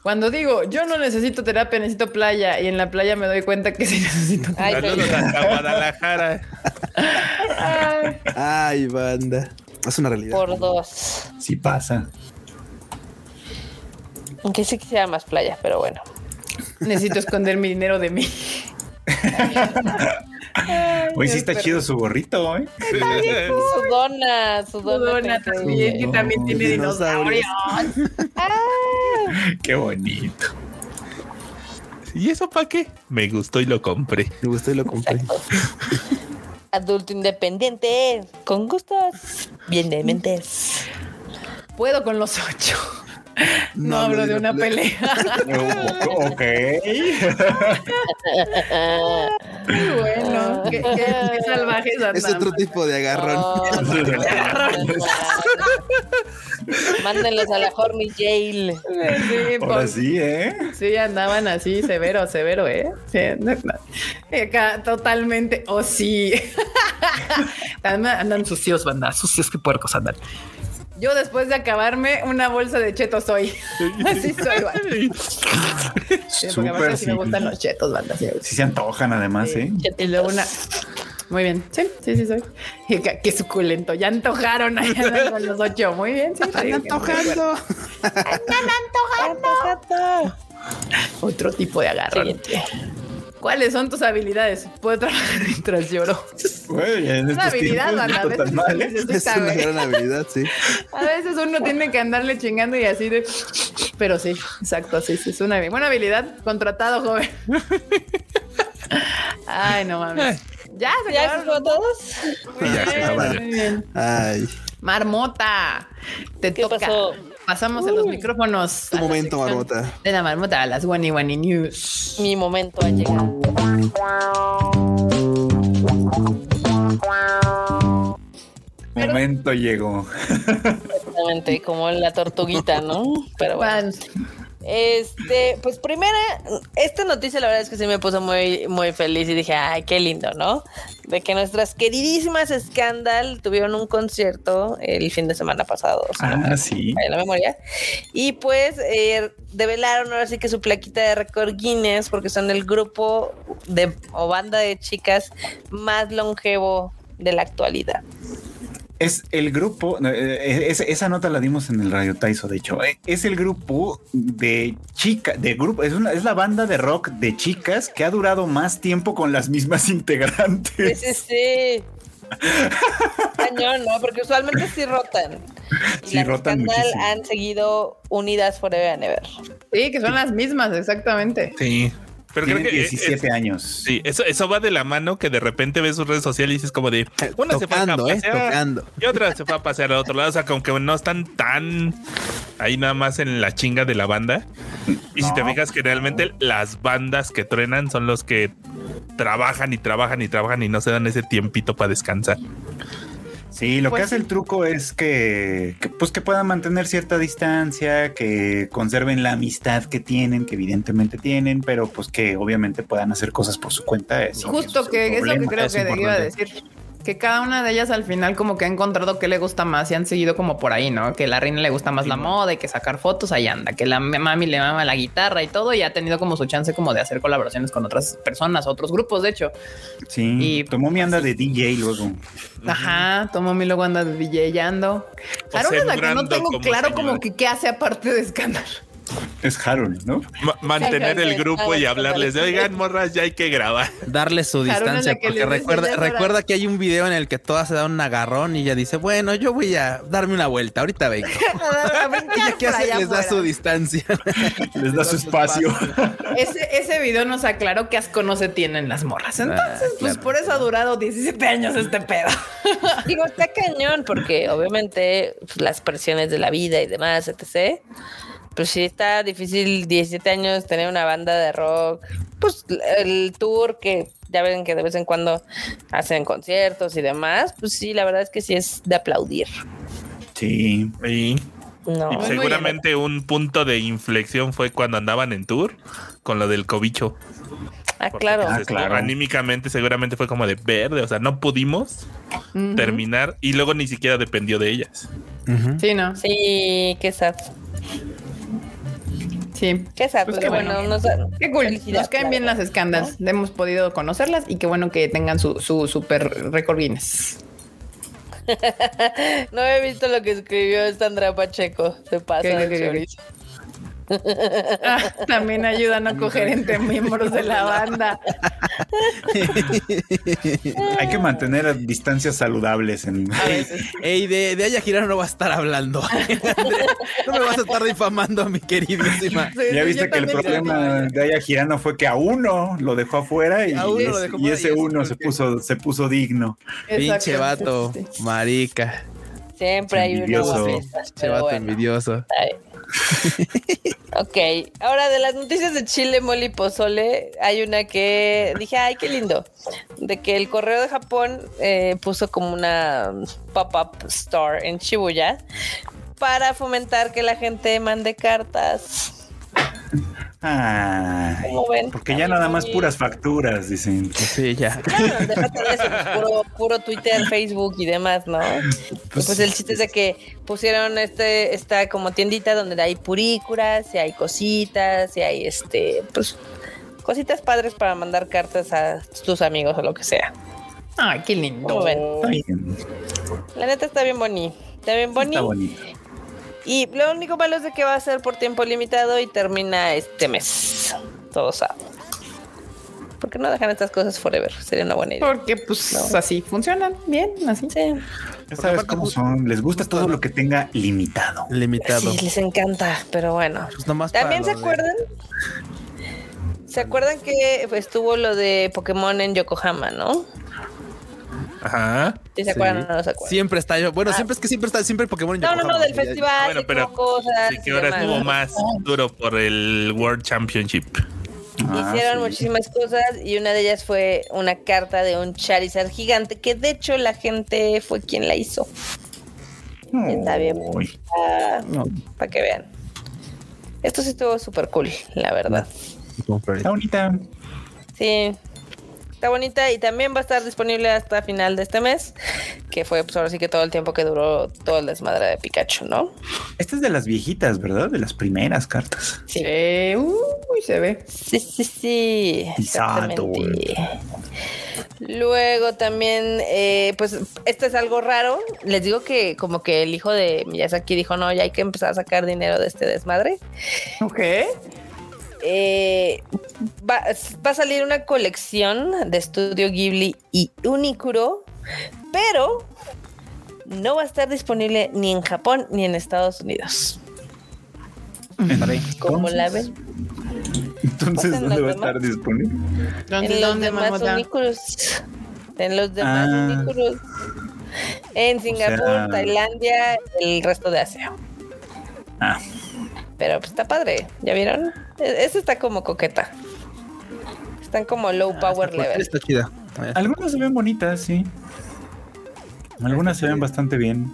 Cuando digo, yo no necesito terapia, necesito playa, y en la playa me doy cuenta que sí necesito Ay, Saludos hasta Guadalajara. Ay, Ay, banda. Es una realidad. por dos. Sí pasa. Aunque sí quisiera más playa, pero bueno. necesito esconder mi dinero de mí. [LAUGHS] Hoy sí está chido su gorrito, ¿eh? [LAUGHS] Su dona, su dona. También, que también tiene Dinosaurios. dinosaurios. [LAUGHS] Qué bonito. ¿Y eso para qué? Me gustó y lo compré. Me gustó y lo compré. Adulto independiente, con gustos bien dementes. Puedo con los ocho. [LAUGHS] No, No, hablo de una pelea. [LAUGHS] ok. Muy bueno. Qué, qué- qué [LAUGHS] salvajes Es otro tipo de agarrón. Oh, Mándenlos a la Horny Jail. Sí, Ahora pues, sí, ¿eh? Sí, andaban así, severo, severo, ¿eh? Sí, no, acá totalmente, oh sí. andan, andan sucios, banda, sucios, qué puercos andan. Yo después de acabarme una bolsa de chetos soy. [LAUGHS] Así soy, banda. Sí, porque aparte Súper, sí me sí. gustan los chetos, banda. sí. Sí se antojan además, ¿eh? Y luego una... Muy bien, sí, sí, sí soy. Qué suculento, ya antojaron ahí andan con los ocho. Muy bien, sí. sí, antojando. Otro tipo de agarrón. Siguiente. ¿Cuáles son tus habilidades? Puedo trabajar mientras lloro. Güey, en Una estos habilidad, a mal, se ¿eh? Es necesita, una gran habilidad, sí. [LAUGHS] A veces uno tiene que andarle chingando y así de. Pero sí, exacto, sí, sí, es una buena habilidad. Contratado, joven. Ay, no mames. Ya se ¿Ya acabaron todos? Muy Ya se bien, acabaron. muy bien. Ay, Marmota, te ¿Qué toca. pasó? Pasamos en los micrófonos. tu a momento, Marmota. De la marmota a las Wani Wani News. Mi momento ha llegado. Momento llegó. [LAUGHS] Exactamente, como la tortuguita, ¿no? Pero bueno. Este, pues primera, esta noticia la verdad es que sí me puso muy, muy feliz y dije, ay, qué lindo, ¿no? De que nuestras queridísimas Scandal tuvieron un concierto el fin de semana pasado, no me Ah, sí. falla la memoria. Y pues eh, develaron ahora sí que su plaquita de récord Guinness porque son el grupo de o banda de chicas más longevo de la actualidad. Es el grupo, eh, es- esa nota la dimos en el Radio Taiso, de hecho. eh, Es el grupo de chicas, de grupo, es, una, es la banda de rock de chicas que ha durado más tiempo con las mismas [LAUGHS] Sí, integrantes. sí, sí. Cañón, ¿no? Porque usualmente sí rotan. Y Sí, las rotan han seguido unidas forever and ever. sí, que son las mismas, exactamente. Sí. Pero creo Tienen que 17 es- años. Sí, eso, eso va de la mano que de repente ves sus redes sociales y dices como de una se fue a Tocando, eh, pasear tocando. y otra se fue a pasear al otro lado. O sea, como que no están tan ahí nada más en la chinga de la banda. Y si te fijas que realmente las bandas que truenan son los que trabajan y trabajan y trabajan y no se dan ese tiempito para descansar. Sí, lo Pues que hace sí. el truco es que, que, pues que puedan mantener cierta distancia, que conserven la amistad que tienen, que evidentemente tienen, pero pues que obviamente puedan hacer cosas por su cuenta. Justo que es lo que creo es que iba a decir. Que cada una de ellas al final como que ha encontrado qué le gusta más y han seguido como por ahí, ¿no? Que la reina le gusta más la moda y que sacar fotos, ahí anda. Que la mami le mama la guitarra y todo y ha tenido como su chance como de hacer colaboraciones con otras personas, otros grupos, de hecho. Sí, Y- tomó mi anda de DJ luego. Ajá, tomó mi luego anda DJando. O Harold es la que no tengo claro como que qué hace aparte de escándalo. Es Harold, ¿no? Ma- mantener el grupo y hablarles de oigan, morras, ya hay que grabar. Darle su distancia, que porque recuerda, "Ya es hora". recuerda que hay un video en el que todas se dan un agarrón y ella dice, bueno, yo voy a darme una vuelta, ahorita vengo. [LAUGHS] A [LAUGHS] brincar ¿Ella qué por hace? [LAUGHS] Les da su distancia. Les da su espacio. Ese, ese video nos aclaró qué asco no se tienen las morras. Entonces, Ah, pues claro. por eso ha durado 17 años este pedo. Digo, está cañón porque obviamente pues, las presiones de la vida y demás, etc. Pues sí está difícil 17 años tener una banda de rock. Pues el tour que ya ven que de vez en cuando hacen conciertos y demás. Pues sí, la verdad es que sí es de aplaudir. Sí. Y, No. y seguramente un punto de inflexión fue cuando andaban en tour con lo del cobicho. Ah, claro. pues, Ah, esto claro. Anímicamente seguramente fue como de verde, o sea, no pudimos terminar y luego ni siquiera dependió de ellas. Sí, no. Sí, qué sad. Sí. Qué sad. Pues qué bueno, bueno. nos, Qué cool. Nos caen bien las escándalos. Hemos podido conocerlas y qué bueno que tengan su, su super récord Guinness. [LAUGHS] No he visto lo que escribió Sandra Pacheco. Se pasa ¿Qué, qué, qué. Ah, [LAUGHS] también ayudan a coger entre miembros de la banda. [LAUGHS] Hay que mantener distancias saludables en. A. Ey, de, de Aya Girano no va a estar hablando. [LAUGHS] no me vas a estar difamando, mi queridísima. Sí, Ya viste que el problema de Aya Girano fue que a uno lo dejó afuera y, A uno lo ese- dejó y ese uno se puso, se puso digno. Pinche vato, marica. Siempre hay una Envidioso. fiesta. Pinche vato envidioso. Ay. Ok, ahora de las noticias de Chile, Moli Pozole, hay una que dije, ay, qué lindo, de que el correo de Japón eh, puso como una pop-up store en Shibuya para fomentar que la gente mande cartas. Ay, ¿Cómo ven? porque ya nada más bonito. puras facturas, dicen. Sí, ya. Claro, déjate de eso, pues, puro, puro Twitter, Facebook y demás, ¿no? Y pues, el chiste es de que pusieron este, esta como tiendita donde hay purícuras, y hay cositas, y hay este, pues, cositas padres para mandar cartas a tus amigos o lo que sea. Ay, qué lindo. ¿Cómo ven? Está bien, La neta está bien boni. Está bien boni. está bonito. Y lo único malo es de que va a ser por tiempo limitado y termina este mes. Todos saben. ¿Por qué no dejan estas cosas forever? Sería una buena idea. Porque pues No. así funcionan bien, así. Sí, Ya sabes cómo son. Les gusta todo lo que tenga limitado. Limitado. sí, les encanta, pero bueno. Pues nomás ¿También se de- acuerdan? ¿Se acuerdan que estuvo lo de Pokémon en Yokohama, no? Ajá. ¿Sí se acuerdan o no se acuerdan? Siempre está yo. Bueno, siempre es que siempre está, siempre Pokémon en No, no, no, Yokohama. del festival, Bueno, sí, pero cosas. Sí, que ahora estuvo más duro por el World Championship. Ah, Hicieron sí. muchísimas cosas y una de ellas fue una carta de un Charizard gigante que de hecho la gente fue quien la hizo. Está bien. Uy. No, Para que vean. Esto sí estuvo súper cool, la verdad. Está bonita. Sí. Está bonita y también va a estar disponible hasta final de este mes, que fue pues ahora sí que todo el tiempo que duró todo el desmadre de Pikachu, ¿no? Esta es de las viejitas, ¿verdad? De las primeras cartas. Sí. Uy, se ve. Sí, sí, sí. Exacto. Exactamente. Luego también, eh, pues, esto es algo raro. Les digo que como que el hijo de Miyazaki dijo, no, ya hay que empezar a sacar dinero de este desmadre. Ok. Eh, va, va a salir una colección de Estudio Ghibli y Unicuro, pero no va a estar disponible ni en Japón ni en Estados Unidos. ¿Cómo la ven? Entonces, ¿dónde va a estar disponible? ¿Dónde, En los dónde, demás? Unicuros. En los demás Ah. Unicuros. En Singapur, sea- Tailandia, el resto de Asia. Ah, Pero pues está padre, ¿ya vieron? E- Esta está como coqueta. Están como low power level. Está chida. algunas se ven bonitas, sí. Algunas se ven bastante bien.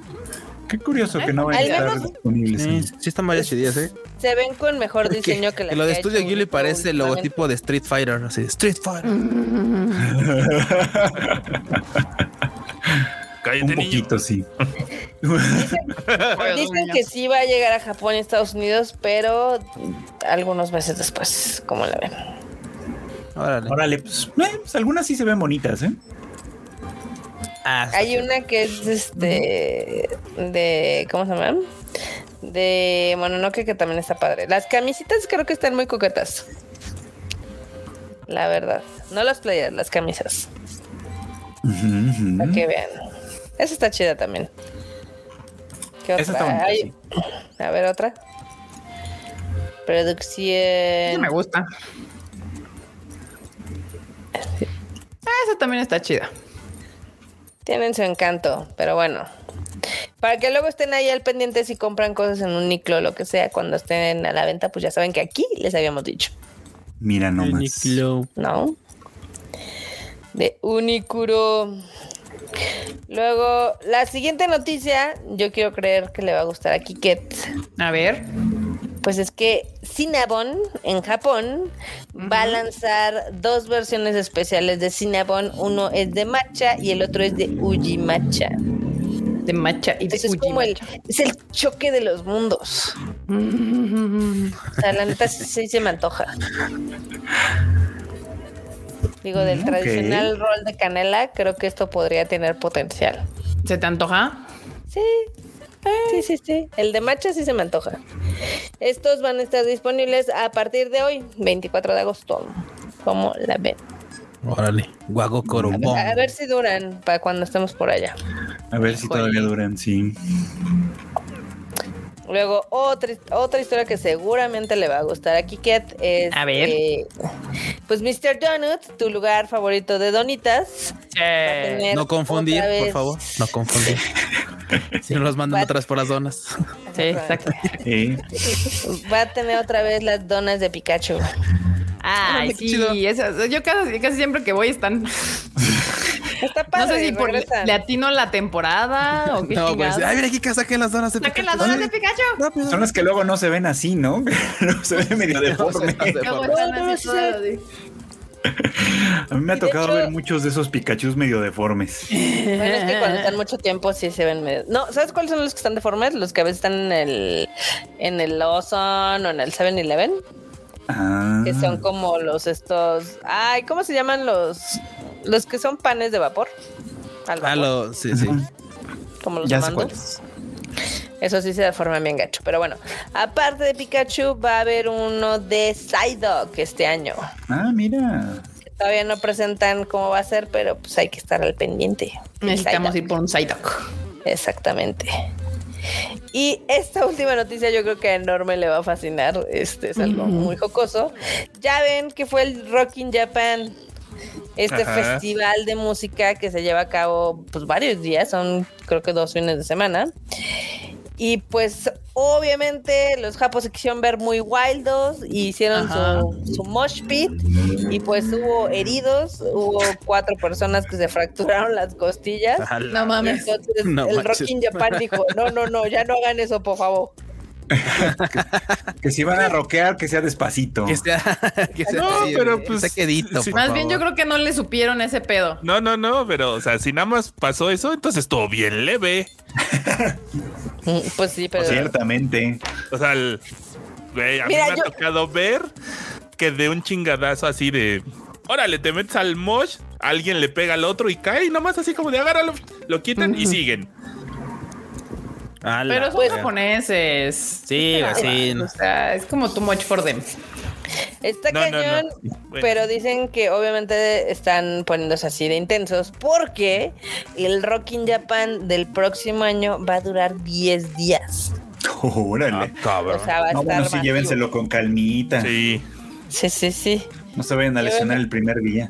Qué curioso que no vayan a estar menos- disponibles. Sí, sí están varias chidas, ¿eh? Se ven con mejor diseño que, Que, la que lo de Studio Ghibli parece el logotipo de Street Fighter, así, Street Fighter. [LAUGHS] [LAUGHS] Cállate, Un niño. poquito, sí. Dicen que sí va a llegar a Japón y Estados Unidos, pero algunos meses después, como la ven. Órale. Órale, pues, eh, pues algunas sí se ven bonitas, ¿eh? Ah, Hay una que es este de ¿cómo se llama? De bueno, no que, que también está padre. Las camisitas creo que están muy coquetas. La verdad. No las playas, las camisas. Ujú. Para que vean. Esa está chida también. ¿Qué otra? Esa está bonita, Hay- sí. A ver, otra. Sí, Producción. me gusta. Esa también está chida. Tienen su encanto, pero bueno. Para que luego estén ahí al pendiente si compran cosas en un niclo o lo que sea, cuando estén a la venta, pues ya saben que aquí les habíamos dicho, Mira nomás. Uniqlo. ¿no? De Unicuro. Luego, la siguiente noticia, yo quiero creer que le va a gustar a Kiket. A ver. Pues es que Cinnabon en Japón va a lanzar dos versiones especiales de Cinnabon. Uno es de matcha y el otro es de Uji matcha. De matcha y de es uji como el, matcha. es el choque de los mundos. O sea, la neta sí, sí se me antoja. Digo, del tradicional rol de canela, creo que esto podría tener potencial. ¿Se te antoja? Sí, sí, sí, sí. El de matcha sí se me antoja. Estos van a estar disponibles a partir de hoy, 24 de agosto. ¿Cómo la ven? Órale. Guago Corobón. A ver si duran para cuando estemos por allá. A ver si todavía duran, sí. Luego, otra, otra historia que seguramente le va a gustar a Kiket es. A ver. eh, pues Mr. Donut, tu lugar favorito de donitas. tener No confundir, por favor. No [LAUGHS] confundir. si no los mandan otra vez por las donas. Sí, exacto. Eh, Va a tener otra vez las donas de Pikachu. Ay, qué chido. sí, esas- yo casi, casi siempre que voy están. [LAUGHS] Está No padre, sé si por, le atino la temporada o [LAUGHS] qué No, pues, ay, mira aquí que saquen las donas de Saquen las Pikachu. donas de Pikachu. Rápido. son las que luego no se ven así, ¿no? [LAUGHS] no se ven medio deforme. No no No, no. A mí me ha tocado hecho- ver muchos de esos Pikachus medio deformes. Bueno, es que cuando están mucho tiempo sí se ven medio... No, ¿sabes cuáles son los que están deformes? Los que a veces están en el en el Lawson o en el 7-Eleven, Ah, que son como los estos... Ay, ¿cómo se llaman los los que son panes de vapor? Al Ah, vapor, lo, sí, sí. como los ya mandos. Eso sí se deforma bien gacho, pero bueno, aparte de Pikachu va a haber uno de Psyduck este año. Ah, mira. Todavía no presentan cómo va a ser, pero pues hay que estar al pendiente. Necesitamos Psyduck. ir por un Psyduck. Exactamente. Y esta última noticia yo creo que a enorme le va a fascinar. Este es algo muy jocoso. Ya ven que fue el Rock in Japan. Este Ajá. festival de música que se lleva a cabo pues varios días, son creo que dos fines de semana. Y pues obviamente los japos se quisieron ver muy wildos y hicieron Ajá. su, su mosh pit y pues hubo heridos, hubo cuatro personas que se fracturaron las costillas. No mames. Entonces No el manches. Rock in Japan dijo, no, no, no, ya no hagan eso, por favor. [LAUGHS] Que si van a rockear, que sea despacito. Que sea, [LAUGHS] que sea No, así, pero que pues, sea quedito, sí. por Más bien yo creo que no le supieron ese pedo. No, no, no, pero, o sea, si nada más pasó eso, entonces estuvo bien leve. [LAUGHS] Mm, Pues sí, pero... Ciertamente. O sea, el- güey, a Mira, mí me yo- ha tocado ver que de un chingadazo así de. Órale, te metes al mosh, alguien le pega al otro y cae, y nomás así como de agárralo, lo quitan y siguen. Pero son Pues- japoneses. Sí, güey, sí. O sea, es como too much for them. Está No, no, no. cañón, Bueno. pero dicen que obviamente están poniéndose así de intensos porque el Rock in Japan del próximo año va a durar 10 días. [LAUGHS] Órale. Ah, cabrón. O sea, va a no, estar bueno, sí, llévenselo con calmita. Sí. Sí, sí, sí. No se vayan a lesionar el primer día.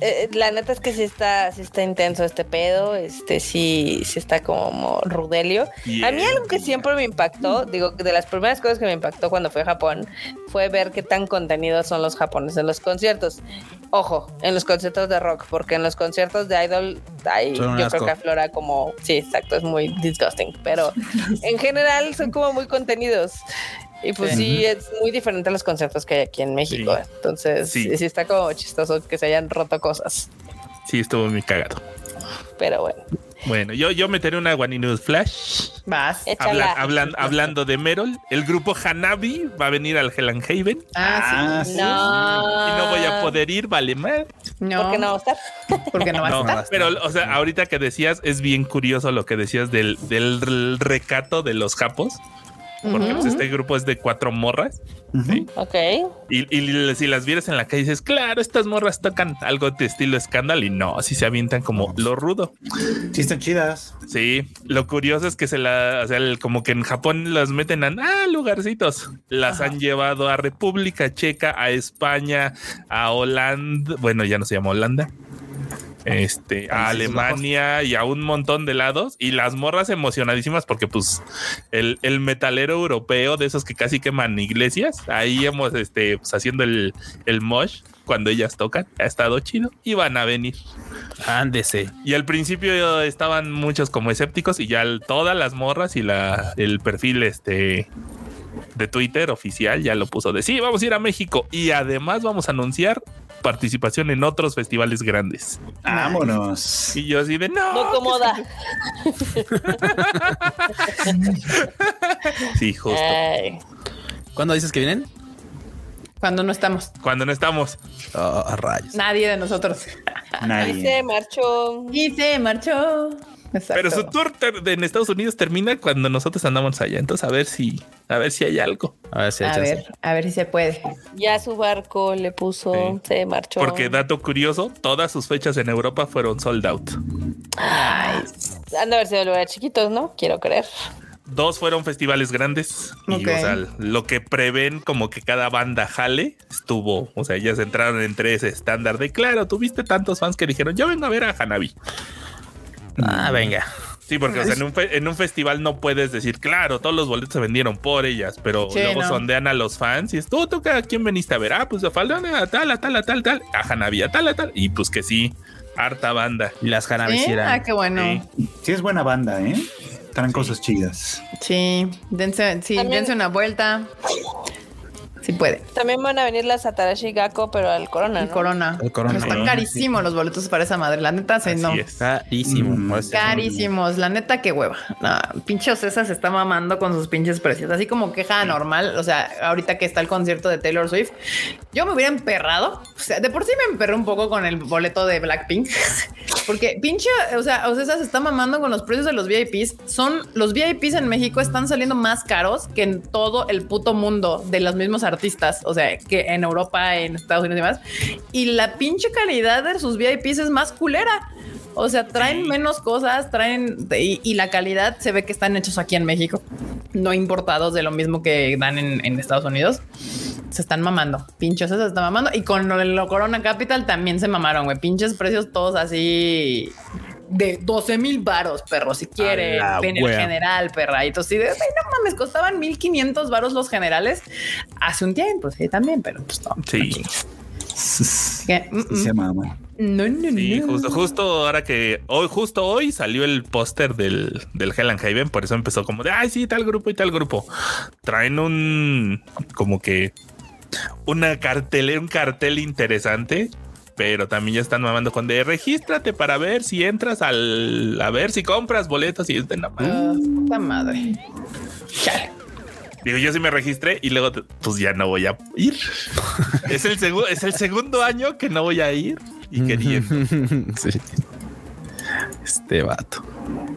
Eh, la neta es que sí está, sí está intenso este pedo, este sí, sí está como rudelio. A mí algo que siempre me impactó, digo, de las primeras cosas que me impactó cuando fui a Japón, fue ver qué tan contenidos son los japoneses en los conciertos. Ojo, en los conciertos de rock, porque en los conciertos de idol hay, yo asco. creo que aflora como, sí, exacto, es muy disgusting, pero [LAUGHS] en general son como muy contenidos. Y pues sí, es muy diferente a los conciertos que hay aquí en México. Sí. Entonces, Sí. está como chistoso que se hayan roto cosas. Sí, estuvo muy cagado. Pero bueno. Bueno, yo, yo meteré una One News Flash. Vas. Échala. Habla- hablan- hablando de Merol, el grupo Hanabi va a venir al Hell and Haven Ah, sí. No. y no voy a poder ir, vale más. No. ¿Por qué no va a estar? Porque no va a estar. pero, o sea, ahorita que decías, es bien curioso lo que decías del, del recato de los japos. Porque pues, este grupo es de cuatro morras. Ujú. Ok. Y, y si las vieras en la calle, dices, claro, estas morras tocan algo de estilo escándalo. Y no, así se avientan como lo rudo. Sí, están chidas. Sí, lo curioso es que se la, o sea, el- como que en Japón las meten a ah, lugarcitos. Las han llevado a República Checa, a España, a Holanda, bueno, ya no se llama Holanda. Este, a Alemania y a un montón de lados y las morras emocionadísimas porque pues el, el metalero europeo de esos que casi queman iglesias, ahí hemos este pues, haciendo el, el mosh cuando ellas tocan, ha estado chido y van a venir. Ándese. Y al principio estaban muchos como escépticos y ya el- todas las morras y la, el perfil este de Twitter oficial ya lo puso de sí, vamos a ir a México y además vamos a anunciar participación en otros festivales grandes. Vámonos. Y yo así de no. No cómoda. [LAUGHS] Sí, justo. Ay. ¿Cuándo dices que vienen? Cuando no estamos. Cuando no estamos. Oh, a rayos. Nadie de nosotros. Y Nadie. se marchó. Y se marchó. Exacto. Pero su tour en Estados Unidos termina cuando nosotros andamos allá. Entonces a ver si, a ver si hay algo. A ver si hay A ver, a ver si se puede. Ya su barco le puso, se marchó. Porque dato curioso, todas sus fechas en Europa fueron sold out. Han de haber sido lugares chiquitos, ¿no? Quiero creer. Dos fueron festivales grandes y o sea, lo que prevén como que cada banda jale estuvo, o sea, ya se entraron entre ese estándar de claro, tuviste tantos fans que dijeron, yo vengo a ver a Hanabi. Ah, venga. Sí, porque o sea, en, un fe- en un festival no puedes decir, claro, todos los boletos se vendieron por ellas, pero Sí, luego no. sondean a los fans y es, tú, tú, ¿a quién veniste a ver? Ah, pues a Faldan, a tal, a tal, a tal, tal, a Hanabi, a tal, a tal, y pues que sí, harta banda. Y las Hanabi ¿Sí? eran- Ah, qué bueno. Sí. Sí, es buena banda, ¿eh? Traen cosas chidas. Sí, dense, sí, También- dense una vuelta. Sí puede. También van a venir las Atarashi Gakko, pero al Corona, El ¿no? corona. El Corona. Está Sí. carísimo los boletos para esa madre. La neta, sí, Así no. es. Carísimo. Mm. Pues, Carísimos, la neta, qué hueva. Pinche Ocesa se está mamando con sus pinches precios. Así como queja normal. O sea, ahorita que está el concierto de Taylor Swift, yo me hubiera emperrado. O sea, de por sí me emperré un poco con el boleto de Blackpink. [LAUGHS] Porque pinche, o sea, Ocesa se está mamando con los precios de los VIPs. Son los VIPs en México están saliendo más caros que en todo el puto mundo de los mismos artistas. O sea, que en Europa, en Estados Unidos y demás. Y la pinche calidad de sus VIPs es más culera. O sea, traen menos cosas, traen y, y, la calidad se ve que están hechos aquí en México, no importados de lo mismo que dan en, en Estados Unidos. Se están mamando, pinchos, se están mamando. Y con lo Corona Capital también se mamaron, güey. Pinches precios todos así de 12 mil varos, perro, si quiere, en el general, perra. Y entonces, de, no mames, costaban 1500 varos los generales hace un tiempo, sí, también, pero pues no. Sí. Que, mm, mm. Se mama. No, no, Sí, no. justo, justo ahora que hoy, justo hoy salió el póster del, del Hell and Haven, por eso empezó como de ay, sí, tal grupo y tal grupo. Traen un como que una cartel, un cartel interesante, pero también ya están mamando con de regístrate para ver si entras al a ver si compras boletos y es de nada más. Ah, puta madre. Chale. Digo, yo sí me registré y luego pues ya no voy a ir. [LAUGHS] es el segundo, es el segundo año que no voy a ir y queriendo. [LAUGHS] sí. Este vato.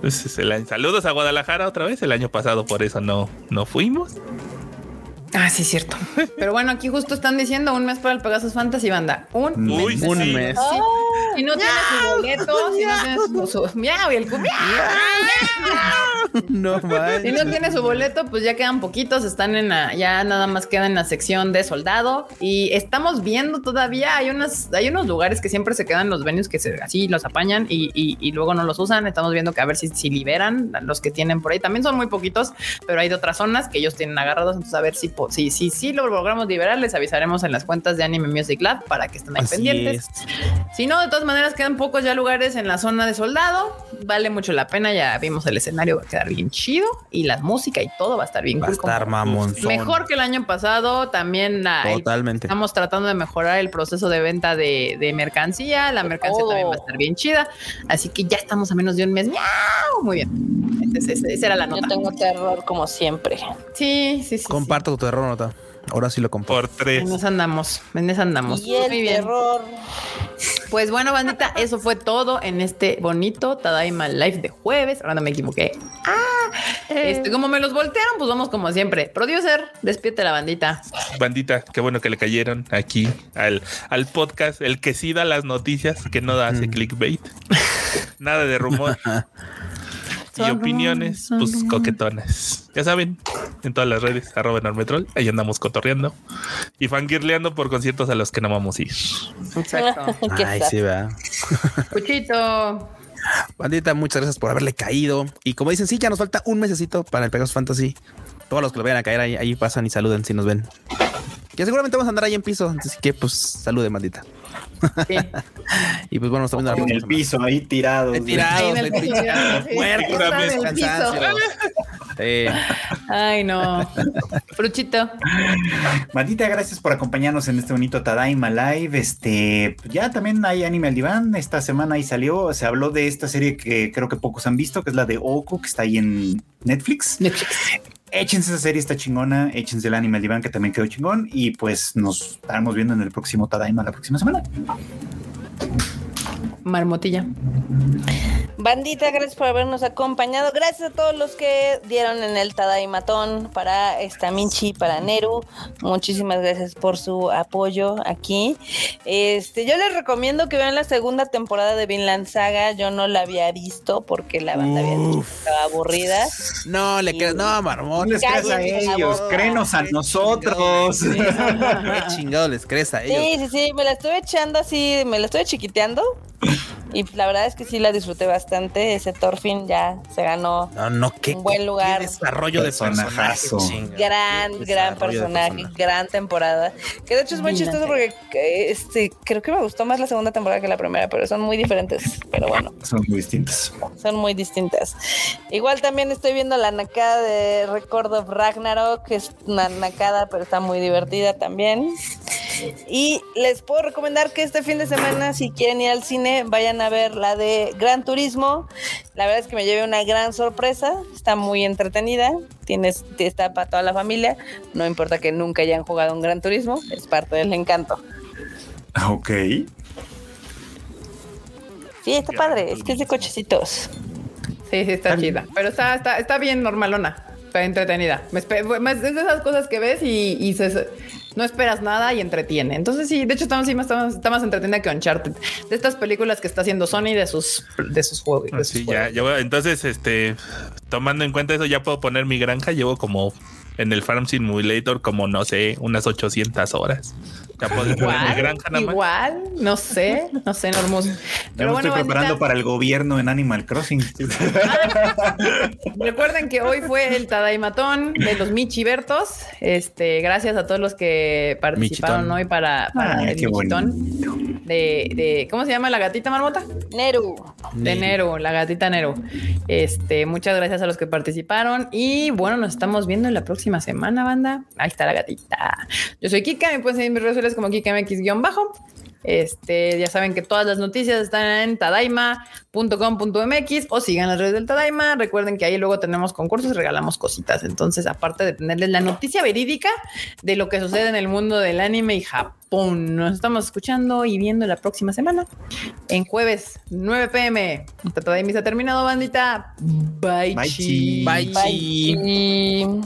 Pues es el año. Saludos a Guadalajara otra vez. El año pasado por eso no, no fuimos. Ah, sí, cierto. Pero bueno, aquí justo están diciendo un mes para el Pegasus Fantasy Banda. Un Uy, mes. Un mes. Sí. Si no tienes su boleto, si no tienes su, su- miau y el cu- miau. No Si manches. no tiene su boleto, pues ya quedan poquitos, están en la, ya nada más queda en la sección de soldado y estamos viendo todavía, hay unas, hay unos lugares que siempre se quedan los venues que se, así los apañan y, y- y luego no los usan, estamos viendo que a ver si, si liberan los que tienen por ahí, también son muy poquitos, pero hay de otras zonas que ellos tienen agarrados, entonces a ver si, si, si, si lo logramos liberar, les avisaremos en las cuentas de Anime Music Lab para que estén ahí Así pendientes. es. Si no, de todas maneras quedan pocos ya lugares en la zona de soldado. Vale mucho la pena. Ya vimos el escenario, va a quedar bien chido y la música y todo va a estar bien Va a estar mamonzón. Mejor que el año pasado. También el- Totalmente. estamos tratando de mejorar el proceso de venta de, de mercancía. La mercancía todo. también va a estar bien chida. Así que ya estamos a menos de un mes. ¡Miau! Muy bien. Ese- esa era la Yo nota. tengo terror como siempre. Sí, sí, sí. Comparto tu terror, nota. Ahora sí lo comparto. Por tres. En eso andamos. En eso andamos. Y el Muy bien. terror. Pues bueno, bandita, eso fue todo en este bonito Tadaima Live de jueves. Ahora no me equivoqué. Ah, este, como me los voltearon, pues vamos como siempre. Producer, despídete la bandita. Bandita, qué bueno que le cayeron aquí al, al podcast, el que sí da las noticias, que no hace clickbait. Nada de rumor. [LAUGHS] y opiniones, pues coquetonas. Ya saben, en todas las redes, arroba enormetrol, ahí andamos cotorreando y fangirleando por conciertos a los que no vamos a ir. Exacto. [LAUGHS] Ay, sí, va. Cuchito. Bandita, muchas gracias por haberle caído. Y como dicen, sí, ya nos falta un mesecito para el Pegasus Fantasy. Todos los que lo vayan a caer ahí, ahí pasan y saluden si nos ven. Que seguramente vamos a andar ahí en piso. Así que, pues, salude, bandita. Sí. [LAUGHS] Y pues bueno, nos estamos viendo la En el piso, ahí tirados, Ahí en el piso. tirados, Sí. Eh, Ay, no. Fruchito. Maldita, gracias por acompañarnos en este bonito Tadaima Live. Este, ya también hay anime al diván. Esta semana ahí salió, se habló de esta serie que creo que pocos han visto, que es la de Oku, que está ahí en Netflix. Netflix. Échense esa serie, está chingona. Échense el anime al diván, que también quedó chingón. Y pues nos estaremos viendo en el próximo Tadaima la próxima semana. Marmotilla. Bandita, gracias por habernos acompañado. Gracias a todos los que dieron en el Tadaimatón para esta Minchi, para Neru. Muchísimas gracias por su apoyo aquí. Este, yo les recomiendo que vean la segunda temporada de Vinland Saga. Yo no la había visto porque la banda había dicho que estaba aburrida. no le creas, no, marmón. les creas a ellos, créenos a nosotros. Qué chingado les crees a ellos. Sí, sí, sí, me la estuve echando así, me la estuve chiquiteando. Y la verdad es que sí la disfruté bastante. Ese Thorfinn ya se ganó No, no, qué, Un buen lugar. qué desarrollo de personaje. Chinga. gran, Qué gran personaje, personaje. gran temporada. Que de hecho es muy chistoso porque este, creo que me gustó más la segunda temporada que la primera, pero son muy diferentes. Pero bueno, Son muy distintos. son muy distintas. Igual también estoy viendo la nakada de Record of Ragnarok, que es una nakada, pero está muy divertida también. Y les puedo recomendar que este fin de semana, si quieren ir al cine, vayan a ver la de Gran Turismo. La verdad es que me llevé una gran sorpresa. Está muy entretenida. Tienes, está para toda la familia. No importa que nunca hayan jugado un Gran Turismo, es parte del encanto. Ok. Sí, está padre. Es que es de cochecitos. Sí, sí, está chida. Pero está, está, está bien normalona. entretenida. Me espe- más es de esas cosas que ves y, y se- no esperas nada y entretiene. Entonces sí, de hecho estamos, sí, más- está, más, está entretenida que Uncharted. De estas películas que está haciendo Sony de sus, de sus juegos. de sus Sí, ya, juegos. ya entonces, este, tomando en cuenta eso, ya puedo poner mi granja. Llevo como en el Farm Simulator, como no sé, unas 800 horas. Igual, granja nada más. igual, no sé, no sé, no hermoso. Pero me bueno, estoy preparando bandita, para el gobierno en Animal Crossing. [LAUGHS] recuerden que hoy fue el Tadaimatón de los Michibertos. Este, gracias a todos los que participaron Michitón. hoy para, para Ay, el qué Michitón. De, de, ¿cómo se llama la gatita marmota? Neru. De Nero, la gatita Nero. Este, muchas gracias a los que participaron. Y bueno, nos estamos viendo la próxima semana, banda. Ahí está la gatita. Yo soy Kika, me pueden seguir en mis redes sociales como KikaMX-bajo. Este, ya saben que todas las noticias están en tadaima.com.mx o sigan las redes del Tadaima. Recuerden que ahí luego tenemos concursos y regalamos cositas. Entonces, aparte de tenerles la noticia verídica de lo que sucede en el mundo del anime y Japón, nos estamos escuchando y viendo la próxima semana en jueves 9 pm. Esta Tadaima se ha terminado, bandita. Bye, Bye, chi. Bye, chi. Bye.